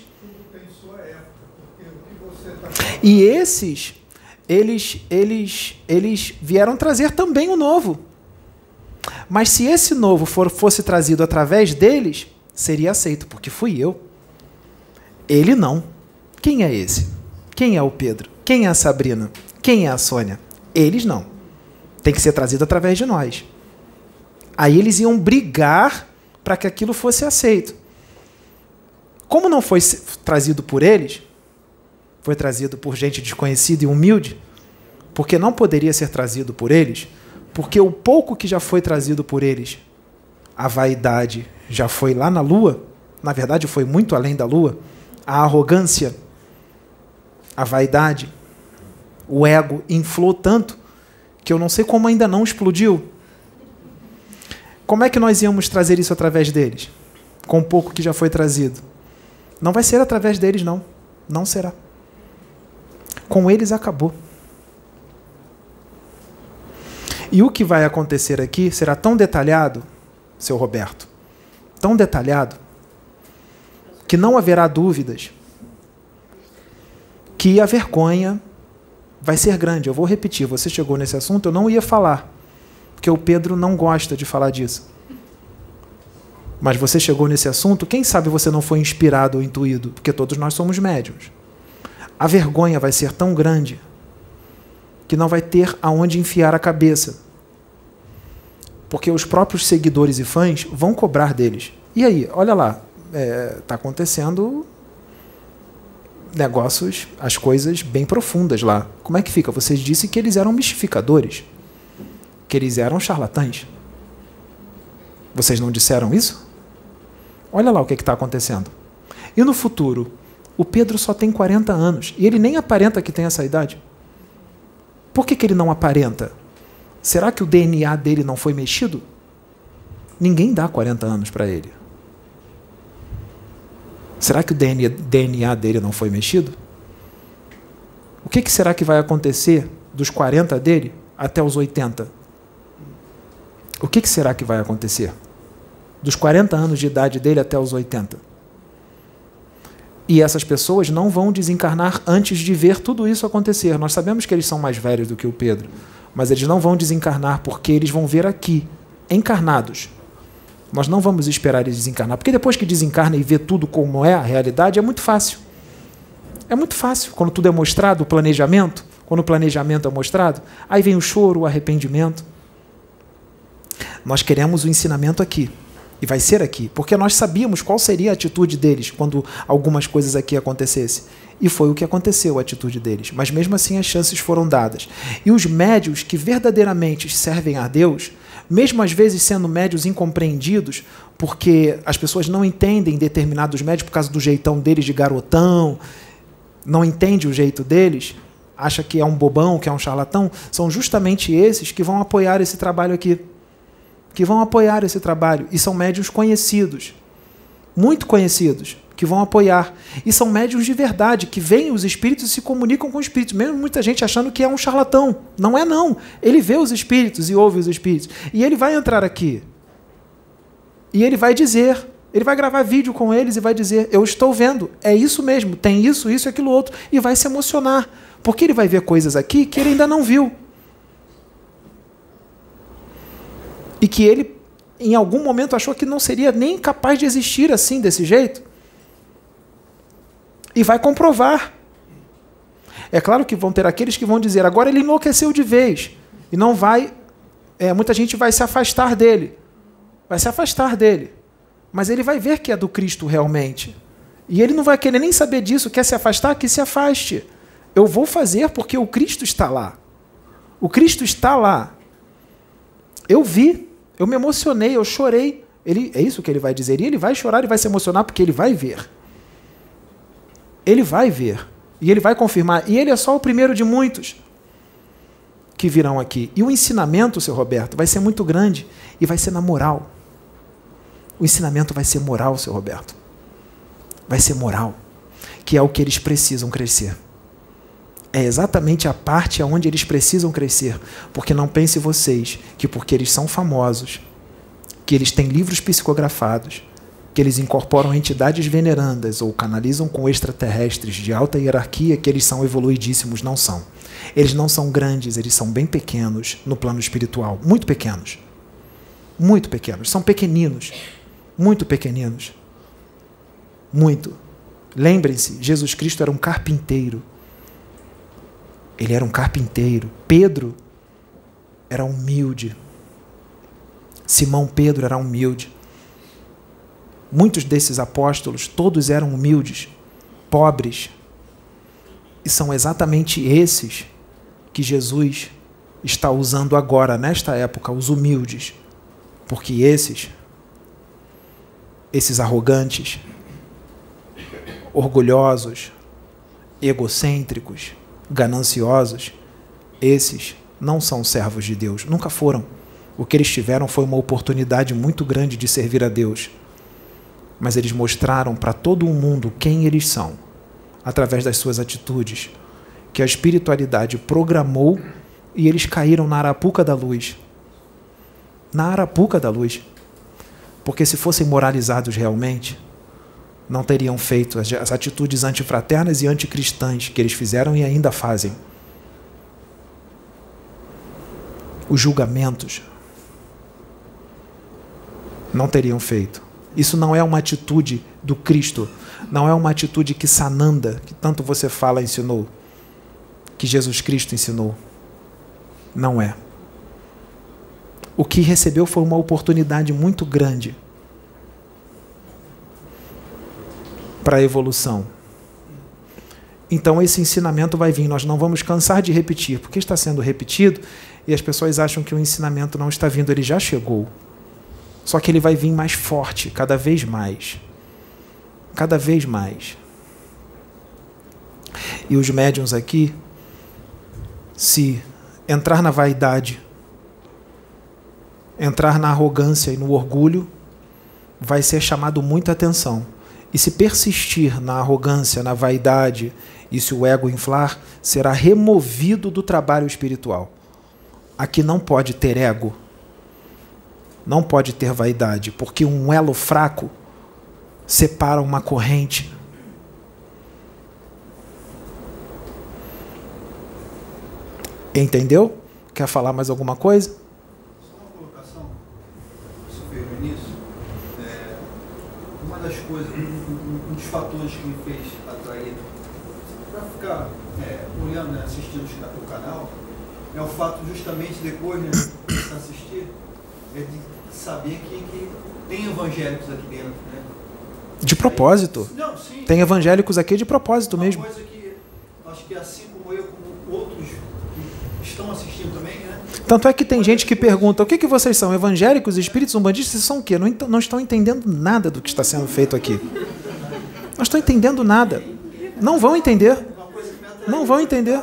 E esses, eles, eles, eles vieram trazer também o novo. Mas se esse novo for, fosse trazido através deles, seria aceito, porque fui eu. Ele não. Quem é esse? Quem é o Pedro? Quem é a Sabrina? Quem é a Sônia? Eles não. Tem que ser trazido através de nós. Aí eles iam brigar para que aquilo fosse aceito. Como não foi trazido por eles, foi trazido por gente desconhecida e humilde, porque não poderia ser trazido por eles, porque o pouco que já foi trazido por eles, a vaidade já foi lá na lua, na verdade foi muito além da lua, a arrogância, a vaidade, o ego inflou tanto que eu não sei como ainda não explodiu. Como é que nós íamos trazer isso através deles? Com o pouco que já foi trazido. Não vai ser através deles, não. Não será. Com eles acabou. E o que vai acontecer aqui será tão detalhado, seu Roberto, tão detalhado, que não haverá dúvidas que a vergonha vai ser grande. Eu vou repetir, você chegou nesse assunto, eu não ia falar, porque o Pedro não gosta de falar disso. Mas você chegou nesse assunto, quem sabe você não foi inspirado ou intuído, porque todos nós somos médiums. A vergonha vai ser tão grande que não vai ter aonde enfiar a cabeça. Porque os próprios seguidores e fãs vão cobrar deles. E aí, olha lá, está é, tá acontecendo negócios, as coisas bem profundas lá. Como é que fica? Vocês disse que eles eram mistificadores, que eles eram charlatães. Vocês não disseram isso? Olha lá o que está acontecendo. E no futuro? O Pedro só tem 40 anos e ele nem aparenta que tem essa idade. Por que, que ele não aparenta? Será que o DNA dele não foi mexido? Ninguém dá 40 anos para ele. Será que o DNA dele não foi mexido? O que, que será que vai acontecer dos 40 dele até os 80? O que, que será que vai acontecer? dos 40 anos de idade dele até os 80. E essas pessoas não vão desencarnar antes de ver tudo isso acontecer. Nós sabemos que eles são mais velhos do que o Pedro, mas eles não vão desencarnar porque eles vão ver aqui, encarnados. Nós não vamos esperar eles desencarnar, porque depois que desencarna e vê tudo como é a realidade, é muito fácil. É muito fácil. Quando tudo é mostrado, o planejamento, quando o planejamento é mostrado, aí vem o choro, o arrependimento. Nós queremos o ensinamento aqui. E vai ser aqui, porque nós sabíamos qual seria a atitude deles quando algumas coisas aqui acontecessem. E foi o que aconteceu, a atitude deles. Mas mesmo assim as chances foram dadas. E os médios que verdadeiramente servem a Deus, mesmo às vezes sendo médios incompreendidos, porque as pessoas não entendem determinados médios por causa do jeitão deles de garotão, não entende o jeito deles, acha que é um bobão, que é um charlatão, são justamente esses que vão apoiar esse trabalho aqui que vão apoiar esse trabalho. E são médios conhecidos, muito conhecidos, que vão apoiar. E são médios de verdade, que veem os espíritos e se comunicam com os espíritos. Mesmo muita gente achando que é um charlatão. Não é, não. Ele vê os espíritos e ouve os espíritos. E ele vai entrar aqui. E ele vai dizer. Ele vai gravar vídeo com eles e vai dizer: Eu estou vendo, é isso mesmo, tem isso, isso e aquilo outro. E vai se emocionar. Porque ele vai ver coisas aqui que ele ainda não viu. e que ele, em algum momento, achou que não seria nem capaz de existir assim, desse jeito. E vai comprovar. É claro que vão ter aqueles que vão dizer, agora ele enlouqueceu de vez. E não vai. É, muita gente vai se afastar dele. Vai se afastar dele. Mas ele vai ver que é do Cristo realmente. E ele não vai querer nem saber disso, quer se afastar, que se afaste. Eu vou fazer porque o Cristo está lá. O Cristo está lá. Eu vi. Eu me emocionei, eu chorei. Ele, é isso que ele vai dizer. E ele vai chorar e vai se emocionar porque ele vai ver. Ele vai ver. E ele vai confirmar. E ele é só o primeiro de muitos que virão aqui. E o ensinamento, seu Roberto, vai ser muito grande e vai ser na moral. O ensinamento vai ser moral, seu Roberto. Vai ser moral, que é o que eles precisam crescer. É exatamente a parte onde eles precisam crescer. Porque não pense vocês que porque eles são famosos, que eles têm livros psicografados, que eles incorporam entidades venerandas ou canalizam com extraterrestres de alta hierarquia que eles são evoluidíssimos, não são. Eles não são grandes, eles são bem pequenos no plano espiritual, muito pequenos. Muito pequenos, são pequeninos, muito pequeninos. Muito. Lembrem-se, Jesus Cristo era um carpinteiro. Ele era um carpinteiro. Pedro era humilde. Simão Pedro era humilde. Muitos desses apóstolos, todos eram humildes, pobres. E são exatamente esses que Jesus está usando agora, nesta época, os humildes. Porque esses, esses arrogantes, orgulhosos, egocêntricos, gananciosos, esses não são servos de Deus, nunca foram. O que eles tiveram foi uma oportunidade muito grande de servir a Deus mas eles mostraram para todo o mundo quem eles são, através das suas atitudes, que a espiritualidade programou e eles caíram na arapuca da luz. Na arapuca da luz. Porque se fossem moralizados realmente, não teriam feito as atitudes antifraternas e anticristãs que eles fizeram e ainda fazem. Os julgamentos não teriam feito. Isso não é uma atitude do Cristo, não é uma atitude que Sananda, que tanto você fala, ensinou, que Jesus Cristo ensinou. Não é. O que recebeu foi uma oportunidade muito grande para a evolução. Então esse ensinamento vai vir, nós não vamos cansar de repetir, porque está sendo repetido e as pessoas acham que o ensinamento não está vindo, ele já chegou. Só que ele vai vir mais forte, cada vez mais. Cada vez mais. E os médiums aqui, se entrar na vaidade, entrar na arrogância e no orgulho, vai ser chamado muita atenção. E se persistir na arrogância, na vaidade, e se o ego inflar, será removido do trabalho espiritual. Aqui não pode ter ego não pode ter vaidade, porque um elo fraco separa uma corrente. Entendeu? Quer falar mais alguma coisa? Só uma colocação, veio no início. É, uma das coisas, um, um, dos fatores que me fez atrair para ficar é, olhando, né, assistindo o canal, é o fato justamente depois né, de assistir, é de saber que, que tem evangélicos aqui dentro, né? De propósito. Não, sim. Tem evangélicos aqui de propósito Uma mesmo. coisa que acho que assim como eu, como outros que estão assistindo também, né? Tanto é que tem gente que pergunta: o que, que vocês são? Evangélicos, espíritos umbandistas? Vocês são o quê? Não, não estão entendendo nada do que está sendo feito aqui. Não estão entendendo nada. Não vão entender. Não vão entender.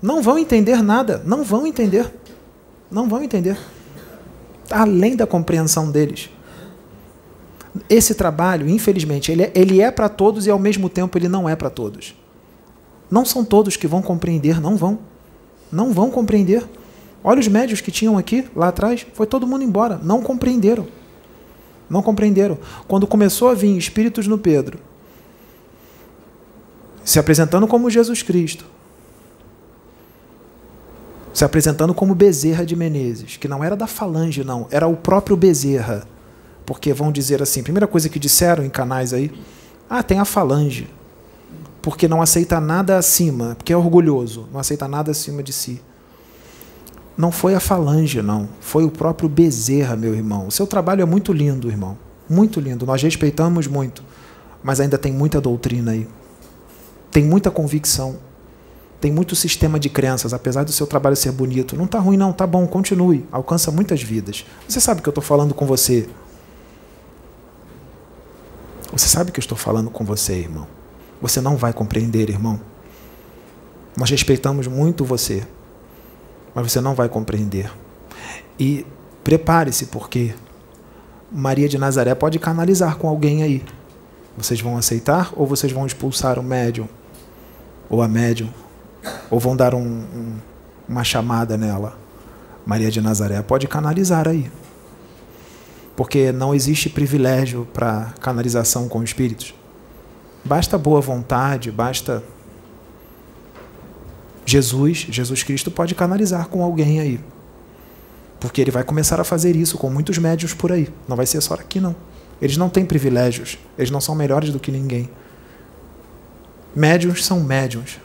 Não vão entender nada. Não vão entender. Não vão entender. Além da compreensão deles. Esse trabalho, infelizmente, ele é, ele é para todos e ao mesmo tempo ele não é para todos. Não são todos que vão compreender, não vão. Não vão compreender. Olha os médios que tinham aqui, lá atrás, foi todo mundo embora. Não compreenderam. Não compreenderam. Quando começou a vir espíritos no Pedro, se apresentando como Jesus Cristo, se apresentando como Bezerra de Menezes, que não era da falange, não, era o próprio Bezerra. Porque vão dizer assim, primeira coisa que disseram em canais aí, ah, tem a falange, porque não aceita nada acima, porque é orgulhoso, não aceita nada acima de si. Não foi a falange, não, foi o próprio Bezerra, meu irmão. O seu trabalho é muito lindo, irmão, muito lindo, nós respeitamos muito, mas ainda tem muita doutrina aí, tem muita convicção tem muito sistema de crenças, apesar do seu trabalho ser bonito. Não está ruim, não, tá bom, continue. Alcança muitas vidas. Você sabe que eu estou falando com você. Você sabe que eu estou falando com você, irmão. Você não vai compreender, irmão. Nós respeitamos muito você, mas você não vai compreender. E prepare-se, porque Maria de Nazaré pode canalizar com alguém aí. Vocês vão aceitar ou vocês vão expulsar o médium? Ou a médium? Ou vão dar um, um, uma chamada nela? Maria de Nazaré pode canalizar aí. Porque não existe privilégio para canalização com espíritos. Basta boa vontade, basta Jesus, Jesus Cristo pode canalizar com alguém aí. Porque ele vai começar a fazer isso com muitos médios por aí. Não vai ser só aqui, não. Eles não têm privilégios. Eles não são melhores do que ninguém. Médiuns são médiuns.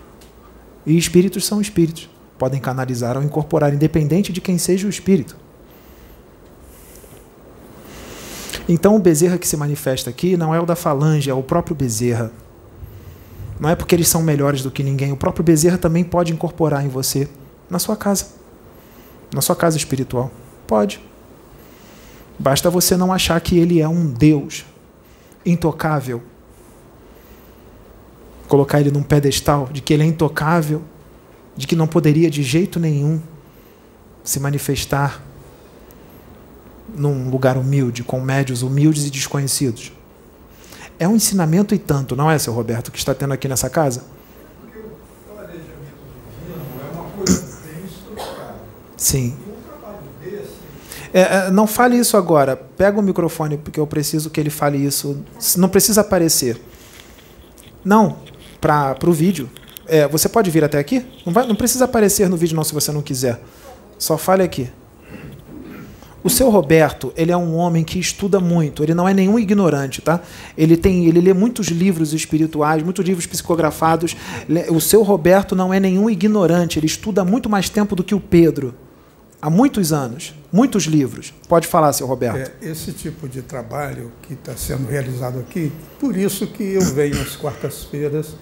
E espíritos são espíritos. Podem canalizar ou incorporar, independente de quem seja o espírito. Então, o Bezerra que se manifesta aqui não é o da falange, é o próprio Bezerra. Não é porque eles são melhores do que ninguém. O próprio Bezerra também pode incorporar em você, na sua casa, na sua casa espiritual. Pode. Basta você não achar que ele é um Deus intocável. Colocar ele num pedestal de que ele é intocável, de que não poderia de jeito nenhum se manifestar num lugar humilde, com médios humildes e desconhecidos. É um ensinamento e tanto, não é, seu Roberto, que está tendo aqui nessa casa? Porque o planejamento divino é uma coisa bem estruturada. Sim. Trabalho desse, É, é, não fale isso agora. Pega o microfone, porque eu preciso que ele fale isso. Não precisa aparecer. Não, para o vídeo. É, você pode vir até aqui? Não, vai, não precisa aparecer no vídeo, não, se você não quiser. Só fale aqui. O seu Roberto, ele é um homem que estuda muito, ele não é nenhum ignorante, tá? Ele tem, ele lê muitos livros espirituais, muitos livros psicografados. O seu Roberto não é nenhum ignorante, ele estuda muito mais tempo do que o Pedro. Há muitos anos, muitos livros. Pode falar, seu Roberto. É, esse tipo de trabalho que está sendo realizado aqui, por isso que eu venho às quartas-feiras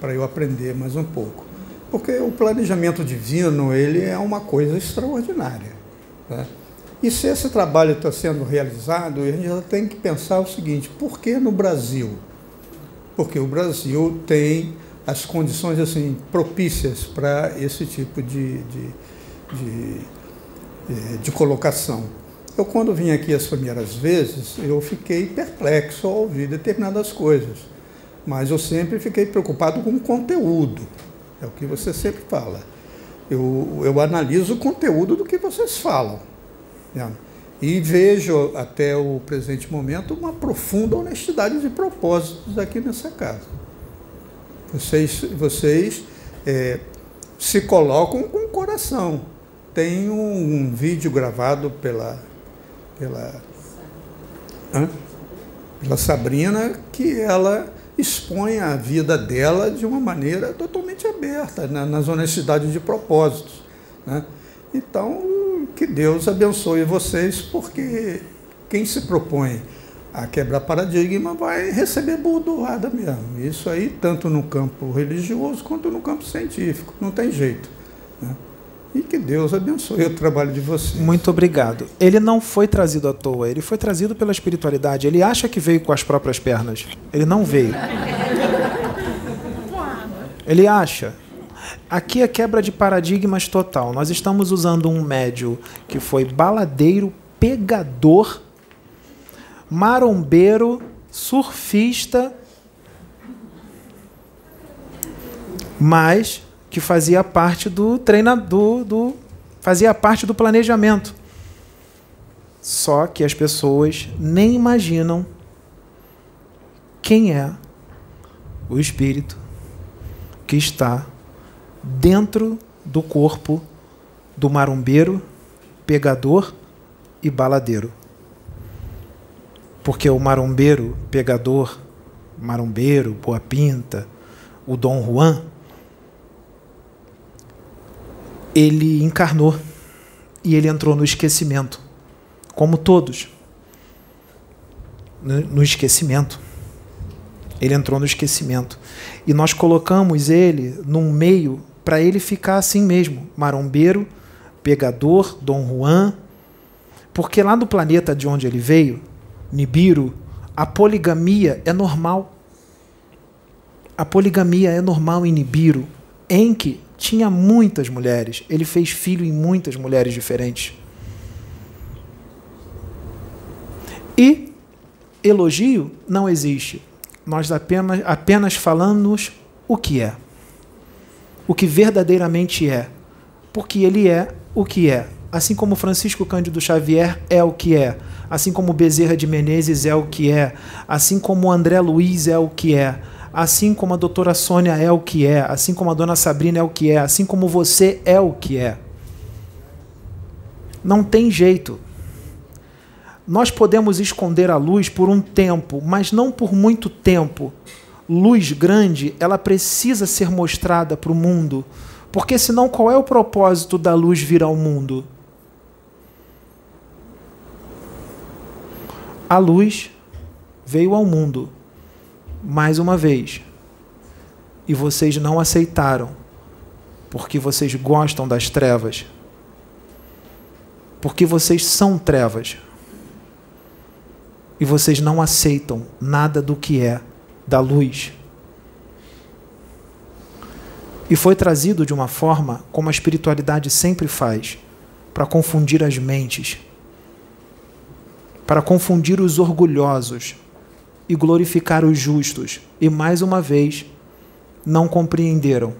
para eu aprender mais um pouco. Porque o planejamento divino ele é uma coisa extraordinária. né? E se esse trabalho está sendo realizado, a gente já tem que pensar o seguinte: por que no Brasil? Porque o Brasil tem as condições assim propícias para esse tipo de, de, de, eh, de colocação. Eu, quando vim aqui as primeiras vezes, eu fiquei perplexo ao ouvir determinadas coisas, mas eu sempre fiquei preocupado com o conteúdo, é o que você sempre fala. Eu, eu analiso o conteúdo do que vocês falam. né? E vejo até o presente momento uma profunda honestidade de propósitos aqui nessa casa. Vocês, vocês eh, se colocam com o coração. Tem um, vídeo gravado pela, pela, hã? pela Sabrina que ela expõe a vida dela de uma maneira totalmente aberta, na- nas honestidades de propósitos. né? Então, que Deus abençoe vocês, porque quem se propõe a quebrar paradigma vai receber bordoada mesmo. Isso aí, tanto no campo religioso quanto no campo científico. Não tem jeito. E que Deus abençoe o trabalho de vocês. Muito obrigado. Ele não foi trazido à toa, ele foi trazido pela espiritualidade. Ele acha que veio com as próprias pernas. Ele não veio. Ele acha. Aqui é quebra de paradigmas total. Nós estamos usando um médio que foi baladeiro, pegador, marombeiro, surfista, mas que fazia parte do treinador, do, fazia parte do planejamento. Só que as pessoas nem imaginam quem é o espírito que está dentro do corpo do marombeiro, pegador e baladeiro. Porque o marombeiro, pegador, marombeiro, boa pinta, o Dom Juan, ele encarnou e ele entrou no esquecimento, como todos. No, esquecimento. Ele entrou no esquecimento. E nós colocamos ele num meio para ele ficar assim mesmo: marombeiro, pegador, Dom Juan. Porque lá no planeta de onde ele veio, Nibiru, a poligamia é normal. A poligamia é normal em Nibiru. Enki tinha muitas mulheres. Ele fez filho em muitas mulheres diferentes. E elogio não existe. Nós apenas, apenas falamos o que é. O que verdadeiramente é. Porque ele é o que é. assim como Francisco Cândido Xavier é o que é, assim como Bezerra de Menezes é o que é, assim como André Luiz é o que é, assim como a doutora Sônia é o que é, assim como a dona Sabrina é o que é, assim como você é o que é. Não tem jeito. Nós podemos esconder a luz por um tempo, mas não por muito tempo. Luz grande, ela precisa ser mostrada para o mundo, porque senão qual é o propósito da luz vir ao mundo? A luz veio ao mundo mais uma vez. E vocês não aceitaram, porque vocês gostam das trevas, porque vocês são trevas. E vocês não aceitam nada do que é da luz. E foi trazido de uma forma como a espiritualidade sempre faz para confundir as mentes, para confundir os orgulhosos e glorificar os justos. E mais uma vez, não compreenderam.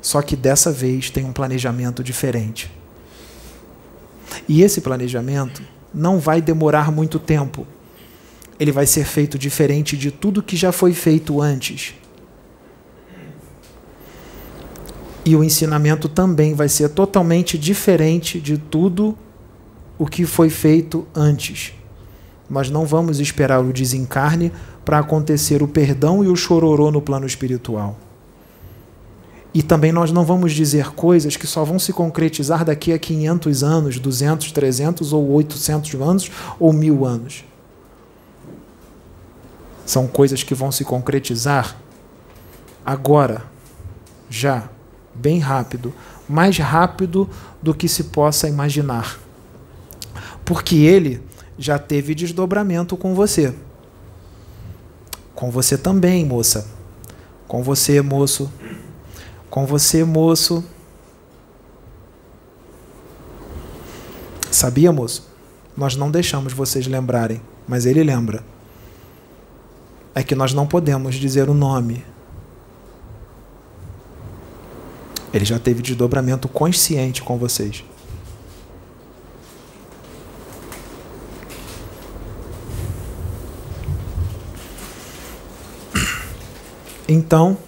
Só que dessa vez tem um planejamento diferente. E esse planejamento não vai demorar muito tempo. Ele vai ser feito diferente de tudo que já foi feito antes. E o ensinamento também vai ser totalmente diferente de tudo o que foi feito antes. Mas não vamos esperar o desencarne para acontecer o perdão e o chororô no plano espiritual. E também nós não vamos dizer coisas que só vão se concretizar daqui a 500 anos, 200, 300 ou 800 anos ou mil anos. São coisas que vão se concretizar agora, já, bem rápido, mais rápido do que se possa imaginar. Porque ele já teve desdobramento com você. Com você também, moça. Com você, moço com você, moço. Sabia, moço? Nós não deixamos vocês lembrarem, mas ele lembra. É que nós não podemos dizer o nome. Ele já teve desdobramento consciente com vocês. Então,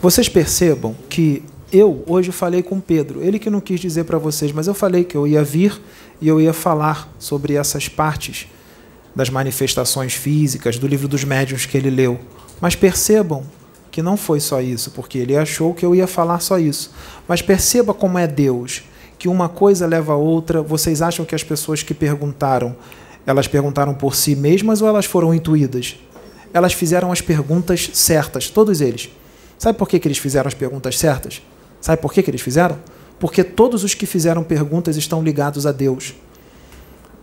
vocês percebam que eu hoje falei com Pedro, ele que não quis dizer para vocês, mas eu falei que eu ia vir e eu ia falar sobre essas partes das manifestações físicas, do livro dos médiuns que ele leu. Mas percebam que não foi só isso, porque ele achou que eu ia falar só isso. Mas perceba como é Deus, que uma coisa leva a outra. Vocês acham que as pessoas que perguntaram, elas perguntaram por si mesmas ou elas foram intuídas? Elas fizeram as perguntas certas, todos eles. Sabe por que, que eles fizeram as perguntas certas? Sabe por que, que eles fizeram? Porque todos os que fizeram perguntas estão ligados a Deus.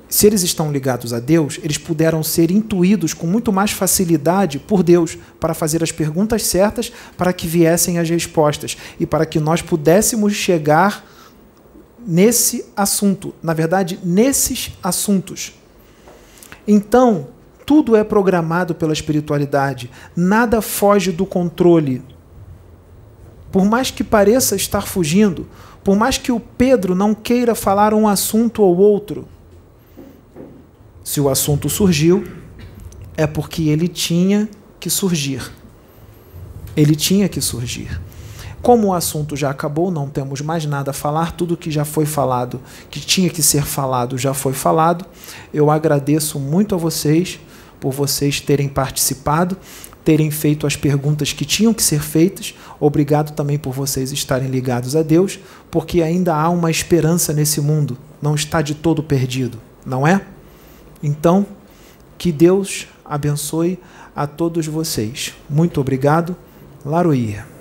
Se eles estão ligados a Deus, eles puderam ser intuídos com muito mais facilidade por Deus para fazer as perguntas certas, para que viessem as respostas e para que nós pudéssemos chegar nesse assunto, na verdade, nesses assuntos. Então, tudo é programado pela espiritualidade, nada foge do controle por mais que pareça estar fugindo, por mais que o Pedro não queira falar um assunto ou outro, se o assunto surgiu, é porque ele tinha que surgir. Ele tinha que surgir. Como o assunto já acabou, não temos mais nada a falar, tudo que já foi falado, que tinha que ser falado, já foi falado. Eu agradeço muito a vocês por vocês terem participado terem feito as perguntas que tinham que ser feitas. Obrigado também por vocês estarem ligados a Deus, porque ainda há uma esperança nesse mundo. Não está de todo perdido, não é? Então, que Deus abençoe a todos vocês. Muito obrigado. Laroia.